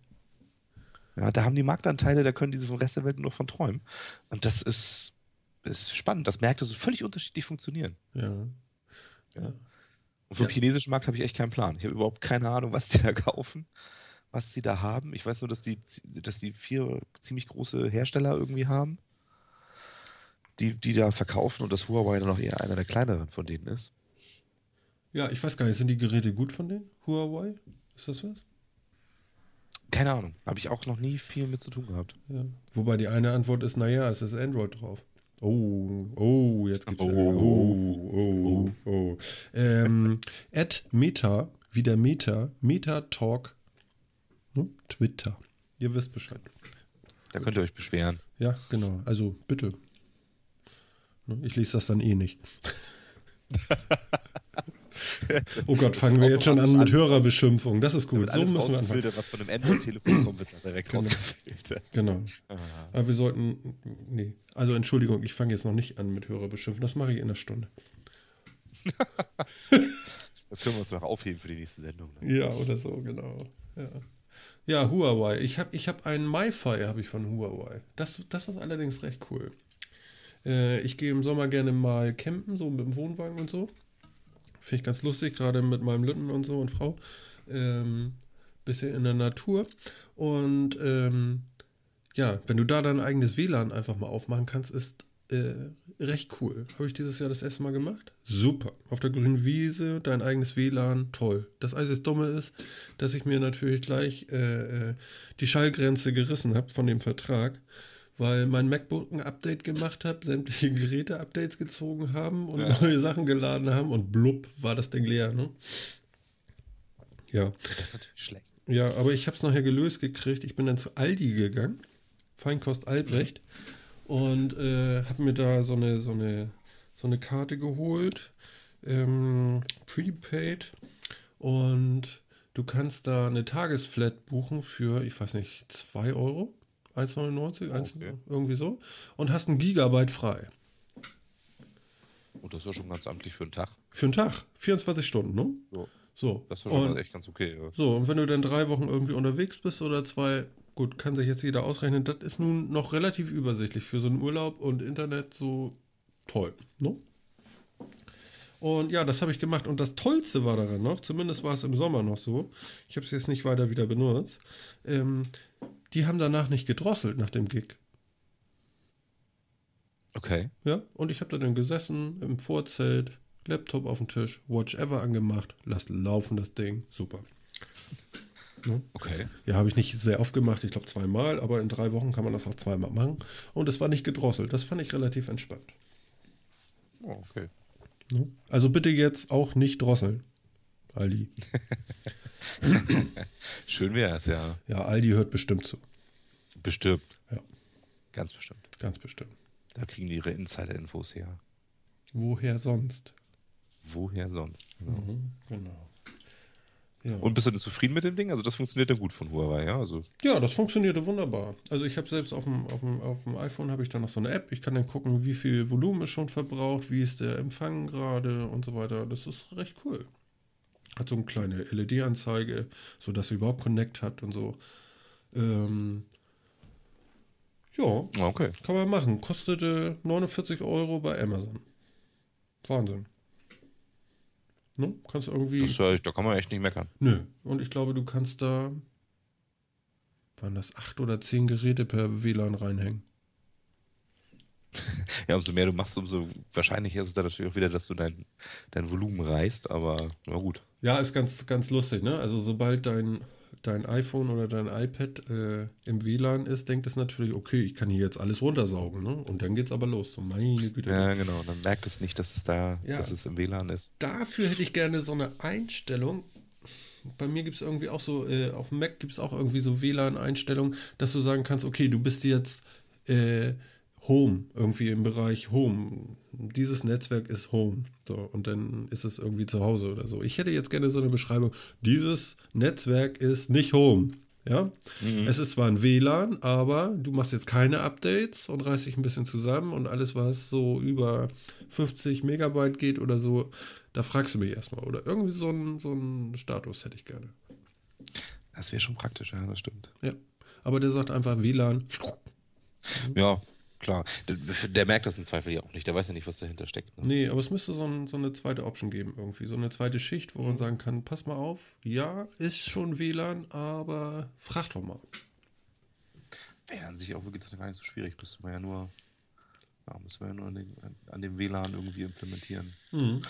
Ja, da haben die Marktanteile, da können diese vom Rest der Welt nur von träumen. Und das ist, ist spannend, dass Märkte so völlig unterschiedlich funktionieren. Ja. Und vom Ja. chinesischen Markt habe ich echt keinen Plan. Ich habe überhaupt keine Ahnung, was die da kaufen, was die da haben. Ich weiß nur, dass die, dass die vier ziemlich große Hersteller irgendwie haben, die, die da verkaufen und dass Huawei dann noch eher einer der kleineren von denen ist. Ja, ich weiß gar nicht, sind die Geräte gut von denen? Huawei? Ist das was? Keine Ahnung. Habe ich auch noch nie viel mit zu tun gehabt. Ja. Wobei die eine Antwort ist, naja, es ist Android drauf. Oh, oh, jetzt gibt's Oh, Ärger. oh, oh, oh. Ähm, at Meta, wieder Meta, Meta Talk? Twitter. Ihr wisst Bescheid. Da könnt ihr euch beschweren. Ja, genau. Also bitte. Ne, Ich lese das dann eh nicht. oh Gott, fangen wir jetzt schon an mit Hörerbeschimpfung. Das ist gut. So müssen wir anfangen. was von einem Android-Telefon kommt, wird direkt Genau. rausgefiltert. Genau. Ah. Aber wir sollten. Nee. Also Entschuldigung, ich fange jetzt noch nicht an mit Hörerbeschimpfen. Das mache ich in einer Stunde. Das können wir uns noch aufheben für die nächste Sendung. Ne? Ja, oder so, genau. Ja, ja Huawei. Ich habe ich hab einen MiFi habe ich von Huawei. Das, das ist allerdings recht cool. Äh, ich gehe im Sommer gerne mal campen, so mit dem Wohnwagen und so. Finde ich ganz lustig, gerade mit meinem Lütten und so und Frau. Ähm, bisschen in der Natur. Und ähm, ja, wenn du da dein eigenes WLAN einfach mal aufmachen kannst, ist äh, recht cool. Habe ich dieses Jahr das erste Mal gemacht? Super. Auf der grünen Wiese, dein eigenes WLAN, toll. Das einzige Dumme ist, dass ich mir natürlich gleich äh, äh, die Schallgrenze gerissen habe von dem Vertrag, weil mein MacBook ein Update gemacht hat, sämtliche Geräte Updates gezogen haben und Ja. neue Sachen geladen haben und blub war das Ding leer. Ne? Ja. Das ist natürlich schlecht. Ja, aber ich habe es nachher gelöst gekriegt. Ich bin dann zu Aldi gegangen, Feinkost Albrecht, und äh, habe mir da so eine, so, eine, so eine Karte geholt. ähm, Prepaid und du kannst da eine Tagesflat buchen für, ich weiß nicht, 2 Euro, 1,99, Oh, okay. irgendwie so und hast ein Gigabyte frei. Und das ist ja schon ganz amtlich für einen Tag. Für einen Tag, 24 Stunden, ne? So. So. Das ist schon und, echt ganz okay. Ja. so, und wenn du dann drei Wochen irgendwie unterwegs bist oder zwei, gut, kann sich jetzt jeder ausrechnen, das ist nun noch relativ übersichtlich für so einen Urlaub und Internet so toll, ne? Und ja, das habe ich gemacht. Und das Tollste war daran noch, zumindest war es im Sommer noch so, ich habe es jetzt nicht weiter wieder benutzt, ähm, die haben danach nicht gedrosselt nach dem Gig. Okay. Ja, und ich habe da dann gesessen im Vorzelt, Laptop auf dem Tisch, Watch Ever angemacht, lass laufen das Ding, super. Okay. Ja, habe ich nicht sehr oft gemacht, ich glaube zweimal, aber in drei Wochen kann man das auch zweimal machen. Und es war nicht gedrosselt, das fand ich relativ entspannt. Oh, okay. Ne? Also bitte jetzt auch nicht drosseln, Aldi. Schön wäre es, ja. Ja, Aldi hört bestimmt zu. Bestimmt. Ja, Ganz bestimmt. ganz bestimmt. Da kriegen die ihre Insider-Infos her. Woher sonst? Woher sonst? Genau. Mhm, genau. Ja. Und bist du denn zufrieden mit dem Ding? Also das funktioniert dann gut von Huawei, ja? Also Ja, das funktionierte wunderbar. Also ich habe selbst auf dem, auf dem, auf dem iPhone habe ich dann noch so eine App. Ich kann dann gucken, wie viel Volumen ist schon verbraucht, wie ist der Empfang gerade und so weiter. Das ist recht cool. Hat so eine kleine LED-Anzeige, sodass er überhaupt Connect hat und so. Ähm, ja, Ah, okay. kann man machen. Kostete 49 Euro bei Amazon. Wahnsinn. Ne? Kannst irgendwie. Das, äh, da kann man echt nicht meckern. Nö. Und ich glaube, du kannst da. Waren das acht oder zehn Geräte per WLAN reinhängen? Ja, umso mehr du machst, umso wahrscheinlicher ist es dann natürlich auch wieder, dass du dein, dein Volumen reißt, aber na gut. Ja, ist ganz, ganz lustig, ne? Also sobald dein, dein iPhone oder dein iPad äh, im WLAN ist, denkt es natürlich, okay, ich kann hier jetzt alles runtersaugen, ne? Und dann geht's aber los. So, meine Güte. Ja, genau. Dann merkt es nicht, dass es da, Ja. dass es im WLAN ist. Dafür hätte ich gerne so eine Einstellung. Bei mir gibt es irgendwie auch so, äh, auf dem Mac gibt es auch irgendwie so WLAN-Einstellungen, dass du sagen kannst, okay, du bist jetzt äh, Home, irgendwie im Bereich Home. Dieses Netzwerk ist Home. So, und dann ist es irgendwie zu Hause oder so. Ich hätte jetzt gerne so eine Beschreibung. Dieses Netzwerk ist nicht Home. Ja, es ist zwar ein WLAN, aber du machst jetzt keine Updates und reißt dich ein bisschen zusammen und alles, was so über 50 Megabyte geht oder so, da fragst du mich erstmal. Oder irgendwie so ein, so ein Status hätte ich gerne. Das wäre schon praktisch, ja, das stimmt. Ja. Aber der sagt einfach WLAN. Ja, klar. Der, der merkt das im Zweifel ja auch nicht. Der weiß ja nicht, was dahinter steckt. Ne? Nee, aber es müsste so, ein, so eine zweite Option geben irgendwie. So eine zweite Schicht, wo man sagen kann, pass mal auf, ja, ist schon WLAN, aber frag doch mal. Wäre an sich auch wirklich gar nicht so schwierig. Müsste man ja nur, ja, müsste man ja nur an, den, an dem WLAN irgendwie implementieren. Mhm.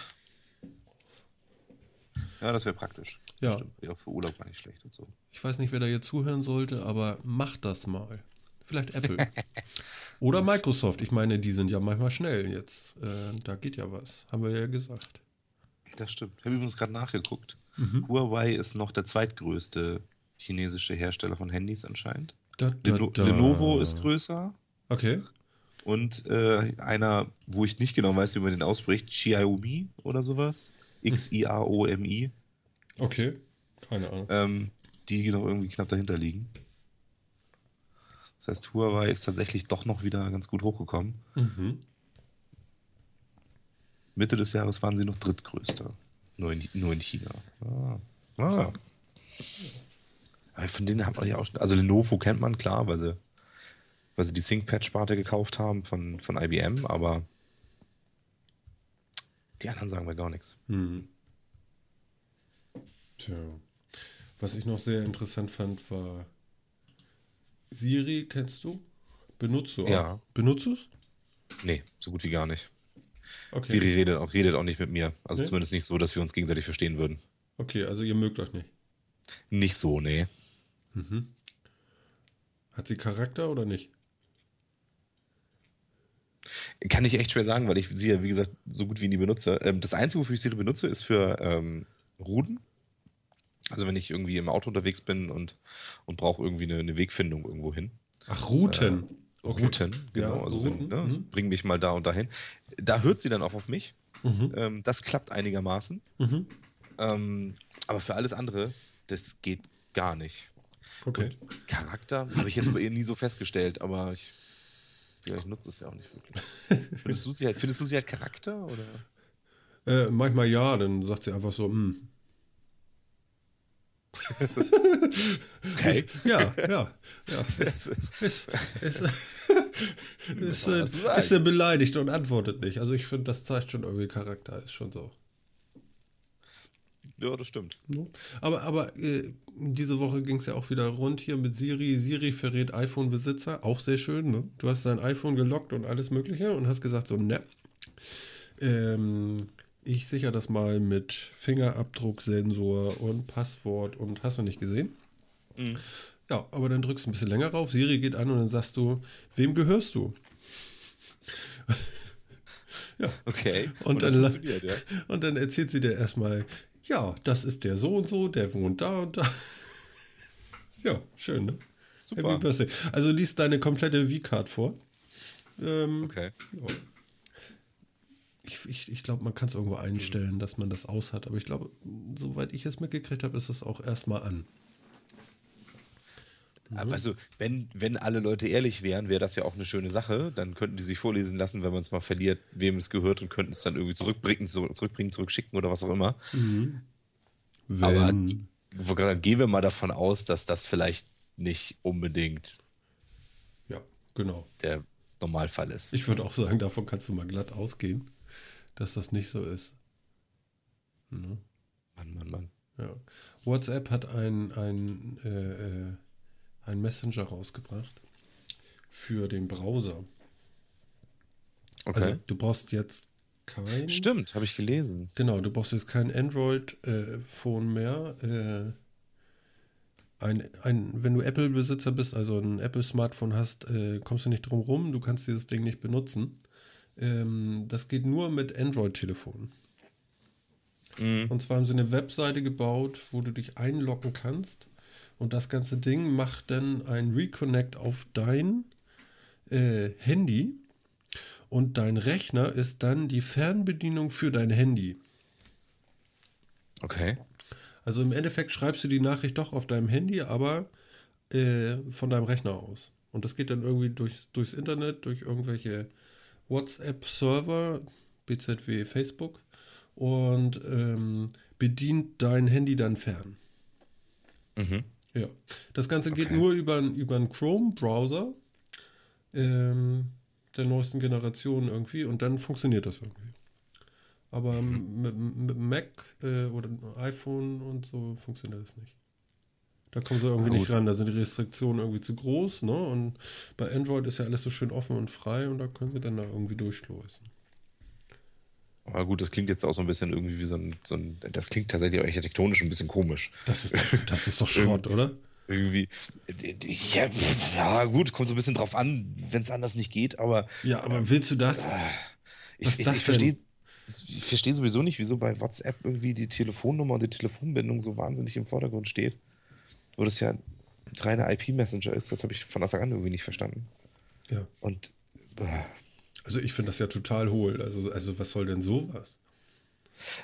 Ja, das wäre praktisch. Ja. Stimmt. Wäre für Urlaub gar nicht schlecht und so. Ich weiß nicht, wer da jetzt zuhören sollte, aber macht das mal. Vielleicht Apple. Oder Microsoft. Ich meine, die sind ja manchmal schnell jetzt. Äh, da geht ja was. Haben wir ja gesagt. Das stimmt. Ich habe übrigens gerade nachgeguckt. Huawei ist noch der zweitgrößte chinesische Hersteller von Handys anscheinend. Da, da, Leno da. Lenovo ist größer. Okay. Und äh, einer, wo ich nicht genau weiß, wie man den ausspricht, Xiaomi oder sowas. X-I-A-O-M-I. Okay. Keine Ahnung. Ähm, die noch irgendwie knapp dahinter liegen. Das heißt, Huawei ist tatsächlich doch noch wieder ganz gut hochgekommen. Mhm. Mitte des Jahres waren sie noch drittgrößter. Nur in, nur in China. Ah. Ah. Aber von denen hat man ja auch. Also Lenovo kennt man klar, weil sie, weil sie die ThinkPad-Sparte gekauft haben von, von IBM, aber die anderen sagen mir gar nichts. Hm. Tja. Was ich noch sehr interessant fand, war Siri, kennst du? Benutzt du auch? Ja. Benutzt du es? Nee, so gut wie gar nicht. Okay. Siri redet auch, redet auch nicht mit mir. Also Nee? zumindest nicht so, dass wir uns gegenseitig verstehen würden. Okay, also ihr mögt euch nicht. Nicht so, nee. Hat sie Charakter oder nicht? Kann ich echt schwer sagen, weil ich sie ja, wie gesagt, so gut wie nie benutze. Ähm, das Einzige, wofür ich Siri benutze, ist für ähm, Ruden. Also wenn ich irgendwie im Auto unterwegs bin und, und brauche irgendwie eine, eine Wegfindung irgendwo hin. Ach, Routen. Okay. Routen, genau. Ja, also Routen, wenn, ne, mhm. bring mich mal da und dahin. Da hört sie dann auch auf mich Mhm. Ähm, das klappt einigermaßen. Mhm. Ähm, aber für alles andere, das geht gar nicht. Okay. Und Charakter habe ich jetzt bei ihr nie so festgestellt, aber ich, ja, ich nutze es ja auch nicht wirklich. findest, du sie halt, findest du sie halt Charakter? Oder? Äh, manchmal ja, dann sagt sie einfach so, hm. okay. Ja, ja, ja. Ist, ist, ist, ist, ist er beleidigt und antwortet nicht. Also ich finde, das zeigt schon irgendwie Charakter, ist schon so. Ja, das stimmt. Aber, aber äh, diese Woche ging es ja auch wieder rund hier mit Siri. Siri verrät iPhone-Besitzer, auch sehr schön. Ne? Du hast dein iPhone gelockt und alles Mögliche und hast gesagt so, ne. Ähm, ich sichere das mal mit Fingerabdrucksensor und Passwort und hast du nicht gesehen? Mhm. Ja, aber dann drückst du ein bisschen länger rauf, Siri geht an und dann sagst du, wem gehörst du? ja. Okay. Und, und, dann, ja. und dann erzählt sie dir erstmal, ja, das ist der so und so, der wohnt da und da. ja, schön, ne? Super. Happy Birthday. Also liest deine komplette V-Card vor. Ähm, okay. Ja ich, ich, ich glaube, man kann es irgendwo einstellen, dass man das aus hat. Aber ich glaube, soweit ich es mitgekriegt habe, ist es auch erstmal an. Mhm. Also, wenn, wenn alle Leute ehrlich wären, wäre das ja auch eine schöne Sache. Dann könnten die sich vorlesen lassen, wenn man es mal verliert, wem es gehört und könnten es dann irgendwie zurückbringen, zurückbringen, zurückschicken oder was auch immer. Mhm. Aber gehen wir mal davon aus, dass das vielleicht nicht unbedingt ja, genau. der Normalfall ist. Ich würde auch sagen, davon kannst du mal glatt ausgehen dass das nicht so ist. Ne? Mann, Mann, Mann. Ja. WhatsApp hat ein, ein, äh, äh, ein Messenger rausgebracht für den Browser. Okay. Also du brauchst jetzt kein. Stimmt, habe ich gelesen. Genau, du brauchst jetzt kein Android-Phone mehr. Äh, ein, ein, wenn du Apple-Besitzer bist, also ein Apple-Smartphone hast, äh, kommst du nicht drum rum, du kannst dieses Ding nicht benutzen. Ähm, das geht nur mit Android-Telefonen. Mhm. Und zwar haben sie eine Webseite gebaut, wo du dich einloggen kannst. Und das ganze Ding macht dann ein Reconnect auf dein äh, Handy. Und dein Rechner ist dann die Fernbedienung für dein Handy. Okay. Also im Endeffekt schreibst du die Nachricht doch auf deinem Handy, aber äh, von deinem Rechner aus. Und das geht dann irgendwie durchs, durchs Internet, durch irgendwelche WhatsApp-Server, BZW Facebook, und ähm, bedient dein Handy dann fern. Mhm. Ja. Das Ganze okay. geht nur über, über einen Chrome-Browser ähm, der neuesten Generation irgendwie und dann funktioniert das irgendwie. Aber mhm. mit, mit Mac äh, oder iPhone und so funktioniert das nicht. Da kommen sie irgendwie nicht ran. Da sind die Restriktionen irgendwie zu groß. Ne? Und bei Android ist ja alles so schön offen und frei und da können sie dann da irgendwie durchschleusen. Aber gut, das klingt jetzt auch so ein bisschen irgendwie wie so ein, so ein das klingt tatsächlich architektonisch ein bisschen komisch. Das ist doch, das ist doch Schrott, oder? Irgendwie, ja, ja, gut, kommt so ein bisschen drauf an, wenn es anders nicht geht, aber. Ja, aber willst du das? Ich, ich, ich verstehe ich verstehe sowieso nicht, wieso bei WhatsApp irgendwie die Telefonnummer und die Telefonbindung so wahnsinnig im Vordergrund steht wo das ja ein reiner IP-Messenger ist, das habe ich von Anfang an irgendwie nicht verstanden. Ja. Und. Äh, also ich finde das ja total hohl. Also, also was soll denn sowas?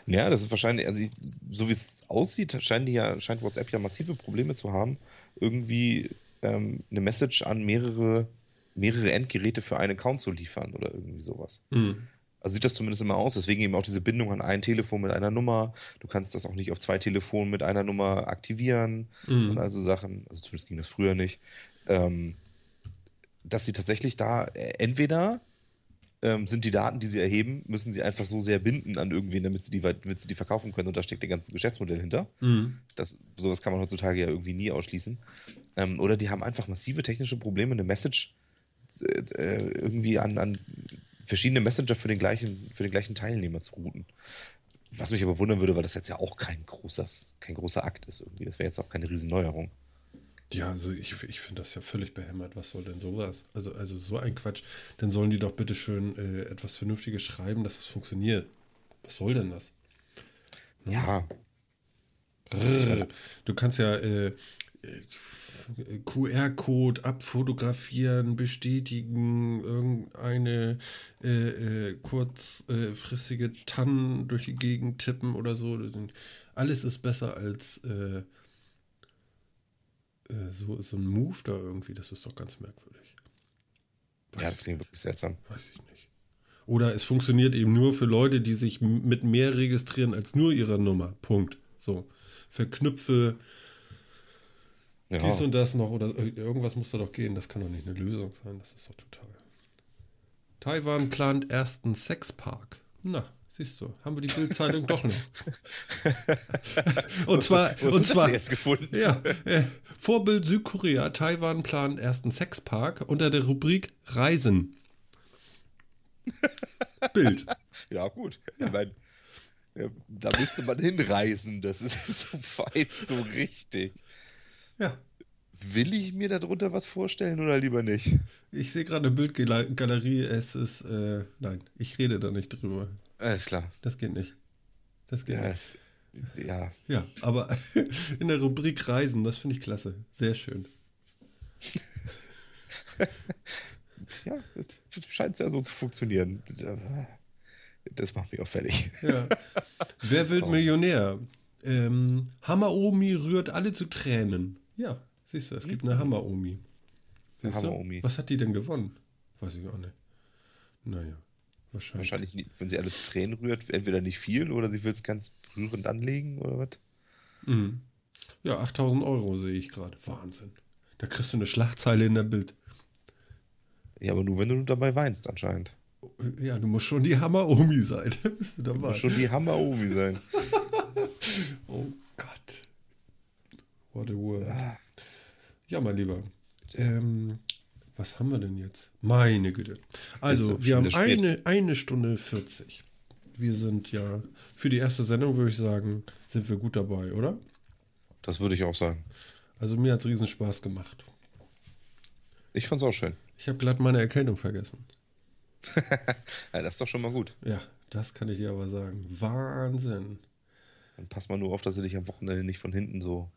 Ja, das ist wahrscheinlich, also ich, so wie es aussieht, scheint, die ja, scheint WhatsApp ja massive Probleme zu haben, irgendwie ähm, eine Message an mehrere, mehrere Endgeräte für einen Account zu liefern oder irgendwie sowas. Mhm. Also sieht das zumindest immer aus. Deswegen eben auch diese Bindung an ein Telefon mit einer Nummer. Du kannst das auch nicht auf zwei Telefonen mit einer Nummer aktivieren mhm. und also Sachen. Also zumindest ging das früher nicht. Ähm, dass sie tatsächlich da äh, entweder ähm, sind die Daten, die sie erheben, müssen sie einfach so sehr binden an irgendwen, damit sie die, damit sie die verkaufen können und da steckt ein ganzes Geschäftsmodell hinter. Mhm. Das, sowas kann man heutzutage ja irgendwie nie ausschließen. Ähm, oder die haben einfach massive technische Probleme, eine Message äh, irgendwie an, an verschiedene Messenger für den gleichen, für den gleichen Teilnehmer zu routen. Was mich aber wundern würde, weil das jetzt ja auch kein, großes, kein großer Akt ist irgendwie. Das wäre jetzt auch keine Riesenneuerung. Ja, also ich, ich finde das ja völlig behämmert. Was soll denn sowas? Also, also so ein Quatsch. Dann sollen die doch bitte schön äh, etwas Vernünftiges schreiben, dass das funktioniert. Was soll denn das? Ne? Ja. Äh, du kannst ja, äh, QR-Code abfotografieren, bestätigen, irgendeine äh, äh, kurzfristige TAN durch die Gegend tippen oder so. Alles ist besser als äh, äh, so, so ein Move da irgendwie. Das ist doch ganz merkwürdig. Weiß ja, das klingt wirklich seltsam. Weiß ich nicht. Oder es funktioniert eben nur für Leute, die sich mit mehr registrieren als nur ihrer Nummer. Punkt. So. Verknüpfe ja. dies und das noch oder irgendwas muss da doch gehen. Das kann doch nicht eine Lösung sein. Das ist doch total. Taiwan plant ersten Sexpark. Na, siehst du, haben wir die Bildzeitung doch noch. und zwar, wo und zwar jetzt gefunden. Ja, äh, Vorbild Südkorea. Taiwan plant ersten Sexpark unter der Rubrik Reisen. Bild. Ja, gut. Ja. Ich meine, ja, da müsste man hinreisen. Das ist so weit, so richtig. Ja. Will ich mir darunter was vorstellen oder lieber nicht? Ich sehe gerade eine Bildgalerie. Es ist. Äh, nein, ich rede da nicht drüber. Alles klar. Das geht nicht. Das geht ja, nicht. Es, ja. Ja, aber in der Rubrik Reisen, das finde ich klasse. Sehr schön. ja, scheint ja so zu funktionieren. Das macht mich auch fertig. Ja. Wer wird oh. Millionär? Ähm, Hammer-Omi rührt alle zu Tränen. Ja, siehst du, es gibt eine Hammer-Omi. Hammer -Omi. Was hat die denn gewonnen? Weiß ich auch nicht. Naja, wahrscheinlich. Wahrscheinlich, wenn sie alle zu Tränen rührt, entweder nicht viel oder sie will es ganz rührend anlegen oder was? Mhm. Ja, 8000 Euro sehe ich gerade. Wahnsinn. Da kriegst du eine Schlagzeile in der Bild. Ja, aber nur wenn du dabei weinst, anscheinend. Ja, du musst schon die Hammer-Omi sein. bist du dabei. Du musst schon die Hammer-Omi sein. oh. What a word. Ja, mein Lieber. Ähm, was haben wir denn jetzt? Meine Güte. Also, wir haben eine, eine Stunde 40. Wir sind ja, für die erste Sendung würde ich sagen, sind wir gut dabei, oder? Das würde ich auch sagen. Also, mir hat es riesen Spaß gemacht. Ich fand es auch schön. Ich habe glatt meine Erkältung vergessen. ja, das ist doch schon mal gut. Ja, das kann ich dir aber sagen. Wahnsinn. Dann pass mal nur auf, dass er dich am Wochenende nicht von hinten so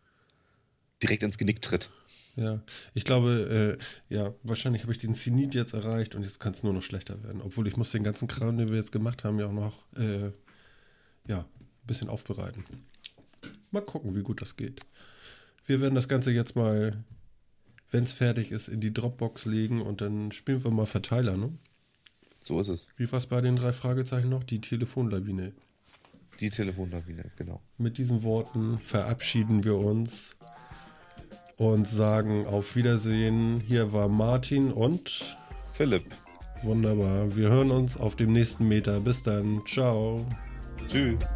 direkt ins Genick tritt. Ja, ich glaube, äh, ja, wahrscheinlich habe ich den Zenit jetzt erreicht und jetzt kann es nur noch schlechter werden. Obwohl ich muss den ganzen Kram, den wir jetzt gemacht haben, ja auch noch äh, ja, ein bisschen aufbereiten. Mal gucken, wie gut das geht. Wir werden das Ganze jetzt mal, wenn es fertig ist, in die Dropbox legen und dann spielen wir mal Verteiler, ne? So ist es. Wie war es bei den drei Fragezeichen noch? Die Telefonlawine. Die Telefonlawine, genau. Mit diesen Worten verabschieden wir uns und sagen auf Wiedersehen. Hier war Martin und Philipp. Wunderbar. Wir hören uns auf dem nächsten Meter. Bis dann. Ciao. Tschüss.